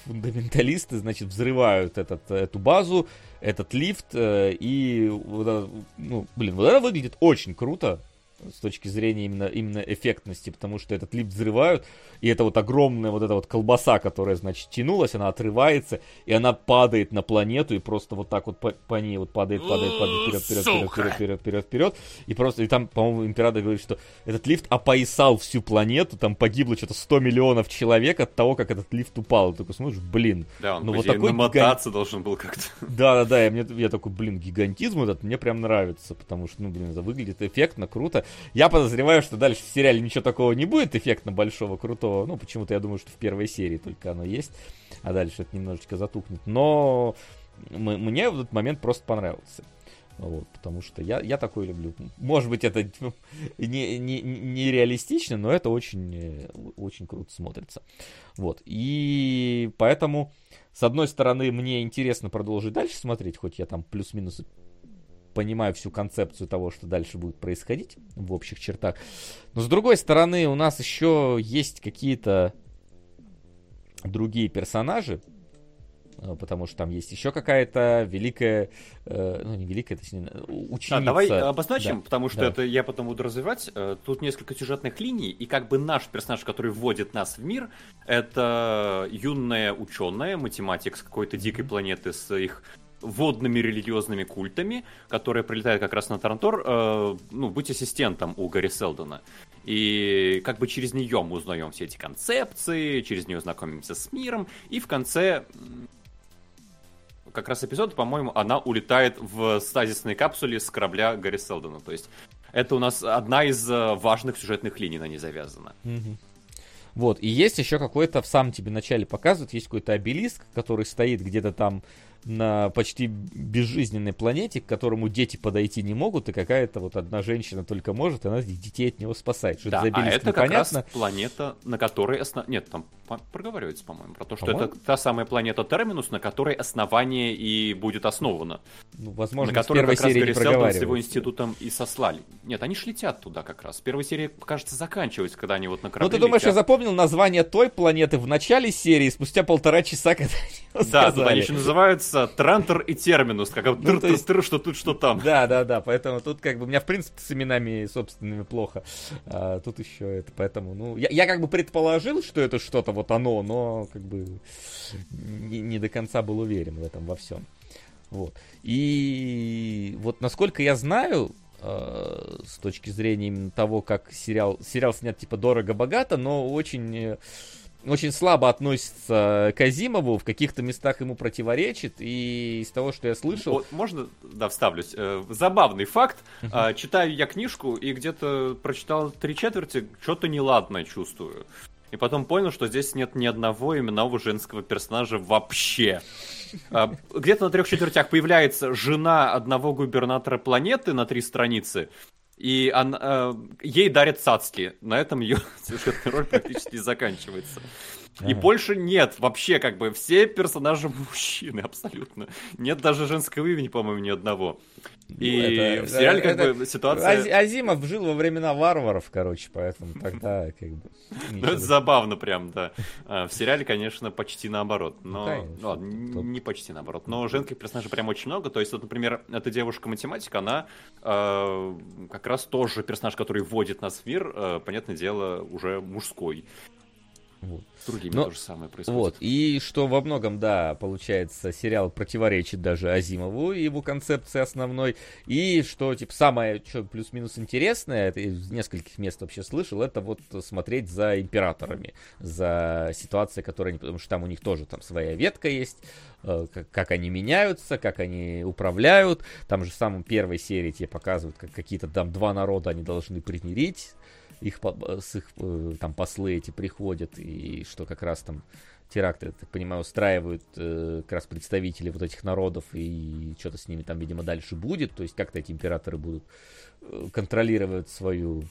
фундаменталисты, значит, взрывают этот, эту базу, этот лифт, э, и, ну, блин, вот это выглядит очень круто с точки зрения именно, именно эффектности, потому что этот лифт взрывают, и это вот огромная вот эта вот колбаса, которая, значит, тянулась, она отрывается, и она падает на планету, и просто вот так вот по, по ней вот падает, падает, падает, вперед, вперед, вперед, вперед, вперед, вперед, вперед, и просто, и там, по-моему, император говорит, что этот лифт опоясал всю планету, там погибло что-то 100 миллионов человек от того, как этот лифт упал. Ты такой смотришь, блин, Да, он, Ну, вот такой намотаться должен был как-то. да-да-да, я, мне, я такой, блин, гигантизм этот мне прям нравится, потому что, ну, блин, это выглядит эффектно, круто. Я подозреваю, что дальше в сериале ничего такого не будет эффектно большого, крутого. Ну, почему-то я думаю, что в первой серии только оно есть, а дальше это немножечко затухнет. Но мне в этот момент просто понравился. Вот, потому что я, я такой люблю. Может быть, это ну, не, не, не реалистично, но это очень, э, очень круто смотрится. Вот. И поэтому, с одной стороны, мне интересно продолжить дальше смотреть, хоть я там плюс-минус понимаю всю концепцию того, что дальше будет происходить в общих чертах. Но с другой стороны, у нас еще есть какие-то другие персонажи, э, потому что там есть еще какая-то великая, э, ну не великая, точнее, у- ученица. А, давай обозначим, Да, потому что да. это я потом буду развивать. Э, Тут несколько сюжетных линий, и как бы наш персонаж, который вводит нас в мир, это юная ученая, математик с какой-то дикой планеты с их водными религиозными культами, которая прилетает как раз на Тарантор, э, ну, быть ассистентом у Гарри Селдона. И как бы через нее мы узнаем все эти концепции, через нее знакомимся с миром, и в конце как раз эпизод, по-моему, она улетает в стазисной капсуле с корабля Гарри Селдона. То есть это у нас одна из э, важных сюжетных линий на ней завязана. Мгм. Вот, и есть еще какой-то, в самом тебе начале показывают, есть какой-то обелиск, который стоит где-то там на почти безжизненной планете, к которому дети подойти не могут, и какая-то вот одна женщина только может, и она детей от него спасает. Что Да, это за а это как раз непонятно. планета, на которой... Осно... Нет, там проговаривается, по-моему, про то, что По-моему. это та самая планета Терминус, на которой основание и будет основано. Ну, возможно, на которой как раз Гарри Селдон с его институтом и сослали. Нет, они ж летят туда как раз. Первая серия, кажется, заканчивается, когда они вот на Ну, корабле ты думаешь, я летят. запомнил название той планеты в начале серии, спустя полтора часа, когда Да, тут сказали? они еще называются Трантор и Терминус, как Ну, есть- что тут, что там. Да, да, да, поэтому тут как бы у меня в принципе с именами собственными плохо. А, тут еще это, поэтому, ну, я, я как бы предположил, что это что-то вот оно, но как бы не, не до конца был уверен в этом во всем. Вот. И вот насколько я знаю, э, с точки зрения именно того, как сериал, сериал снят типа дорого-богато, но очень, э, очень слабо относится к Азимову, в каких-то местах ему противоречит, и из того, что я слышал... Вот, можно, да, вставлюсь. Э, забавный факт. А, читаю я книжку и где-то прочитал три четверти, что-то неладное чувствую. И потом понял, что здесь нет ни одного именного женского персонажа вообще. А, где-то на трех четвертях появляется жена одного губернатора планеты на три страницы. И она, э, ей дарят цацки. На этом ее сюжетная роль практически заканчивается. И Ага. больше нет вообще, как бы, все персонажи мужчины, абсолютно. Нет даже женского имени, по-моему, ни одного. И Ну, это- в сериале, как это- бы, ситуация... Ази- Азимов жил во времена варваров, короче, поэтому тогда как бы... Ну, это забавно прям, да. А, В сериале, конечно, почти наоборот. Но, Ну, ладно, не почти наоборот. Но женских персонажей прям очень много. То есть, вот, например, эта девушка-математик, она э, как раз тоже персонаж, который вводит нас в мир, э, понятное дело, уже мужской. Вот. С другими Но- то же самое происходит. Вот, и что во многом, да, получается, сериал противоречит даже Азимову и его концепции основной, и что, типа, самое, что плюс-минус интересное, это из нескольких мест вообще слышал, это вот смотреть за императорами, за ситуацией, которые они, потому что там у них тоже там своя ветка есть, э, как, как они меняются, как они управляют, там же в самом первой серии тебе показывают, как какие-то там два народа они должны примирить, их по- с их э, там послы эти приходят и что как раз там теракты, я так понимаю, устраивают э, как раз представители вот этих народов и что-то с ними там, видимо, дальше будет, то есть как-то эти императоры будут э, контролировать свою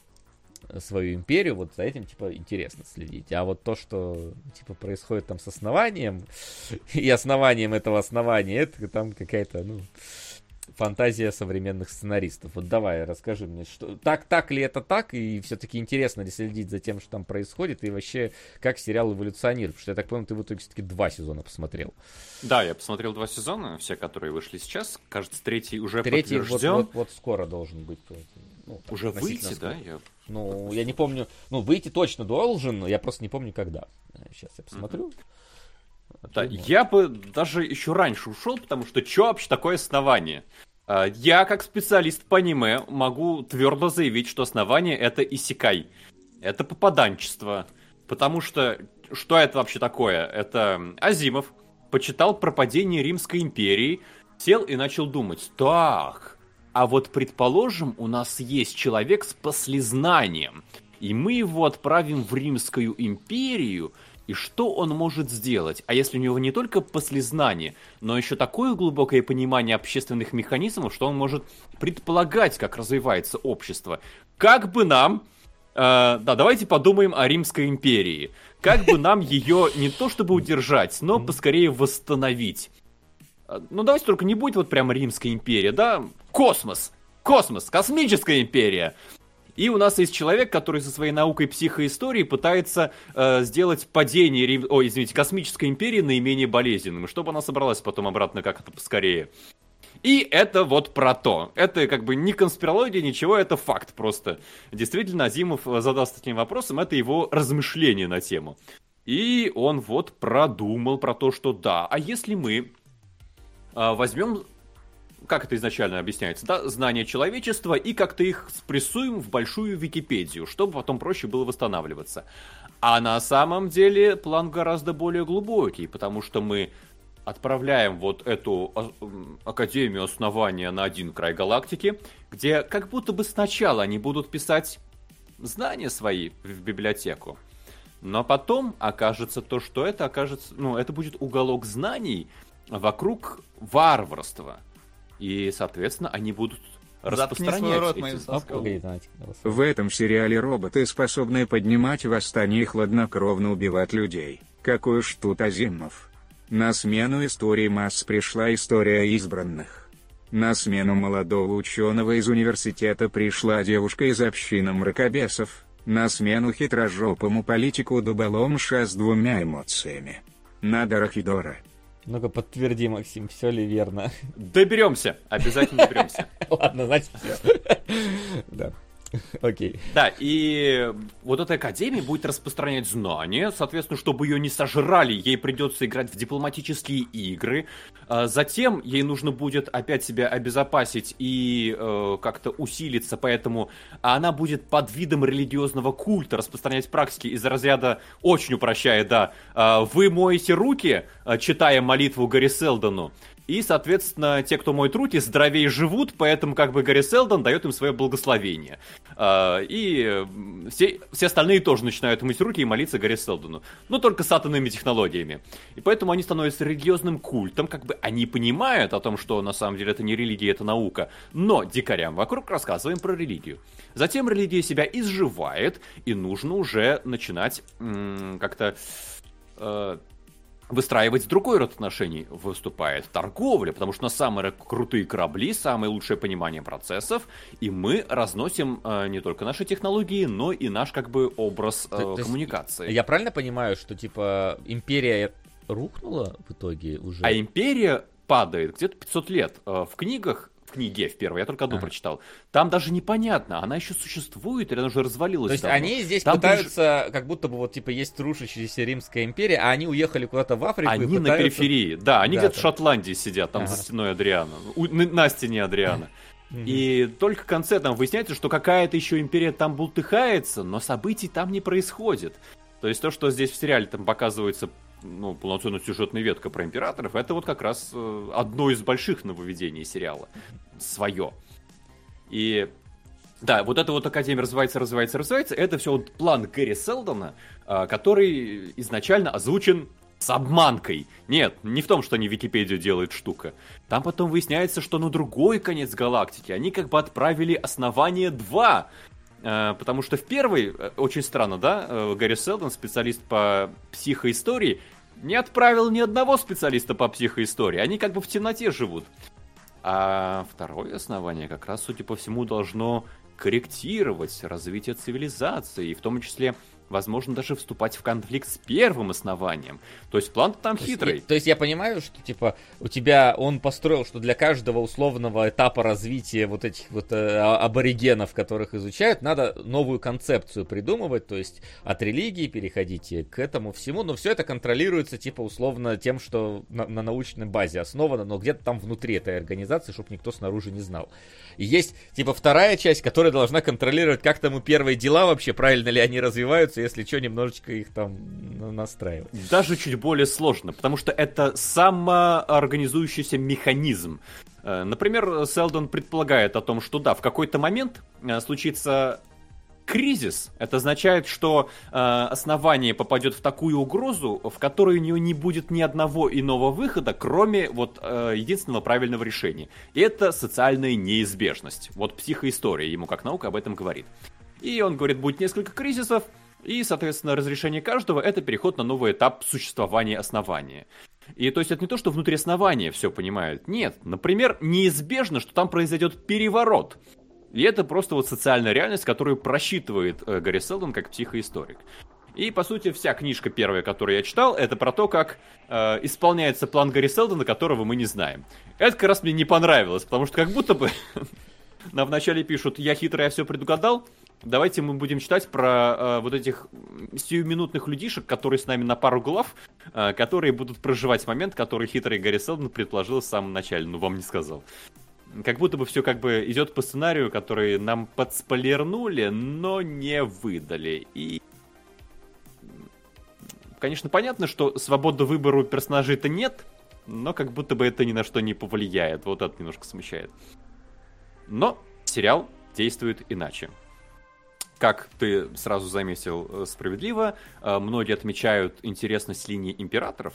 свою империю, вот за этим, типа, интересно следить. А вот то, что, типа, происходит там с основанием, и основанием этого основания, это там какая-то, ну, фантазия современных сценаристов. Вот давай, расскажи мне, что так, так ли это так, и все-таки интересно ли следить за тем, что там происходит, и вообще, как сериал эволюционирует, потому что я так понял, ты в итоге все-таки два сезона посмотрел. Да, я посмотрел два сезона, все, которые вышли сейчас. Кажется, третий уже Третий вот, подтвержден. вот, вот скоро должен быть. ну, так, Уже выйти, да? скоро. Я... Ну, я не помню, ну, выйти точно должен, я просто не помню, когда. Сейчас я посмотрю. А Да, я бы даже еще раньше ушел, потому что что вообще такое основание? А, Я, как специалист по аниме, могу твердо заявить, что основание это исекай. Это попаданчество. Потому что что это вообще такое? Это Азимов почитал про падение Римской империи, сел и начал думать, так, а вот предположим, у нас есть человек с послезнанием, и мы его отправим в Римскую империю, и что он может сделать? А если у него не только послезнание, но еще такое глубокое понимание общественных механизмов, что он может предполагать, как развивается общество. Как бы нам... э, да, давайте подумаем о Римской империи. Как бы нам ее не то чтобы удержать, но поскорее восстановить. Э, Ну, давайте только не будет вот прям Римская империя, да? Космос! Космос! Космическая империя! И у нас есть человек, который со своей наукой психоистории пытается э, сделать падение, Рим... ой, извините, космической империи наименее болезненным, чтобы она собралась потом обратно как это поскорее. И это вот про то. Это как бы не конспирология, ничего, это факт просто. Действительно, Азимов э, задался таким вопросом, это его размышление на тему. И он вот продумал про то, что да, а если мы а, возьмем, как это изначально объясняется, да, знания человечества и как-то их спрессуем в большую Википедию, чтобы потом проще было восстанавливаться. А на самом деле план гораздо более глубокий, потому что мы отправляем вот эту а, Академию основания на один край галактики, где как будто бы сначала они будут писать знания свои в библиотеку, но потом окажется то, что это окажется, ну, это будет уголок знаний вокруг варварства. И, соответственно, они будут распространять рот, эти-. В этом сериале роботы способны поднимать восстание и хладнокровно убивать людей. Какой уж тут Азимов. На смену истории масс пришла история избранных. На смену молодого ученого из университета пришла девушка из общины мракобесов. На смену хитрожопому политику дуболомша с двумя эмоциями. Надо Рахидора. Ну-ка, подтверди, Максим, все ли верно. Доберемся, обязательно доберемся. Ладно, значит, все. Да. Окей. Да, и вот эта академия будет распространять знания, соответственно, чтобы ее не сожрали, ей придется играть в дипломатические игры. А Затем ей нужно будет опять себя обезопасить и э, как-то усилиться, поэтому она будет под видом религиозного культа распространять практики из разряда, очень упрощая, да, а, вы моете руки, а, читая молитву Гарри Селдону, и, соответственно, те, кто моет руки, здоровее живут, поэтому как бы Гарри Селдон дает им свое благословение. А, И все, все остальные тоже начинают мыть руки и молиться Гарри Селдону. Но только с атомными технологиями. И поэтому они становятся религиозным культом, как бы они понимают о том, что на самом деле это не религия, это наука. Но дикарям вокруг рассказываем про религию. Затем религия себя изживает, и нужно уже начинать как-то э, выстраивать другой род отношений. Выступает торговля, потому что у нас самые крутые корабли, самое лучшее понимание процессов, и мы разносим э, не только наши технологии, но и наш как бы образ э, То- то есть коммуникации. Я правильно понимаю, что типа империя рухнула в итоге уже? А империя падает где-то 500 лет. Э, В книгах, в книге в первой, я только одну Ага. прочитал, там даже непонятно, она еще существует или она уже развалилась То есть давно. они здесь Там пытаются, как будто бы вот типа есть рушащаяся Римская империя, а они уехали куда-то в Африку Они на пытаются- периферии, да, они Да, где-то в там. Шотландии сидят, там Ага. за стеной Адриана, У- на, на стене Адриана. Мгм. И только в конце там выясняется, что какая-то еще империя там бултыхается, но событий там не происходит. То есть то, что здесь в сериале там показывается ну, полноценная сюжетная ветка про императоров, это вот как раз э, одно из больших нововведений сериала. Свое. И да, вот эта вот Академия развивается, развивается, развивается. Это все вот план Гэри Селдона, а, который изначально озвучен с обманкой. Нет, не в том, что они Википедию делают штука. Там потом выясняется, что на другой конец галактики они как бы отправили основание 2. Э, Потому что в первой, э, очень странно, да, э, Гэри Селдон, специалист по психоистории, не отправил ни одного специалиста по психоистории. Они как бы в темноте живут. А второе основание как раз, судя по всему, должно корректировать развитие цивилизации, и в том числе, возможно, даже вступать в конфликт с первым основанием. То есть план там То есть хитрый. я- То есть я понимаю, что типа у тебя он построил, что для каждого условного этапа развития вот этих вот э, а- аборигенов, которых изучают, надо новую концепцию придумывать, то есть от религии переходить к этому всему, но все это контролируется типа условно тем, что на, на научной базе основано, но где-то там внутри этой организации, чтобы никто снаружи не знал. И есть типа вторая часть, которая должна контролировать, как там у первые дела вообще, правильно ли они развиваются, если что, немножечко их там на- настраивать. Даже чуть более сложно, потому что это самоорганизующийся механизм. Э, Например, Селдон предполагает о том, что да, в какой-то момент э, случится кризис. Это означает, что э, основание попадет в такую угрозу, в которой у нее не будет ни одного иного выхода, кроме вот единственного правильного решения. И это социальная неизбежность. Вот психоистория ему как наука об этом говорит. И он говорит, будет несколько кризисов, и, соответственно, разрешение каждого это переход на новый этап существования основания. И то есть это не то, что внутри основания все понимают. Нет, например, неизбежно, что там произойдет переворот. И это просто вот социальная реальность, которую просчитывает э, Гарри Селдон как психоисторик. И, по сути, вся книжка первая, которую я читал, это про то, как э, исполняется план Гарри Селдона, которого мы не знаем. Это как раз мне не понравилось, потому что как будто бы нам вначале пишут, я хитрый, я все предугадал, давайте мы будем читать про э, вот этих сиюминутных людишек, которые с нами на пару глав, э, которые будут проживать момент, который хитрый Гарри Селдон предположил в самом начале, но вам не сказал. Как будто бы все как бы идет по сценарию, который нам подспойлернули, но не выдали. И конечно, понятно, что свободы выбора у персонажей-то нет, но как будто бы это ни на что не повлияет. Вот это немножко смущает. Но сериал действует иначе. Как ты сразу заметил э, справедливо, э, многие отмечают интересность линии императоров.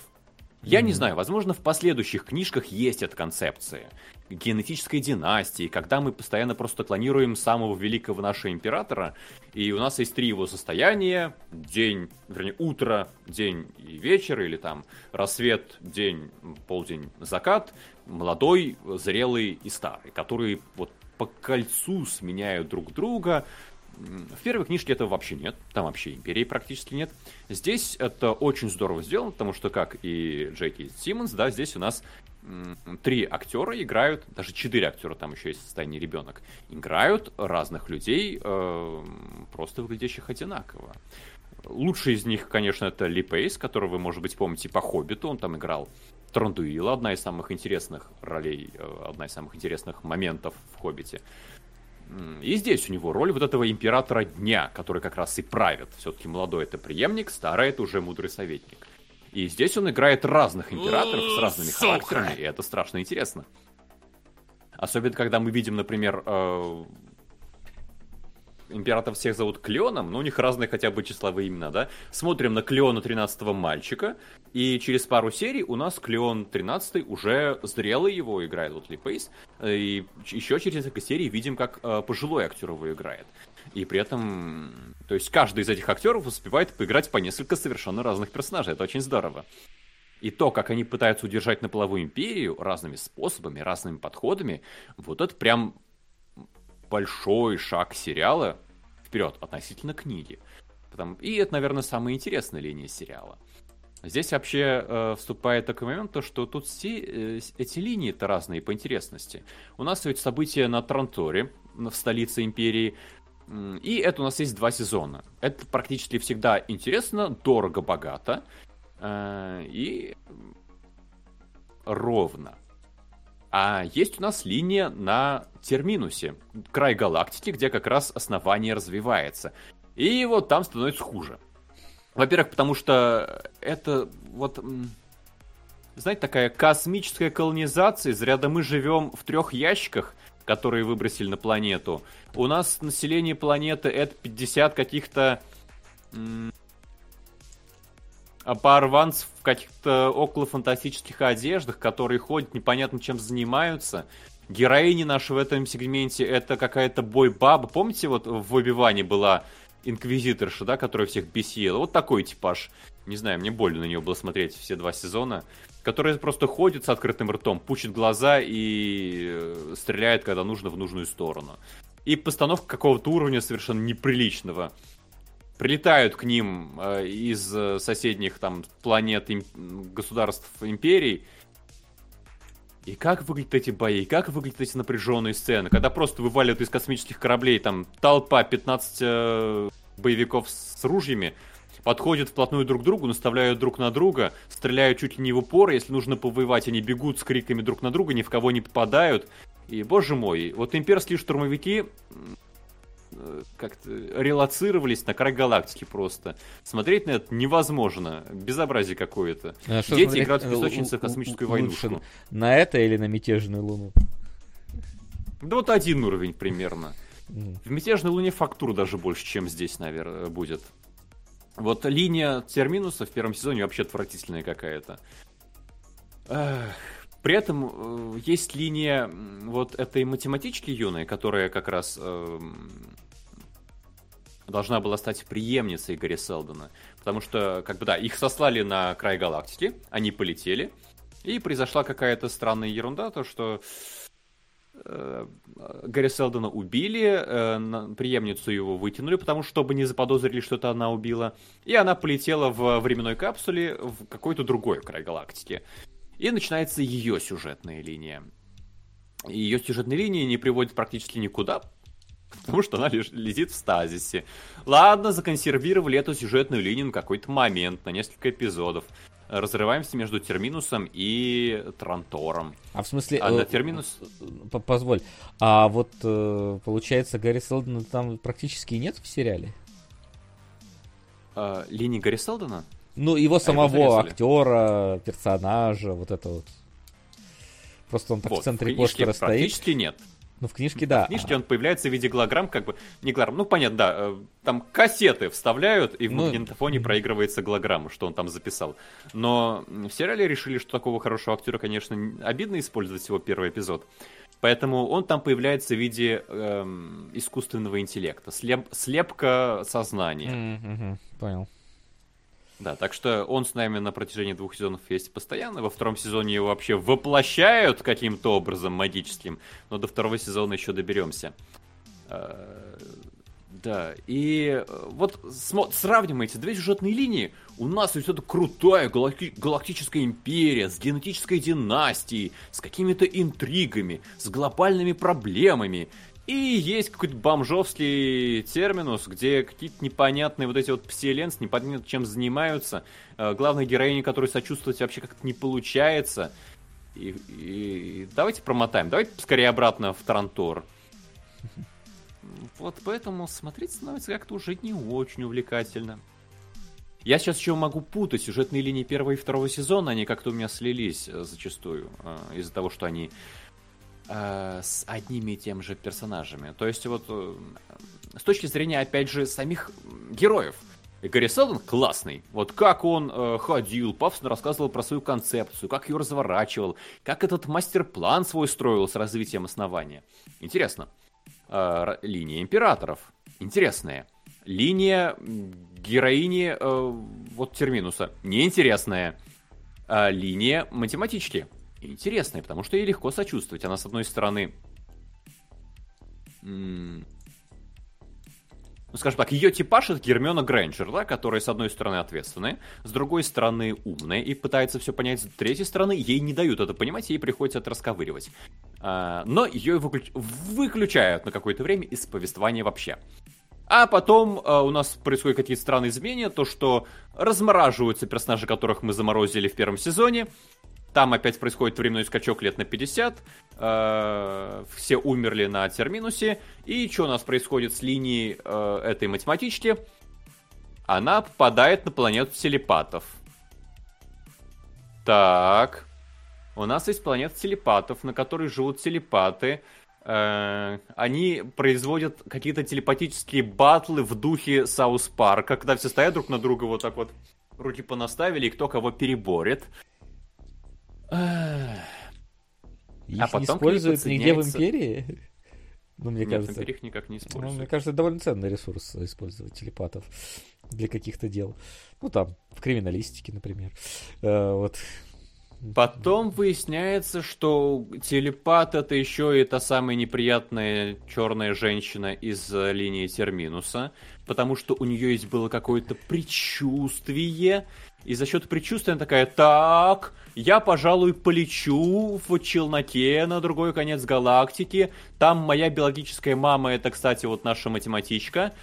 Я не знаю, возможно, в последующих книжках есть эта концепция генетической династии, когда мы постоянно просто клонируем самого великого нашего императора, и у нас есть три его состояния, день, вернее, утро, день и вечер, или там рассвет, день, полдень, закат, молодой, зрелый и старый, которые вот по кольцу сменяют друг друга, В первой книжке этого вообще нет, там вообще империи практически нет. Здесь это очень здорово сделано, потому что, как и Джеки Симмонс, да, здесь у нас три актера играют, даже четыре актера, там еще есть в состоянии ребенок, играют разных людей, э, просто выглядящих одинаково. Лучший из них, конечно, это Ли Пейс, которого вы, может быть, помните по «Хоббиту», он там играл Трандуила, одна из самых интересных ролей, э, одна из самых интересных моментов в «Хоббите». И здесь у него роль вот этого императора дня, который как раз и правит. Все-таки молодой это преемник, старый это уже мудрый советник. И здесь он играет разных императоров с разными характерами, и это страшно интересно. Особенно, когда мы видим, например, э, император всех зовут Кленом, но у них разные хотя бы числовые имена, да? Смотрим на Клеона 13 мальчика, и через пару серий у нас Клеон 13 уже зрелый его играет, вот Ли Пейс, и еще через несколько серий видим, как э, пожилой актер его играет. И при этом, то есть каждый из этих актеров успевает поиграть по несколько совершенно разных персонажей, это очень здорово. И то, как они пытаются удержать на плаву империю разными способами, разными подходами, вот это прям большой шаг сериала вперед относительно книги. И это, наверное, самая интересная линия сериала. Здесь вообще э, вступает такой момент, то, что тут все э, эти линии-то разные по интересности. У нас ведь события на Транторе, в столице империи, и это у нас есть два сезона. Это практически всегда интересно, дорого, богато э, и ровно. А есть у нас линия на Терминусе, край галактики, где как раз основание развивается. И вот там становится хуже. Во-первых, потому что это вот, знаете, такая космическая колонизация. Из мы живем в трех ящиках, которые выбросили на планету. У нас население планеты это 50 каких-то оборванцев в каких-то около фантастических одеждах, которые ходят, непонятно чем занимаются. Героини наши в этом сегменте это какая-то бой-баба. Помните, вот в Оби-Ване была инквизиторша, да, которая всех бесила? Вот такой типаж. Не знаю, мне больно на нее было смотреть все два сезона. Которая просто ходит с открытым ртом, пучит глаза и э, стреляет, когда нужно, в нужную сторону. И постановка какого-то уровня совершенно неприличного прилетают к ним э, из э, соседних там планет им, государств империй. И как выглядят эти бои, как выглядят эти напряженные сцены, когда просто вываливают из космических кораблей там толпа 15 э, боевиков с ружьями, подходят вплотную друг к другу, наставляют друг на друга, стреляют чуть ли не в упор, если нужно повоевать, они бегут с криками друг на друга, ни в кого не попадают. И, боже мой, вот имперские штурмовики как-то релацировались на край галактики просто. Смотреть на это невозможно. Безобразие какое-то. А Дети смотреть, играют в э, песочнице в космическую войнушку. На это или на мятежную луну? Да вот один уровень примерно. М. В мятежной луне фактур даже больше, чем здесь, наверное, будет. Вот линия терминуса в первом сезоне вообще отвратительная какая-то. При этом э, есть линия вот этой математички юной, которая как раз эм, должна была стать преемницей Гарри Селдона. Потому что, как бы, да, их сослали на край галактики, они полетели, и произошла какая-то странная ерунда, то что э, Гарри Селдона убили, э, на- преемницу его вытянули, потому что, чтобы не заподозрили, что это она убила, и она полетела в временной капсуле в какой-то другой край галактики. И начинается ее сюжетная линия. Ее сюжетная линия не приводит практически никуда, потому что она лежит в стазисе. Ладно, законсервировали эту сюжетную линию на какой-то момент, на несколько эпизодов. Разрываемся между Терминусом и Трантором. А в смысле... А э, на терминус... п- Позволь. А вот, э, получается, Гарри Селдона там практически нет в сериале? э, линии Гарри Селдона? Ну, его самого зарезали. актера, персонажа, вот это вот. Просто он так Вот, в центре постера стоит. практически нет. Ну, в книжке, да. В книжке он появляется в виде голограмм, как бы, не голограмм, ну, понятно, да, э, там кассеты вставляют, и в Ну, магнитофоне проигрывается голограмма, что он там записал. Но в сериале решили, что такого хорошего актера, конечно, обидно использовать всего первый эпизод. Поэтому он там появляется в виде эм, искусственного интеллекта, слеп- слепка сознания. Мгм, Понял. Да, так что он с нами на протяжении двух сезонов есть постоянно. Во втором сезоне его вообще воплощают каким-то образом магическим, но до второго сезона еще доберемся. Э, Да, и э, вот сравним эти две сюжетные линии. У нас есть эта крутая галакти- галактическая империя с генетической династией, с какими-то интригами, с глобальными проблемами. И есть какой-то бомжовский терминус, где какие-то непонятные вот эти вот псиленцы, непонятно чем занимаются. Э, Главной героине, которой сочувствовать вообще как-то не получается. И, и давайте промотаем, давайте скорее обратно в Трантор. Вот поэтому смотреть становится как-то уже не очень увлекательно. Я сейчас еще могу путать сюжетные линии первого и второго сезона, они как-то у меня слились э, зачастую, э, из-за того, что они э, с одними и тем же персонажами. То есть вот э, с точки зрения, опять же, самих героев. И Гарри Селдон классный. Вот как он э, ходил, пафосно рассказывал про свою концепцию, как ее разворачивал, как этот мастер-план свой строил с развитием основания. Интересно. Э, линия императоров. Интересная. Линия героини э, вот Терминуса. Неинтересная. А линия математички. Интересная, потому что ей легко сочувствовать. Она, с одной стороны, ну, скажем так, ее типаж это Гермиона Грэнджер, да, которая, с одной стороны, ответственная, с другой стороны, умная и пытается все понять, с третьей стороны, ей не дают это понимать, ей приходится это расковыривать. А, но ее выключ... выключают на какое-то время из повествования вообще. А потом э, у нас происходят какие-то странные изменения, то что размораживаются персонажи, которых мы заморозили в первом сезоне, там опять происходит временной скачок лет на 50. Э, все умерли на терминусе. И что у нас происходит с линией э, этой математички? Она попадает на планету телепатов. Так. У нас есть планета телепатов, на которой живут телепаты. Э, они производят какие-то телепатические батлы в духе Саус Парка, когда все стоят друг на друга вот так вот, руки понаставили, и кто кого переборет. Их а потом не используют нигде в Империи? Ну, мне Нет, кажется... их никак не используют. Ну, мне кажется, довольно ценный ресурс использовать телепатов для каких-то дел. Ну, там, в криминалистике, например. Э, вот. Потом выясняется, что телепат это еще и та самая неприятная черная женщина из э, линии Терминуса, потому что у нее есть было какое-то предчувствие, и за счет предчувствия она такая, так, я, пожалуй, полечу в челноке на другой конец галактики. Там моя биологическая мама, это, кстати, вот наша математичка.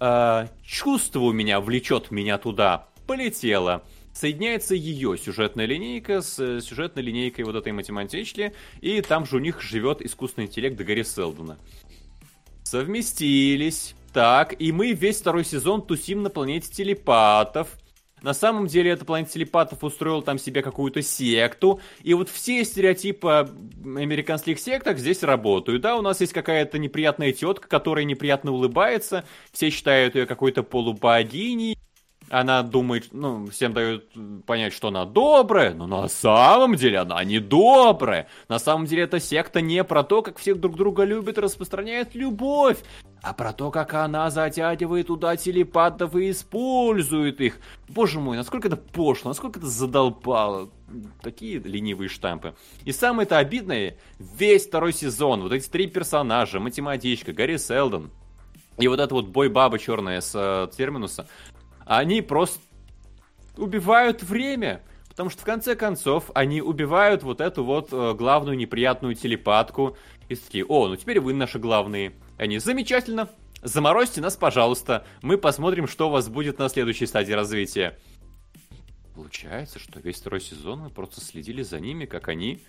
Э, чувство у меня влечет меня туда. Полетела. Соединяется ее сюжетная линейка с э, сюжетной линейкой вот этой математички, и там же у них живет искусственный интеллект Гарри Селдона. Совместились. Так, и мы весь второй сезон тусим на планете телепатов – на самом деле эта планета телепатов устроила там себе какую-то секту, и вот все стереотипы американских сектах здесь работают. Да, у нас есть какая-то неприятная тетка, которая неприятно улыбается, все считают ее какой-то полубогиней, она думает, ну, всем дают понять, что она добрая, но на самом деле она не добрая. На самом деле эта секта не про то, как всех друг друга любит и распространяет любовь, а про то, как она затягивает туда телепатов и использует их. Боже мой, насколько это пошло, насколько это задолбало. Такие ленивые штампы. И самое это обидное, весь второй сезон, вот эти три персонажа, математичка, Гарри Селдон, и вот эта вот бой-баба черная с э, Терминуса, они просто убивают время. Потому что в конце концов они убивают вот эту вот э, главную неприятную телепатку. И такие, о, ну теперь вы наши главные. Они, замечательно, заморозьте нас, пожалуйста. Мы посмотрим, что у вас будет на следующей стадии развития. Получается, что весь второй сезон мы просто следили за ними, как они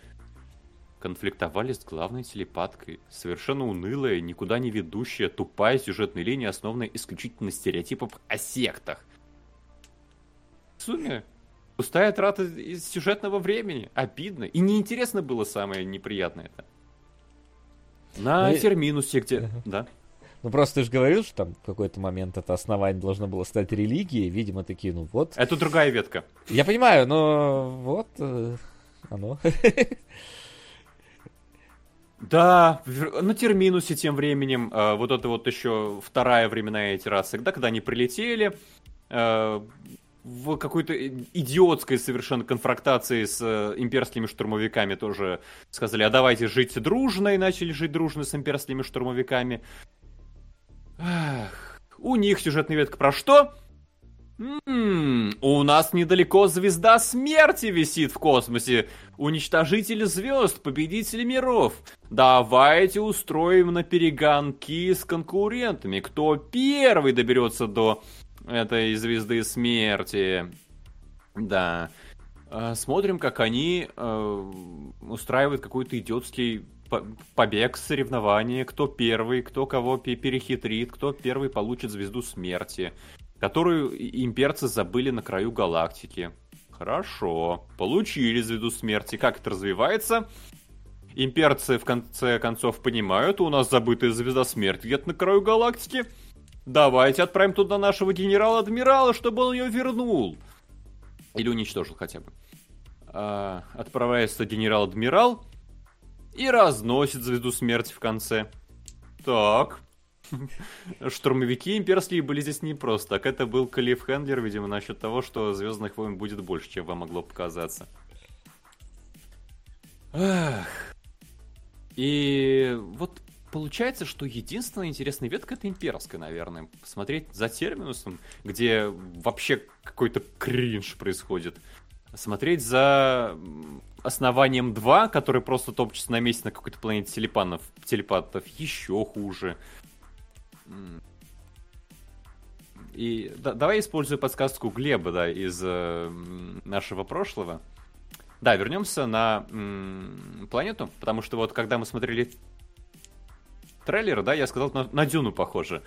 конфликтовали с главной телепаткой. Совершенно унылая, никуда не ведущая, тупая сюжетная линия, основанная исключительно на стереотипах о сектах. Сумме, пустая трата из сюжетного времени. Обидно. И неинтересно было самое неприятное это. На ну, терминусе, где... Uh-huh. Да. Ну просто ты же говорил, что там в какой-то момент это основание должно было стать религией. Видимо, такие, ну вот. Это другая ветка. Я понимаю, но вот э, оно. Да, на терминусе тем временем, э, вот это вот еще вторая временная итерация, когда, когда они прилетели, э, в какой-то идиотской совершенно конфронтации с э, имперскими штурмовиками тоже сказали, а давайте жить дружно, и начали жить дружно с имперскими штурмовиками. Ах, у них сюжетная ветка про что? М-м, у нас недалеко звезда смерти висит в космосе. Уничтожитель звезд, победитель миров. Давайте устроим на перегонки с конкурентами. Кто первый доберется до этой звезды смерти. Да. А, смотрим, как они э, устраивают какой-то идиотский побег, соревнование, кто первый, кто кого перехитрит, кто первый получит звезду смерти, которую имперцы забыли на краю галактики. Хорошо, получили звезду смерти. Как это развивается? Имперцы в конце концов понимают, у нас забытая звезда смерти где-то на краю галактики. Давайте отправим туда нашего генерала-адмирала, чтобы он ее вернул. Или уничтожил хотя бы. А, отправляется генерал-адмирал и разносит звезду смерти в конце. Так. Штурмовики имперские были здесь не просто. Так это был Калиф Хендлер, видимо, насчет того, что Звездных войн будет больше, чем вам могло показаться. Ах. И вот получается, что единственная интересная ветка это имперская, наверное. Посмотреть за терминусом, где вообще какой-то кринж происходит. Смотреть за основанием 2, который просто топчется на месте на какой-то планете телепанов, телепатов, еще хуже. И да, давай использую подсказку Глеба, да, из э, нашего прошлого. Да, вернемся на м, планету, потому что вот когда мы смотрели трейлер, да, я сказал, на, на Дюну похоже.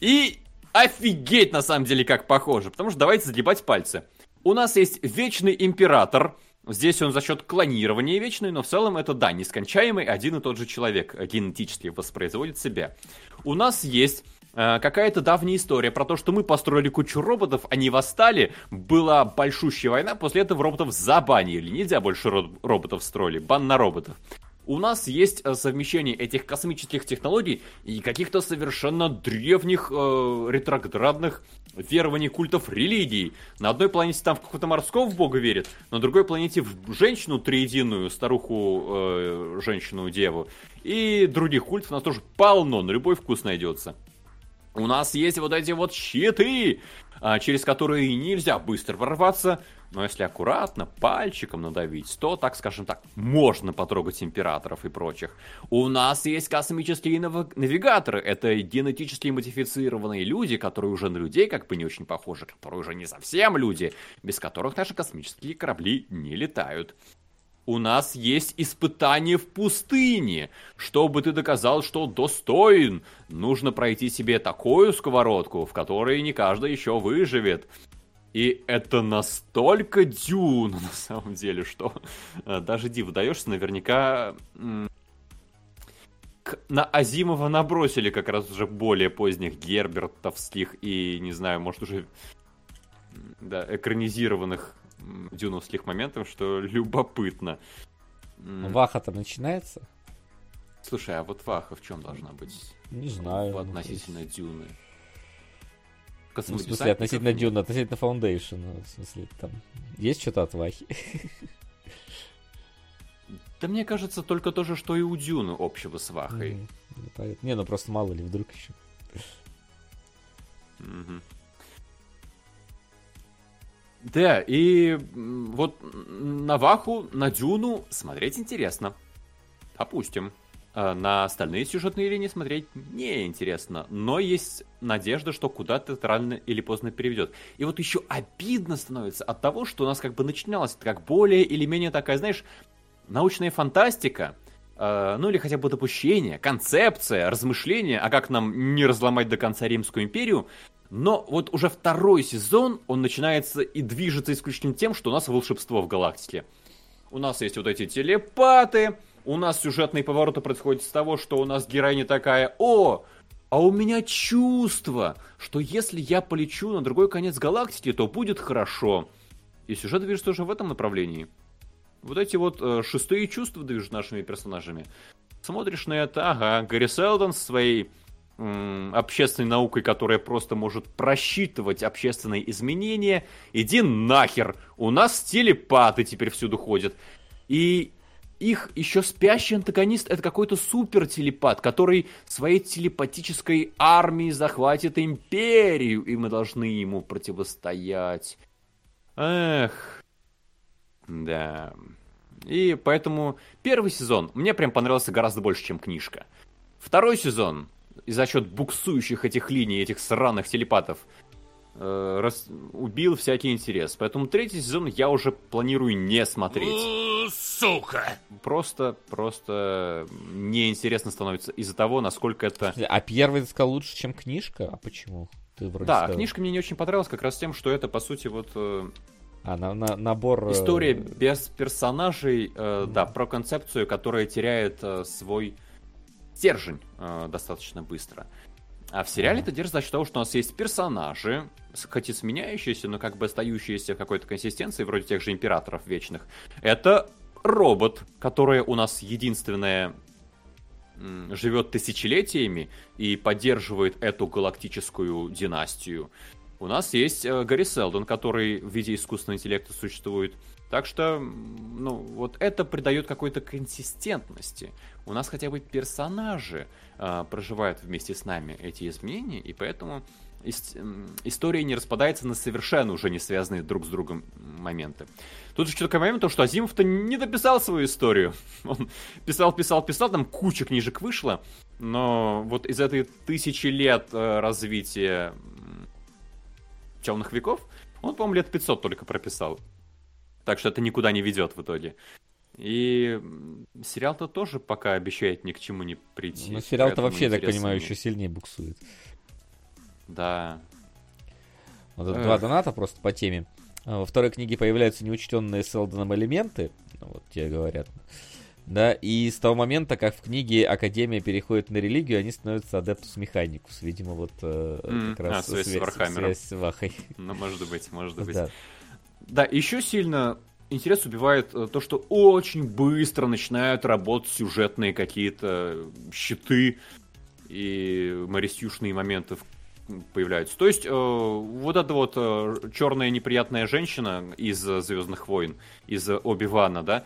И офигеть, на самом деле, как похоже. Потому что давайте загибать пальцы. У нас есть Вечный Император. Здесь он за счет клонирования вечный, но в целом это, да, нескончаемый один и тот же человек генетически воспроизводит себя. У нас есть э, какая-то давняя история про то, что мы построили кучу роботов, они восстали, была большущая война, после этого роботов забанили, нельзя больше роботов строили, бан на роботов у нас есть э, совмещение этих космических технологий и каких-то совершенно древних э, ретроградных верований культов религий. На одной планете там в какого-то морского бога верят, на другой планете в женщину триединую, старуху, э, женщину-деву. И других культов у нас тоже полно, на любой вкус найдется. У нас есть вот эти вот щиты, а, через которые нельзя быстро ворваться, но если аккуратно, пальчиком надавить, то, так скажем так, можно потрогать императоров и прочих. У нас есть космические нав... навигаторы. Это генетически модифицированные люди, которые уже на людей как бы не очень похожи, которые уже не совсем люди, без которых наши космические корабли не летают. У нас есть испытание в пустыне. Чтобы ты доказал, что достоин, нужно пройти себе такую сковородку, в которой не каждый еще выживет. И это настолько дюна, на самом деле, что э, даже див даешься, наверняка на Азимова набросили как раз уже более поздних гербертовских и, не знаю, может уже да, экранизированных дюновских моментов, что любопытно. Ваха-то начинается? Слушай, а вот Ваха в чем должна быть? Не знаю. Относительно ну, Дюны. Ну, в смысле, относительно Дюна, относительно Foundation. Ну, в смысле, там есть что-то от Вахи? Да мне кажется, только то же, что и у Дюны общего с Вахой. Mm, не, ну просто мало ли, вдруг еще. Mm-hmm. Да, и вот на Ваху, на Дюну смотреть интересно. Допустим. Э, на остальные сюжетные линии смотреть неинтересно, но есть надежда, что куда-то это рано или поздно переведет. И вот еще обидно становится от того, что у нас как бы начиналось это как более или менее такая, знаешь, научная фантастика, э, ну или хотя бы допущение, концепция, размышления, а как нам не разломать до конца Римскую империю, но вот уже второй сезон, он начинается и движется исключительно тем, что у нас волшебство в галактике. У нас есть вот эти телепаты, у нас сюжетные повороты происходят с того, что у нас героиня такая, о, а у меня чувство, что если я полечу на другой конец галактики, то будет хорошо. И сюжет движется уже в этом направлении. Вот эти вот э, шестые чувства движут нашими персонажами. Смотришь на это, ага, Гарри Селдон со своей общественной наукой, которая просто может просчитывать общественные изменения. Иди нахер, у нас телепаты теперь всюду ходят. И их еще спящий антагонист это какой-то супер телепат, который своей телепатической армией захватит империю, и мы должны ему противостоять. Эх. Да. И поэтому первый сезон мне прям понравился гораздо больше, чем книжка. Второй сезон, и за счет буксующих этих линий, этих сраных телепатов, э, рас... убил всякий интерес. Поэтому третий сезон я уже планирую не смотреть. Сука! Просто, просто неинтересно становится из-за того, насколько это... А первый ты сказал лучше, чем книжка? А почему? Ты вроде да, сказал. книжка мне не очень понравилась как раз тем, что это, по сути, вот... Э, А, на, на- набор... э, История без персонажей, э, да, про концепцию, которая теряет э, свой стержень э, достаточно быстро. А в сериале это держится за счет того, что у нас есть персонажи, хоть и сменяющиеся, но как бы остающиеся в какой-то консистенции, вроде тех же императоров вечных. Это робот, который у нас единственное живет тысячелетиями и поддерживает эту галактическую династию. У нас есть э, Гарри Селдон, который в виде искусственного интеллекта существует. Так что, ну, вот это придает какой-то консистентности. У нас хотя бы персонажи э, проживают вместе с нами эти изменения, и поэтому ис- история не распадается на совершенно уже не связанные друг с другом моменты. Тут еще такой момент, то, что Азимов-то не дописал свою историю. Он писал, писал, писал, там куча книжек вышло, но вот из этой тысячи лет э, развития темных веков, он, по-моему, лет 500 только прописал. Так что это никуда не ведет в итоге. И сериал-то тоже пока обещает ни к чему не прийти. Ну, сериал-то вообще, так понимаю, еще сильнее буксует. Да. Вот это Эх. два доната просто по теме. А, Во второй книге появляются неучтенные Селдоном элементы, ну, вот тебе говорят. Да, и с того момента, как в книге Академия переходит на религию, они становятся Adeptus Mechanicus. Видимо, вот э, М, как раз а, связь с Вархаммером. связь с Вахой. Ну, может быть, может быть. Да. Да, еще сильно интерес убивает э, то, что очень быстро начинают работать сюжетные какие-то щиты и марисюшные моменты появляются. То есть э, вот эта вот черная неприятная женщина из Звездных войн, из Оби-Вана, да,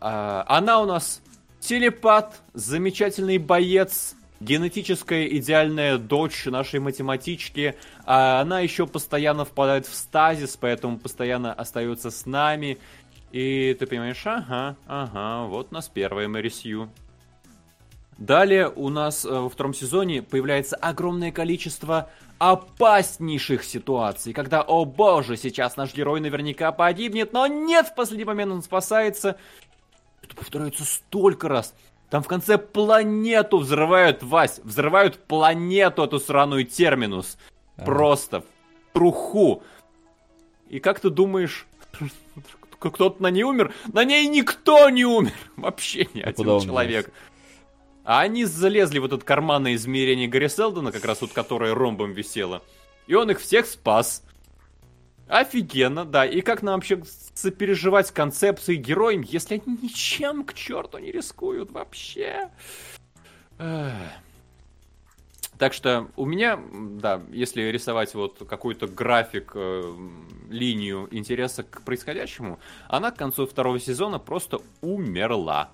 а, она у нас телепат, замечательный боец, генетическая идеальная дочь нашей математички, а она еще постоянно впадает в стазис, поэтому постоянно остается с нами. И ты понимаешь, ага, ага, вот у нас первая Мэри Сью. Далее у нас э, во втором сезоне появляется огромное количество опаснейших ситуаций, когда, о боже, сейчас наш герой наверняка погибнет, но нет, в последний момент он спасается. Это повторяется столько раз. Там в конце планету взрывают, Вась, взрывают планету, эту сраную терминус. Ага. Просто в труху. И как ты думаешь, кто-то на ней умер? На ней никто не умер. Вообще ни А куда один он человек. А они залезли в этот карманное измерение Гарри Селдона, как раз вот которое ромбом висело. И он их всех спас. Офигенно, да. И как нам вообще сопереживать концепции героям, если они ничем к черту не рискуют вообще? Так что у меня, да, если рисовать вот какой-то график, э, линию интереса к происходящему, она к концу второго сезона просто умерла.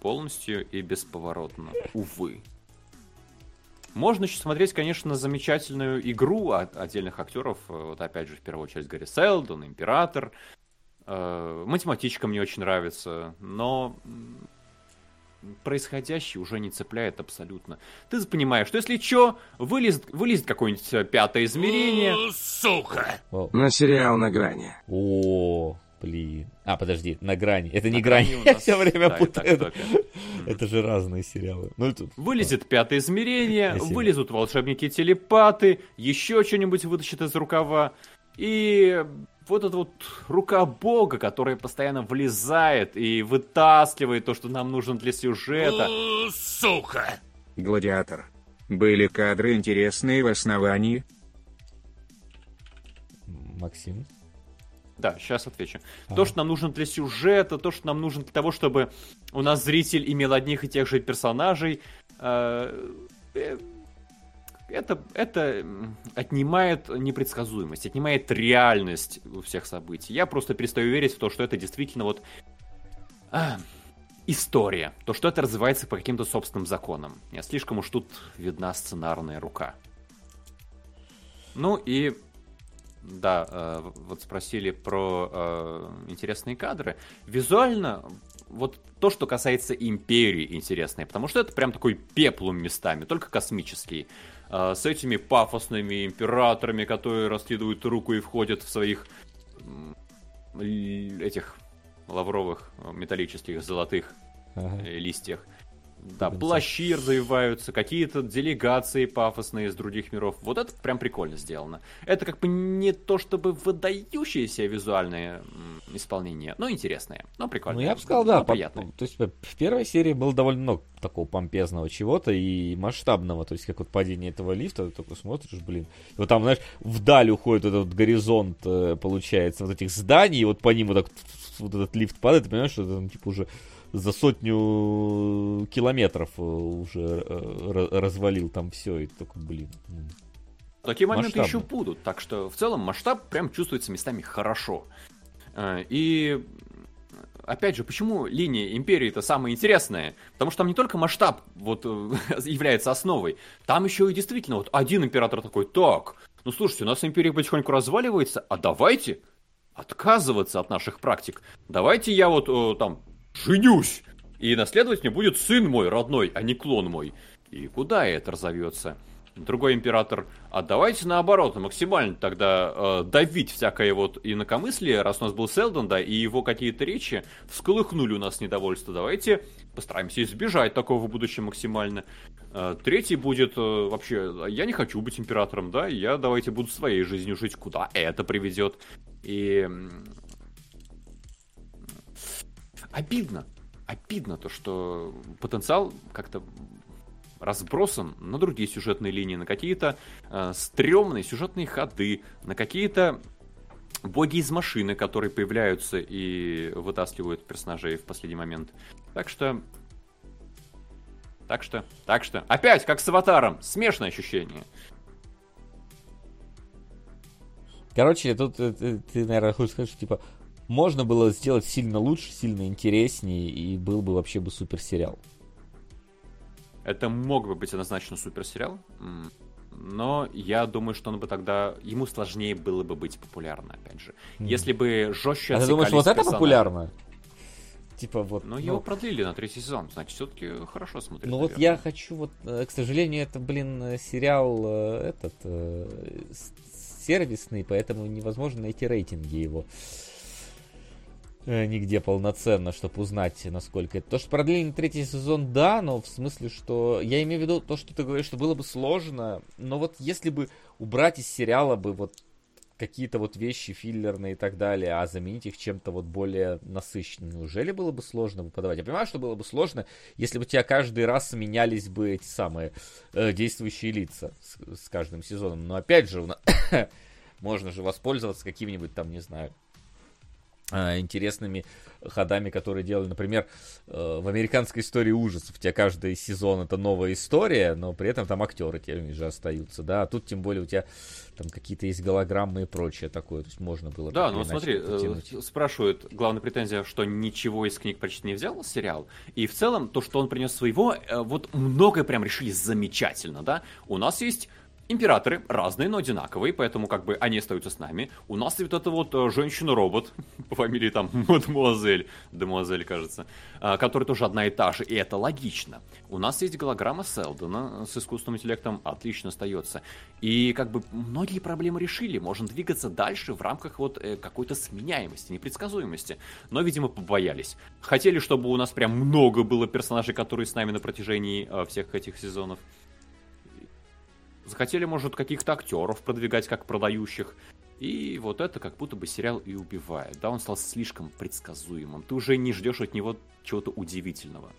Полностью и бесповоротно. Увы. Можно еще смотреть, конечно, замечательную игру от отдельных актеров. Вот опять же, в первую очередь, Гарри Селдон, Император. Э, Математичка мне очень нравится, но происходящее уже не цепляет абсолютно. Ты понимаешь, что если что, вылезет, вылезет какое-нибудь э, пятое измерение. О, На сериал на грани. О, блин. А, подожди, на грани. Это не На грани у Я все время да, так путаю. только. Это же разные сериалы. Ну, тут... Вылезет пятое измерение, Спасибо. вылезут волшебники-телепаты, еще что-нибудь вытащит из рукава. И вот эта вот рука бога, которая постоянно влезает и вытаскивает то, что нам нужно для сюжета. Гладиатор. Были кадры интересные в основании. Максим. Да, сейчас отвечу. Ага. То, что нам нужно для сюжета, то, что нам нужно для того, чтобы у нас зритель имел одних и тех же персонажей, э, э, это, это отнимает непредсказуемость, отнимает реальность у всех событий. Я просто перестаю верить в то, что это действительно вот а, история. То, что это развивается по каким-то собственным законам. Нет, слишком уж тут видна сценарная рука. Ну и да, э, вот спросили про э, интересные кадры. Визуально, вот то, что касается Империи, интересное, потому что это прям такой пеплум местами, только космический. Э, с этими пафосными императорами, которые раскидывают руку и входят в своих этих лавровых, металлических, золотых Ага. листьях. Да, плащи развиваются, какие-то делегации пафосные из других миров. Вот это прям прикольно сделано. Это как бы не то чтобы выдающееся визуальное исполнение, но интересное, но прикольное. Ну, я бы сказал, да. но по- приятное. то есть в первой серии было довольно много такого помпезного чего-то и масштабного. То есть, как вот падение этого лифта, ты такой смотришь, блин. И вот там, знаешь, вдаль уходит этот вот горизонт, э, получается, вот этих зданий, и вот по ним вот так вот этот лифт падает, ты понимаешь, что это, ну, типа, уже за сотню километров э, уже э, ра- развалил там все, и такой, блин. м. Такие моменты Масштабно. еще будут, так что в целом масштаб прям чувствуется местами хорошо. Э, И опять же, почему линия Империи это самая интересная? Потому что там не только масштаб вот э, является основой, там еще и действительно вот один император такой, так, ну слушайте, у нас империя потихоньку разваливается, а давайте отказываться от наших практик. Давайте я вот э, там женюсь, и наследовать мне будет сын мой родной, а не клон мой. И куда это разовьется? Другой император, а давайте наоборот, максимально тогда э, давить всякое вот инакомыслие, раз у нас был Селдон, да, и его какие-то речи всколыхнули у нас недовольство. Давайте постараемся избежать такого в будущем максимально. Э, третий будет э, вообще, я не хочу быть императором, да, я давайте буду своей жизнью жить, куда это приведет. И обидно, обидно то, что потенциал как-то разбросан на другие сюжетные линии, на какие-то э, стрёмные сюжетные ходы, на какие-то боги из машины, которые появляются и вытаскивают персонажей в последний момент. Так что... Так что, так что, опять, как с аватаром, смешное ощущение. Короче, тут э, ты, ты, наверное, хочешь сказать, что типа можно было сделать сильно лучше, сильно интереснее, и был бы вообще бы супер сериал. Это мог бы быть однозначно суперсериал, но я думаю, что он бы тогда... Ему сложнее было бы быть популярным, опять же. Если бы жестче А ты думаешь, вот это популярно? Типа вот. Но его продлили на третий сезон, значит, все-таки хорошо смотрится. Ну вот я хочу вот, э, к сожалению, это, блин, э, сериал э, этот сервисный, поэтому невозможно найти рейтинги его э, нигде полноценно, чтобы узнать, насколько это. То, что продлили на третий сезон, да, но в смысле, что я имею в виду то, что ты говоришь, что было бы сложно, но вот если бы убрать из сериала бы вот какие-то вот вещи филлерные и так далее, а заменить их чем-то вот более насыщенным. Неужели было бы сложно подавать? Я понимаю, что было бы сложно, если бы у тебя каждый раз менялись бы эти самые э, действующие лица с, с каждым сезоном. Но опять же, можно же воспользоваться какими-нибудь там, не знаю, э, интересными ходами, которые делали, например, э, в американской истории ужасов. У тебя каждый сезон это новая история, но при этом там актеры те же остаются, да, а тут тем более у тебя там какие-то есть голограммы и прочее такое, то есть можно было Да, ну смотри, иначе подтянуть. э, спрашивают, главная претензия, что ничего из книг почти не взял сериал. И в целом, то, что он принес своего, э, вот многое прям решили замечательно, да. У нас есть императоры разные, но одинаковые, поэтому как бы они остаются с нами. У нас вот эта вот э, женщина-робот, по фамилии там Мадемуазель, Демуазель, кажется, э, которая тоже одна и та же, и это логично. У нас есть голограмма Селдона с искусственным интеллектом, отлично остается. И как бы многие проблемы решили, можно двигаться дальше в рамках вот э, какой-то сменяемости, непредсказуемости. Но, видимо, побоялись. Хотели, чтобы у нас прям много было персонажей, которые с нами на протяжении э, всех этих сезонов. Захотели, может, каких-то актеров продвигать как продающих. И вот это как будто бы сериал и убивает. Да, он стал слишком предсказуемым. Ты уже не ждешь от него чего-то удивительного.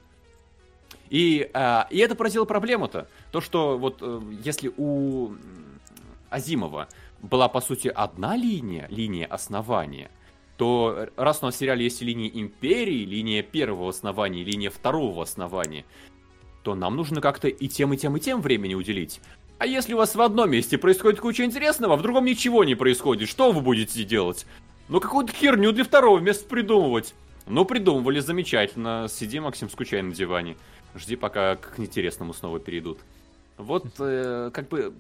И, а, и это поразило проблему-то. То, что вот э, если у Азимова была, по сути, одна линия, линия основания, то раз у нас в сериале есть линия Империи, линия первого основания, линия второго основания, то нам нужно как-то и тем, и тем, и тем времени уделить. А если у вас в одном месте происходит куча интересного, а в другом ничего не происходит, что вы будете делать? Ну какую-то херню для второго места придумывать. Ну придумывали, замечательно. Сиди, Максим, скучай на диване. Жди, пока к интересному снова перейдут. Вот, э, как бы,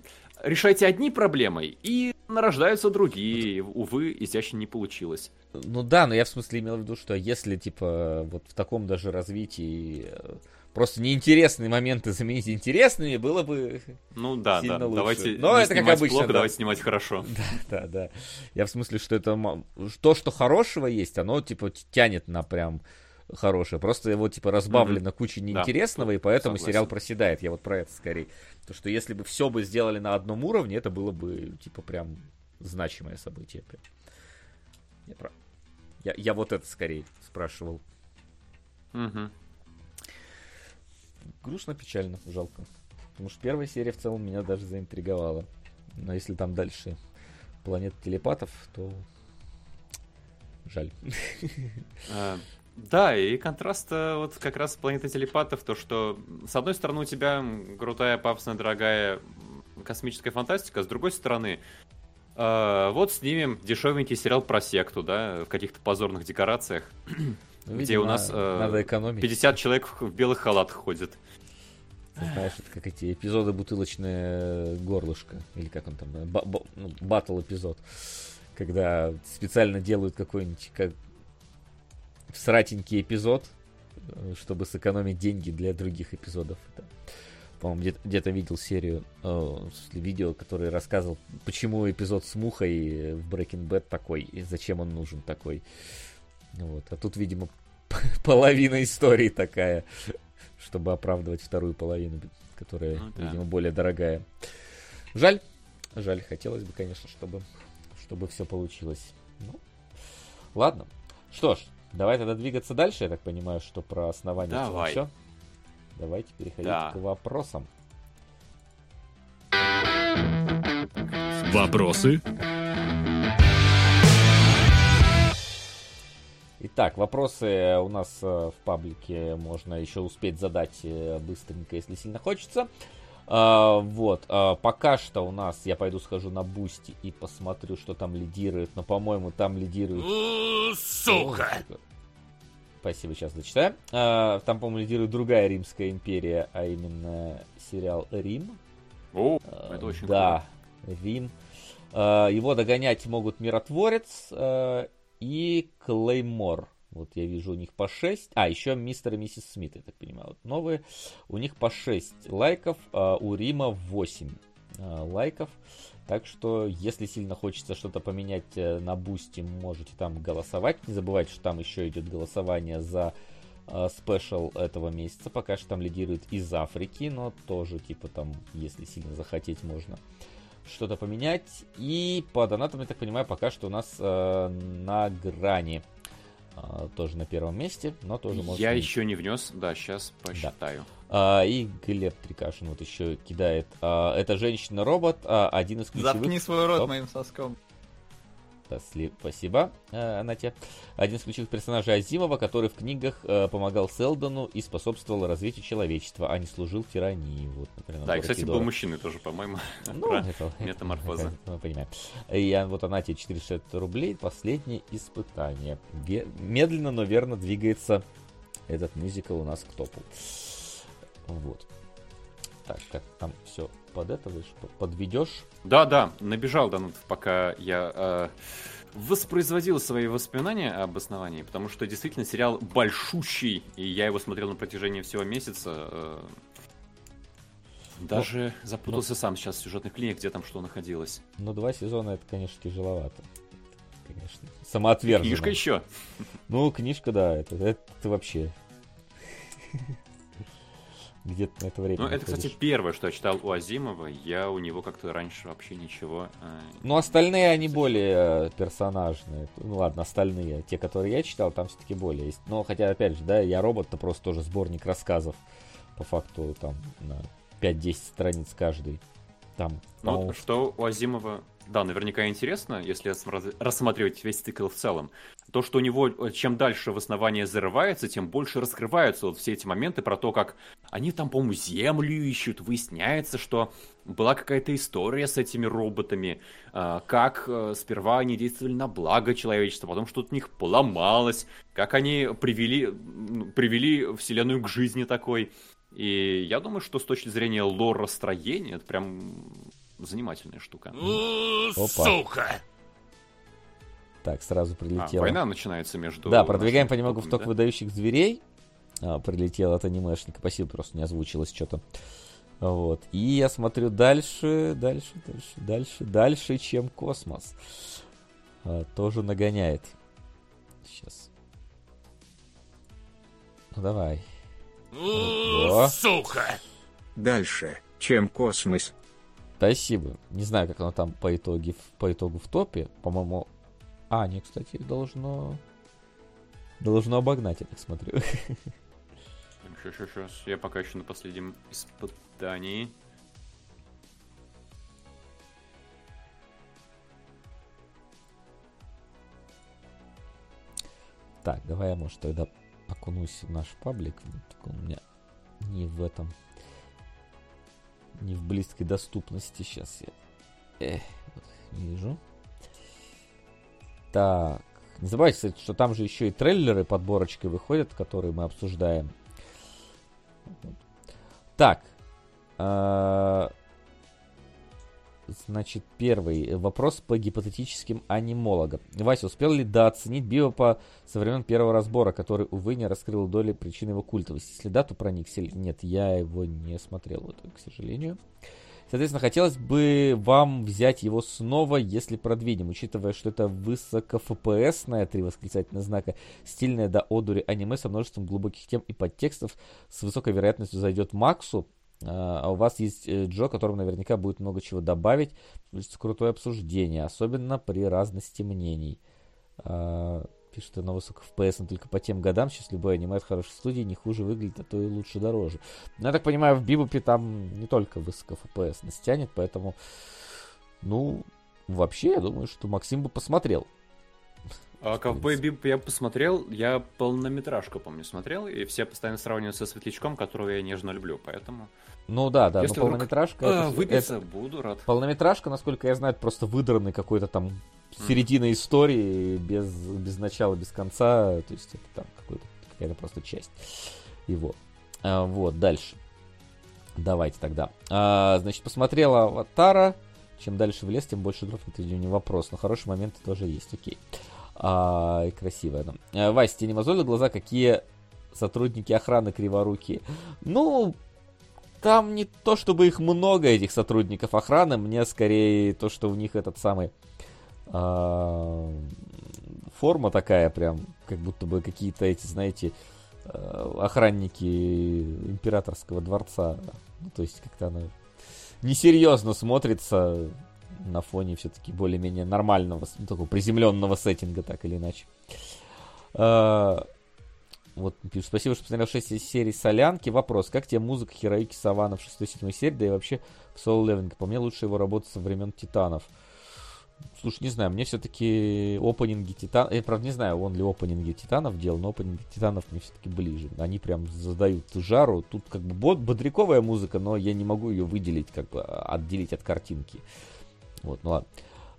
решайте одни проблемы, и нарождаются другие. Увы, изящно не получилось. Ну да, но я в смысле имел в виду, что если, типа, вот в таком даже развитии э, просто неинтересные моменты заменить интересными, было бы... Ну да, Сильно да. лучше. Давайте Но это как обычно, плохо, да. давайте снимать хорошо. Да, да. Я в смысле, что это... То, что хорошего есть, оно, типа, тянет на прям хорошее. Просто его, типа, разбавлено кучей неинтересного, и поэтому согласен. сериал проседает. Я вот про это скорее. То, что если бы все бы сделали на одном уровне, это было бы, типа, прям значимое событие. Прям. Я, про- я, я вот это скорее спрашивал. Мгм. Грустно, печально, жалко. Потому что первая серия в целом меня даже заинтриговала. Но если там дальше планета телепатов, то жаль. А, Да, и контраст э, вот как раз планеты телепатов, то что с одной стороны у тебя крутая, пафосная, дорогая космическая фантастика, с другой стороны э, вот снимем дешевенький сериал про секту, да, в каких-то позорных декорациях, Ну, где видимо, у нас э, надо экономить. 50 человек в белых халатах ходит. Ты Знаешь, это как эти эпизоды бутылочное горлышко. Или как он там, да, ба- ба- ну, батл эпизод. Когда специально делают какой-нибудь как всратенький эпизод, э, чтобы сэкономить деньги для других эпизодов. Это, по-моему, где- где-то видел серию, э, видео, который рассказывал, почему эпизод с мухой в Breaking Bad такой, и зачем он нужен такой. Вот. А тут, видимо, половина истории такая, чтобы оправдывать вторую половину, которая, Ну да. видимо, более дорогая. Жаль, жаль, хотелось бы, конечно, чтобы, чтобы все получилось. Ну, ладно. Что ж, давай тогда двигаться дальше. Я так понимаю, что про основание Давай. все. Давайте переходить Да. к вопросам. Вопросы? Итак, вопросы у нас э, в паблике можно еще успеть задать э, быстренько, если сильно хочется. А, вот, а, пока что у нас, я пойду схожу на Бусти и посмотрю, что там лидирует, но, по-моему, там лидирует... Сука! Спасибо, сейчас зачитаю. А, там, по-моему, лидирует другая Римская империя, а именно сериал Рим. О, это очень Да, Рим. Э, Его догонять могут Миротворец и Клеймор. Вот я вижу у них по 6. А, еще мистер и миссис Смит, я так понимаю. Вот новые. У них по 6 лайков, а у Рима 8 э, лайков. Так что, если сильно хочется что-то поменять э, на бусте, можете там голосовать. Не забывайте, что там еще идет голосование за э, спешл этого месяца. Пока что там лидирует из Африки, но тоже, типа, там, если сильно захотеть, можно что-то поменять. И по донатам, я так понимаю, пока что у нас э, на грани. Э, тоже на первом месте, но тоже может Я быть. еще не внес, да, сейчас посчитаю. А, и Глеб Трикашин вот еще кидает. А, это женщина-робот, а, один из ключевых... Заткни свой рот Стоп. моим соском. Спасибо, э, Анатя. Один из ключевых персонажей Азимова, который в книгах э, помогал Селдону и способствовал развитию человечества, а не служил тирании. Вот, например, Да, и, кстати, был Кидора. мужчиной тоже, по-моему. Ну, Про это, метаморфозы. это мы понимаем. И вот тебе 460 рублей, последнее испытание. Медленно, но верно двигается этот мюзикл у нас к топу. Вот. Так, как там все под это, подведешь? Да, да, набежал Данутов, пока я э, воспроизводил свои воспоминания об основании, потому что действительно сериал большущий, и я его смотрел на протяжении всего месяца. э, даже запутался сам сейчас в сюжетных линиях, где там что находилось. Ну, два сезона это, конечно, тяжеловато. Конечно. Самоотверженно. Книжка еще. Ну, книжка, да, это, это вообще. Где-то на это время. Ну, это, кстати, первое, что я читал у Азимова. Я у него как-то раньше вообще ничего. э, Ну, остальные, они более э, персонажные. Ну, ладно, остальные. Те, которые я читал, там все-таки более есть. Но, хотя, опять же, да, я робот-то просто тоже сборник рассказов. По факту, там, на 5-10 страниц каждый. Там, Ну, вот что у Азимова, да, наверняка интересно, если рассма- рассматривать весь цикл в целом, то, что у него э, чем дальше в основании зарывается, тем больше раскрываются вот все эти моменты про то, как они там, по-моему, землю ищут, выясняется, что была какая-то история с этими роботами, а, как э, сперва они действовали на благо человечества, потом что-то у них поломалось, как они привели, привели вселенную к жизни такой. И я думаю, что с точки зрения лор-расстроения, это прям занимательная штука. Опа. Так, сразу А, прилетело. война начинается между... Да, продвигаем понемногу в ток да? выдающих зверей. А, прилетел от анимешника. Спасибо, просто не озвучилось что-то. Вот. И я смотрю дальше, дальше, дальше, дальше, дальше, чем космос. А, тоже нагоняет. Сейчас. Ну давай. Сука! Дальше, чем космос. Спасибо. Не знаю, как оно там по, итоге, по итогу в топе. По-моему... А, не, кстати, должно... Должно обогнать, я так смотрю. Сейчас, сейчас, сейчас. Я пока еще на последнем испытании. Так, давай я, может, тогда окунусь в наш паблик. Он у меня не в этом... Не в близкой доступности сейчас я... Эх, вот, вижу. Так. Не забывайте, кстати, что там же еще и трейлеры подборочкой выходят, которые мы обсуждаем. Так. Значит, первый вопрос по гипотетическим анимологам. Вася, успел ли дооценить Биопа со времен первого разбора, который, увы, не раскрыл доли причин его культовости? Если да, то проникся ли? Нет, я его не смотрел, вот, к сожалению. Соответственно, хотелось бы вам взять его снова, если продвинем, учитывая, что это высоко ФПСное, три восклицательных знака, стильное до одури аниме со множеством глубоких тем и подтекстов, с высокой вероятностью зайдет Максу, а а у вас есть э, Джо, которому наверняка будет много чего добавить. Получится крутое обсуждение, особенно при разности мнений. А, Пишет на высоких FPS, но только по тем годам сейчас любой аниме от хорошей студии не хуже выглядит, а то и лучше дороже. Но я так понимаю, в Бибупе там не только высоко FPS нас тянет, поэтому, ну, вообще, я думаю, что Максим бы посмотрел. А Ковбой Бип я посмотрел, я полнометражку, помню, смотрел, и все постоянно сравнивают со Светлячком, которого я нежно люблю, поэтому... Ну да, да, Если но вдруг, полнометражка... а, это- выпиться, это- буду рад. Полнометражка, насколько я знаю, просто выдранный какой-то там середина истории без, без начала, без конца. То есть это там какой-то, какая-то просто часть его. А, вот, дальше. Давайте тогда. А, значит, посмотрела Аватара. Чем дальше в лес, тем больше дров. Это не вопрос. Но хорошие моменты тоже есть, окей. А, красивая она. А, Вась, тебе не мозоли глаза, какие сотрудники охраны криворукие? Ну, там не то, чтобы их много, этих сотрудников охраны, мне скорее то, что у них этот самый а, форма такая прям, как будто бы какие-то эти, знаете, а, охранники императорского дворца. Ну, то есть как-то она несерьезно смотрится на фоне все-таки более-менее нормального, ну, такого приземленного сеттинга, так или иначе. А, вот, спасибо, что посмотрел 6 серий Солянки. Вопрос, как тебе музыка Хироюки Савана в 6-7 серии, да и вообще в Soul Leveling? По мне, лучше его работа со времен Титанов. Слушай, не знаю, мне все-таки опенинги Титанов... Я, правда, не знаю, он ли опенинги Титанов делал, но опенинги Титанов мне все-таки ближе. Они прям задают жару. Тут как бы бод- бодряковая музыка, но я не могу ее выделить, как бы а, отделить от картинки. Вот, ну ладно.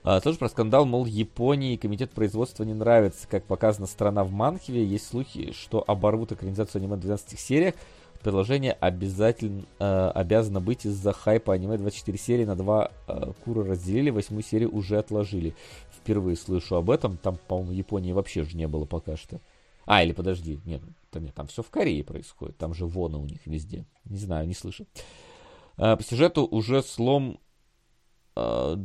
А, тоже про скандал, мол, Японии комитет производства не нравится, как показана страна в Манхве. Есть слухи, что оборвут экранизацию аниме в 12 сериях. Предложение обязательно э, обязано быть из-за хайпа аниме 24 серии на два э, кура разделили, восьмую серию уже отложили. Впервые слышу об этом. Там, по-моему, Японии вообще же не было пока что. А, или подожди, нет, там, нет, там все в Корее происходит. Там же воны у них везде. Не знаю, не слышу. А, По сюжету уже слом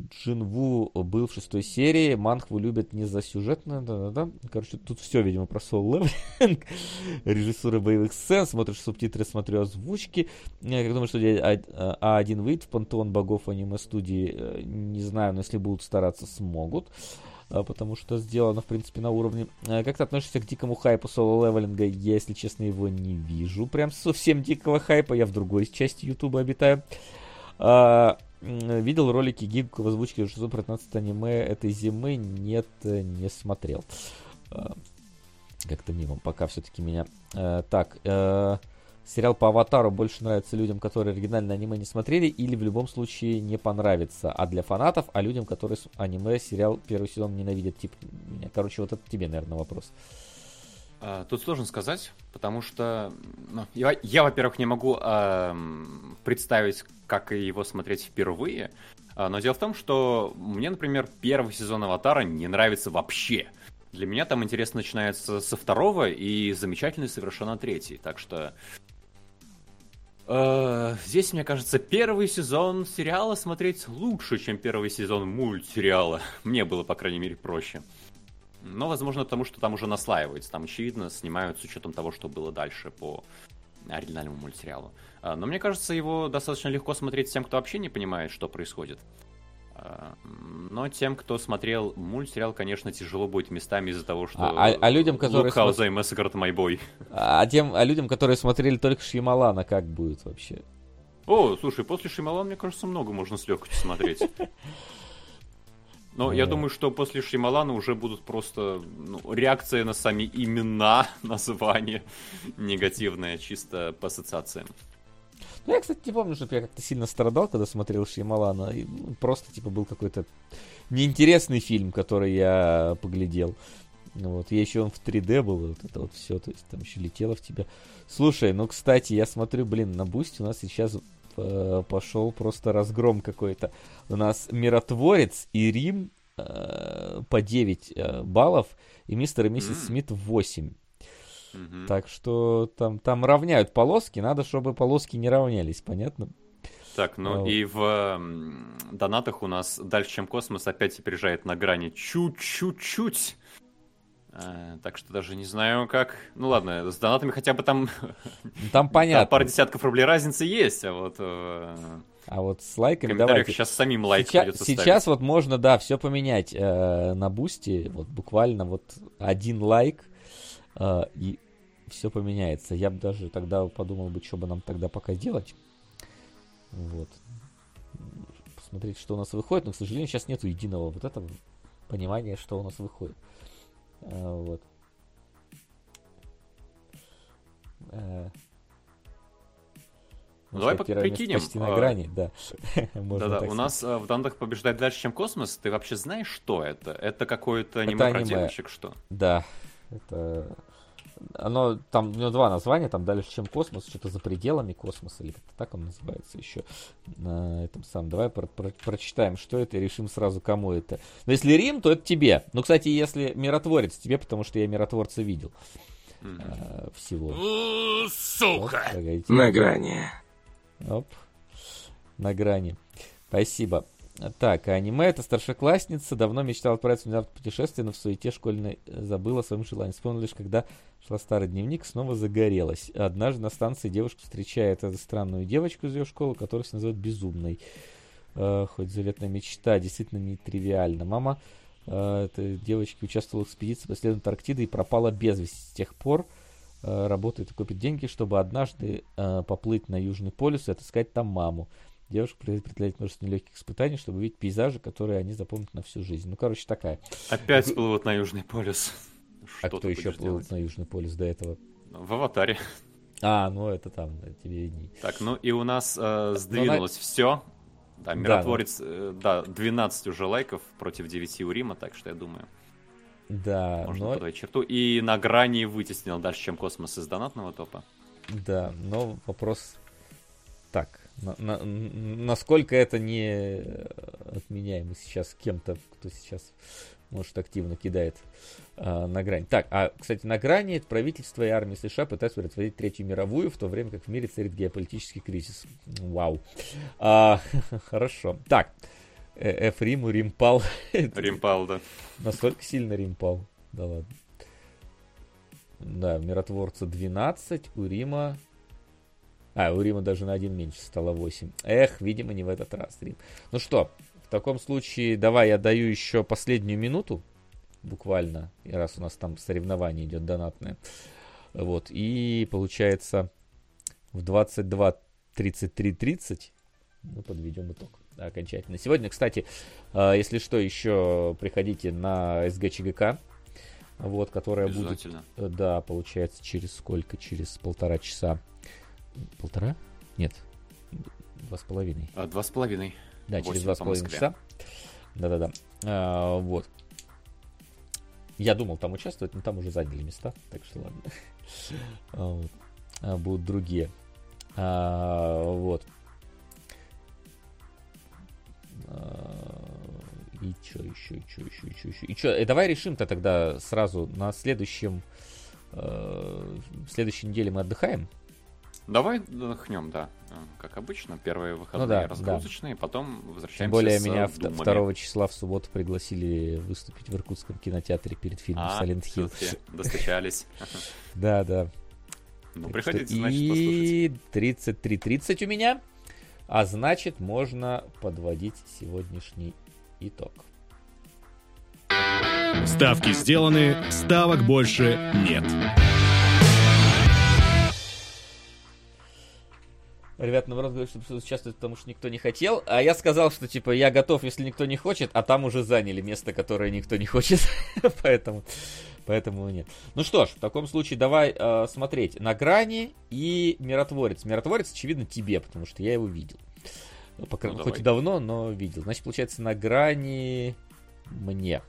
Джинву был в шестой серии. Манхву любят не за сюжетно. Да-да-да. Короче, тут все, видимо, про Leveling. Режиссура боевых сцен. Смотришь субтитры, смотрю озвучки. Я думаю, что А- А1 выйдет в пантеон богов аниме-студии. Э, Не знаю, но если будут стараться, смогут. А, Потому что сделано, в принципе, на уровне. Как ты относишься к дикому хайпу соло-левелинга? Я, если честно, его не вижу. Прям совсем дикого хайпа. Я в другой части Ютуба обитаю. А, видел ролики Гиг в озвучке 615 аниме этой зимы? Нет, не смотрел. А, Как-то мимо, пока все-таки меня. Э, так, э, сериал по Аватару больше нравится людям, которые оригинальное аниме не смотрели, или в любом случае не понравится, а для фанатов, а людям, которые аниме, сериал первый сезон ненавидят, типа. Короче, вот это тебе, наверное, вопрос. А, Тут сложно сказать, потому что ну, я, я, во-первых, не могу ам, представить, как его смотреть впервые. А, Но дело в том, что мне, например, первый сезон Аватара не нравится вообще. Для меня там интерес начинается со второго и замечательный совершенно третий. Так что э, здесь, мне кажется, первый сезон сериала смотреть лучше, чем первый сезон мультсериала. Мне было, по крайней мере, проще. Но, возможно, потому что там уже наслаивается. Там, очевидно, снимают с учетом того, что было дальше по оригинальному мультсериалу. А, Но мне кажется, его достаточно легко смотреть тем, кто вообще не понимает, что происходит. А, Но тем, кто смотрел мультсериал, конечно, тяжело будет местами из-за того, что... А- а- а людям, которые Look how they massacred my boy. А тем, а людям, которые смотрели только Шьямалана, как будет вообще? О, слушай, после Шимала, мне кажется, много можно с легкостью смотреть. Но я думаю, что после Шималана уже будут просто ну, реакция на сами имена, названия негативная, чисто по ассоциациям. Ну, я, кстати, не помню, что я как-то сильно страдал, когда смотрел Шьямалана. И, ну, просто, типа, был какой-то неинтересный фильм, который я поглядел. Ну, вот. Я еще он в 3D был, и вот это вот все, то есть там еще летело в тебя. Слушай, ну, кстати, я смотрю, блин, на Бусти у нас сейчас пошел просто разгром какой-то. У нас Миротворец и Рим э, по 9 э, баллов, и Мистер и Миссис. Смит 8. Мгм. Так что там, там равняют полоски, надо, чтобы полоски не равнялись, понятно? Так, ну А, и в донатах у нас дальше, чем космос, опять опережает на грани чуть-чуть-чуть. Э, Так что даже не знаю как. Ну ладно, с донатами хотя бы там, Ну, Там там понятно. пара десятков рублей разницы есть, а вот э, А вот с лайками давайте. сейчас самим лайк Сейчас, придется сейчас вот можно, да, все поменять э, на бусте. Вот буквально вот один лайк э, и все поменяется. Я бы даже тогда подумал бы, что бы нам тогда пока делать. Вот. Посмотреть, что у нас выходит. Но, к сожалению, сейчас нету единого вот этого понимания, что у нас выходит. А, вот. Э, Ну, давай прикинем, Почти на а, грани, да. Да-да, у нас э, в донатах побеждает дальше, чем космос. Ты вообще знаешь, что это? Это какое-то Это аниме про девочек, что? Да, это... Оно, там, у него два названия, там дальше, чем космос, что-то за пределами космоса, или как-то так он называется еще на этом самом. Давай про- про- прочитаем, что это, и решим сразу, кому это. Но если Рим, то это тебе. Ну, кстати, если Миротворец, тебе, потому что я Миротворца видел э, всего. У, Вот, Сука! погодите. На грани. Оп. На грани. Спасибо. Так, а аниме это старшеклассница, давно мечтала отправиться в путешествие, но в суете школьной э, забыла о своем желании. Вспомнила лишь, когда шла старый дневник, снова загорелась. Однажды на станции девушка встречает эту странную девочку из ее школы, которую все называют безумной. Э, хоть заветная мечта, действительно нетривиально. Мама э, этой девочки участвовала в экспедиции по исследованию Антарктиды и пропала без вести. С тех пор э, работает и копит деньги, чтобы однажды э, поплыть на Южный полюс и отыскать там маму. Девушка преодолевает множество нелегких испытаний, чтобы увидеть пейзажи, которые они запомнят на всю жизнь. Ну, короче, такая. Опять всплывут на Южный полюс. А Что кто еще плыл делать? на Южный полюс до этого? В аватаре. А, ну это там, да, тебе видней. Так, ну и у нас э, сдвинулось все. Да, ну- миротворец, э, да, 12 уже лайков против 9 у Рима, так что я думаю, Да, можно но, подать черту. И на грани вытеснил дальше, чем космос из донатного топа. да, но вопрос так, на- на- насколько это не отменяемо сейчас кем-то, кто сейчас, может, активно кидает а, на грань. Так, а, кстати, на грани правительство и армия США пытаются предотвратить Третью мировую, в то время как в мире царит геополитический кризис. Вау. А, хорошо. Так, э, F Риму, Рим пал. Римпал, да. Настолько сильно Рим пал. Да ладно. Да, миротворца 12, у Рима... А, у Рима даже на один меньше стало 8. Эх, видимо, не в этот раз, Рим. Ну что, таком случае, давай я даю еще последнюю минуту, буквально, раз у нас там соревнование идет донатное. Вот, и получается в 22.33.30 мы подведем итог окончательно. Сегодня, кстати, э, если что, еще приходите на СГЧГК, вот, которая будет, э, да, получается, через сколько? Через полтора часа. Полтора? Нет, два с половиной. А, Два с половиной. Да, через два с по половиной часа. Да-да-да. А, вот. Я думал там участвовать, но там уже заняли места, так что ладно. А, вот. А, Будут другие. А, Вот. И что еще, и что еще, и что еще. И что, давай решим-то тогда сразу на следующем... э, В следующей неделе мы отдыхаем. Давай отдохнем, да. Э, Как обычно, первые выходные Ну да, разгрузочные, потом возвращаемся Тем более с меня э, вт- думами. 2 числа в субботу пригласили выступить в Иркутском кинотеатре перед фильмом А, Silent Hill. достучались. Да, да. Ну, приходите, значит. И 33.30 у меня. А значит, можно подводить сегодняшний итог. Ставки сделаны, ставок больше нет. Ребят, наоборот, говорят, что участвовать, потому что никто не хотел. А я сказал, что, типа, я готов, если никто не хочет, а там уже заняли место, которое никто не хочет. поэтому, поэтому нет. Ну что ж, в таком случае давай э, смотреть. На грани и Миротворец. Миротворец, очевидно, тебе, потому что я его видел. Ну, по крайней- Ну, хоть и давно, но видел. Значит, получается, на грани мне.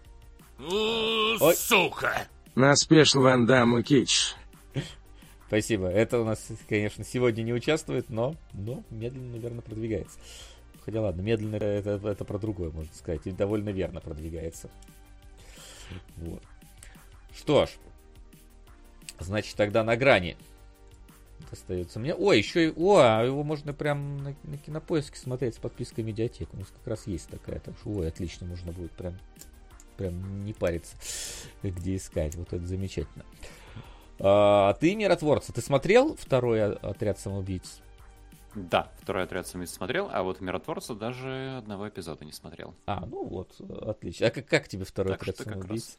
Ой. Сука! На спешл Ван Дамму Кич. Спасибо. Это у нас, конечно, сегодня не участвует, но, но медленно, наверное, продвигается. Хотя ладно, медленно это, это, про другое, можно сказать. И довольно верно продвигается. Вот. Что ж. Значит, тогда на грани остается мне. Ой, еще и... О, а его можно прям на, на кинопоиске смотреть с подпиской в медиатеку. У нас как раз есть такая. Так что, ой, отлично, можно будет прям, прям не париться, где искать. Вот это замечательно. А ты, миротворца, ты смотрел второй отряд самоубийц? Да, второй отряд самоубийц смотрел, а вот Миротворца даже одного эпизода не смотрел. А, ну вот, отлично. А как, как тебе второй Так отряд самоубийц?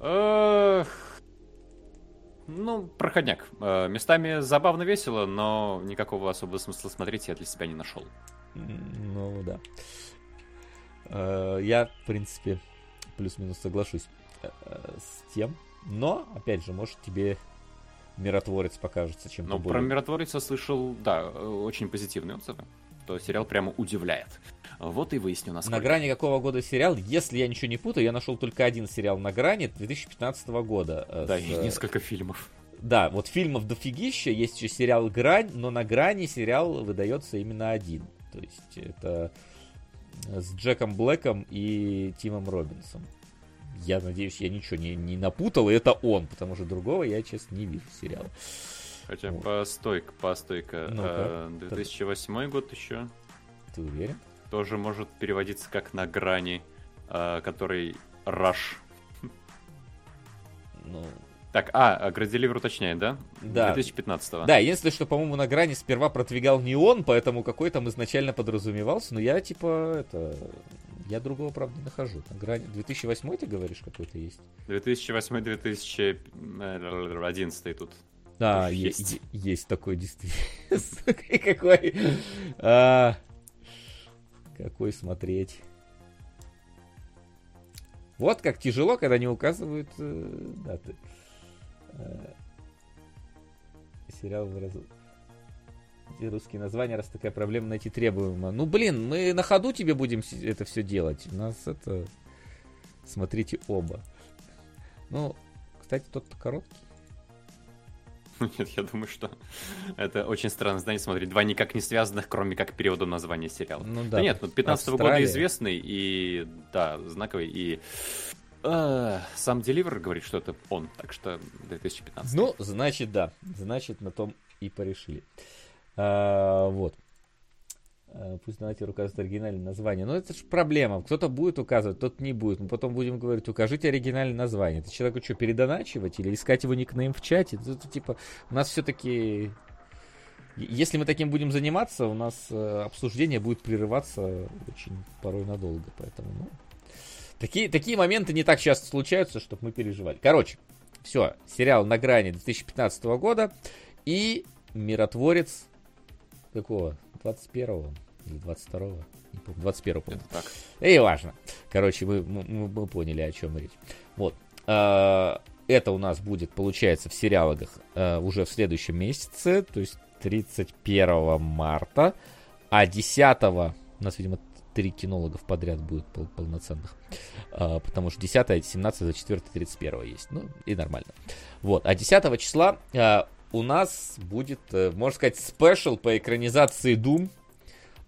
Эх, Ну, проходняк. Э, Местами забавно весело, но никакого особого смысла смотреть я для себя не нашел. Ну да. Э, Я, в принципе, плюс-минус соглашусь э, с тем. Но, опять же, может тебе миротворец покажется чем-то Но про более... Миротворца слышал, да, э, очень позитивные отзывы. То сериал прямо удивляет. Вот и выясню, На насколько. грани какого года сериал? Если я ничего не путаю, я нашел только один сериал на грани 2015 года. э, Да, с, и э, несколько фильмов. Да, вот фильмов дофигища, есть еще сериал «Грань», но на «Грани» сериал выдается именно один. То есть это с Джеком Блэком и Тимом Робинсом. Я надеюсь, я ничего не, не напутал, и это он, потому что другого я, честно, не вижу сериала. Хотя Вот. постойка, постойка. Э, 2008 год еще. Ты уверен? Тоже может переводиться как на грани, э, который Rush. Ну, Так, а, Граделивер уточняет, да? Да. 2015 да, единственное, что, по-моему, на грани сперва продвигал не он, поэтому какой там изначально подразумевался, но я, типа, это... Я другого, правда, не нахожу. На грани... 2008 ты говоришь, какой-то есть? 2008-2011 тут. Да, есть. есть такой действительно. Какой. а, Какой смотреть. Вот как тяжело, когда не указывают э, даты. Э, Сериал выразил. Эти русские названия, раз такая проблема найти требуемо. Ну, блин, мы на ходу тебе будем это все делать. У нас это... Смотрите оба. Ну, кстати, тот короткий. Нет, я думаю, что это очень странно знание смотреть. Два никак не связанных, кроме как переводом названия сериала. Ну Да, нет, ну 15 года Австралия. известный и, да, знаковый, и э, сам Деливер говорит, что это он, так что 2015. Ну, значит, да. Значит, на том и порешили. А, вот. А, Пусть донатер указывает оригинальное название. Но это же проблема. Кто-то будет указывать, кто-то не будет. Мы потом будем говорить, укажите оригинальное название. Это человеку что, передоначивать или искать его никнейм в чате? Это типа, у нас все-таки... Если мы таким будем заниматься, у нас э, обсуждение будет прерываться очень порой надолго. Поэтому, ну... Такие, такие моменты не так часто случаются, чтобы мы переживали. Короче, все, сериал на грани 2015 года и Миротворец какого? 21-го или 22-го? Не помню, 21-го, помню. Это так. И важно. Короче, мы, мы, мы- поняли, о чем речь. Вот. А, Это у нас будет, получается, в сериалах а, уже в следующем месяце, то есть 31 марта, а 10 у нас, видимо, три кинологов подряд будет пол- полноценных. А, потому что 10, 17, 24, 31 есть. Ну, и нормально. Вот. А 10 числа а, у нас будет, э, можно сказать, спешл по экранизации Doom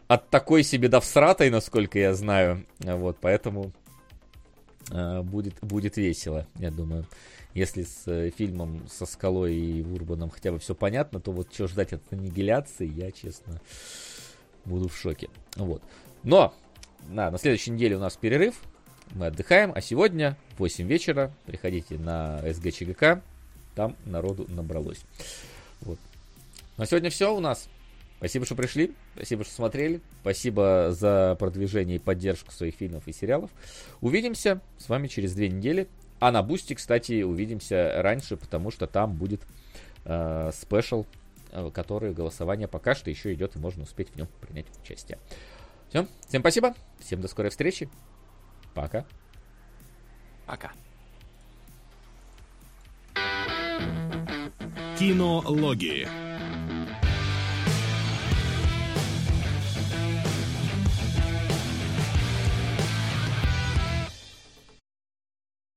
от такой себе до всратой, насколько я знаю. А, Вот, поэтому э, будет, будет весело, я думаю. Если с э, фильмом со Скалой и Урбаном хотя бы все понятно, то вот что ждать от аннигиляции, я, честно, буду в шоке. Вот. Но на, на следующей неделе у нас перерыв, мы отдыхаем, а сегодня в 8 вечера приходите на СГЧГК, там народу набралось. Вот. На сегодня все у нас. Спасибо, что пришли, спасибо, что смотрели, спасибо за продвижение и поддержку своих фильмов и сериалов. Увидимся с вами через две недели. А на Бусти, кстати, увидимся раньше, потому что там будет э, special, э, который голосование пока что еще идет, и можно успеть в нем принять участие. Все, всем спасибо, всем до скорой встречи. Пока. Пока. Кинологии.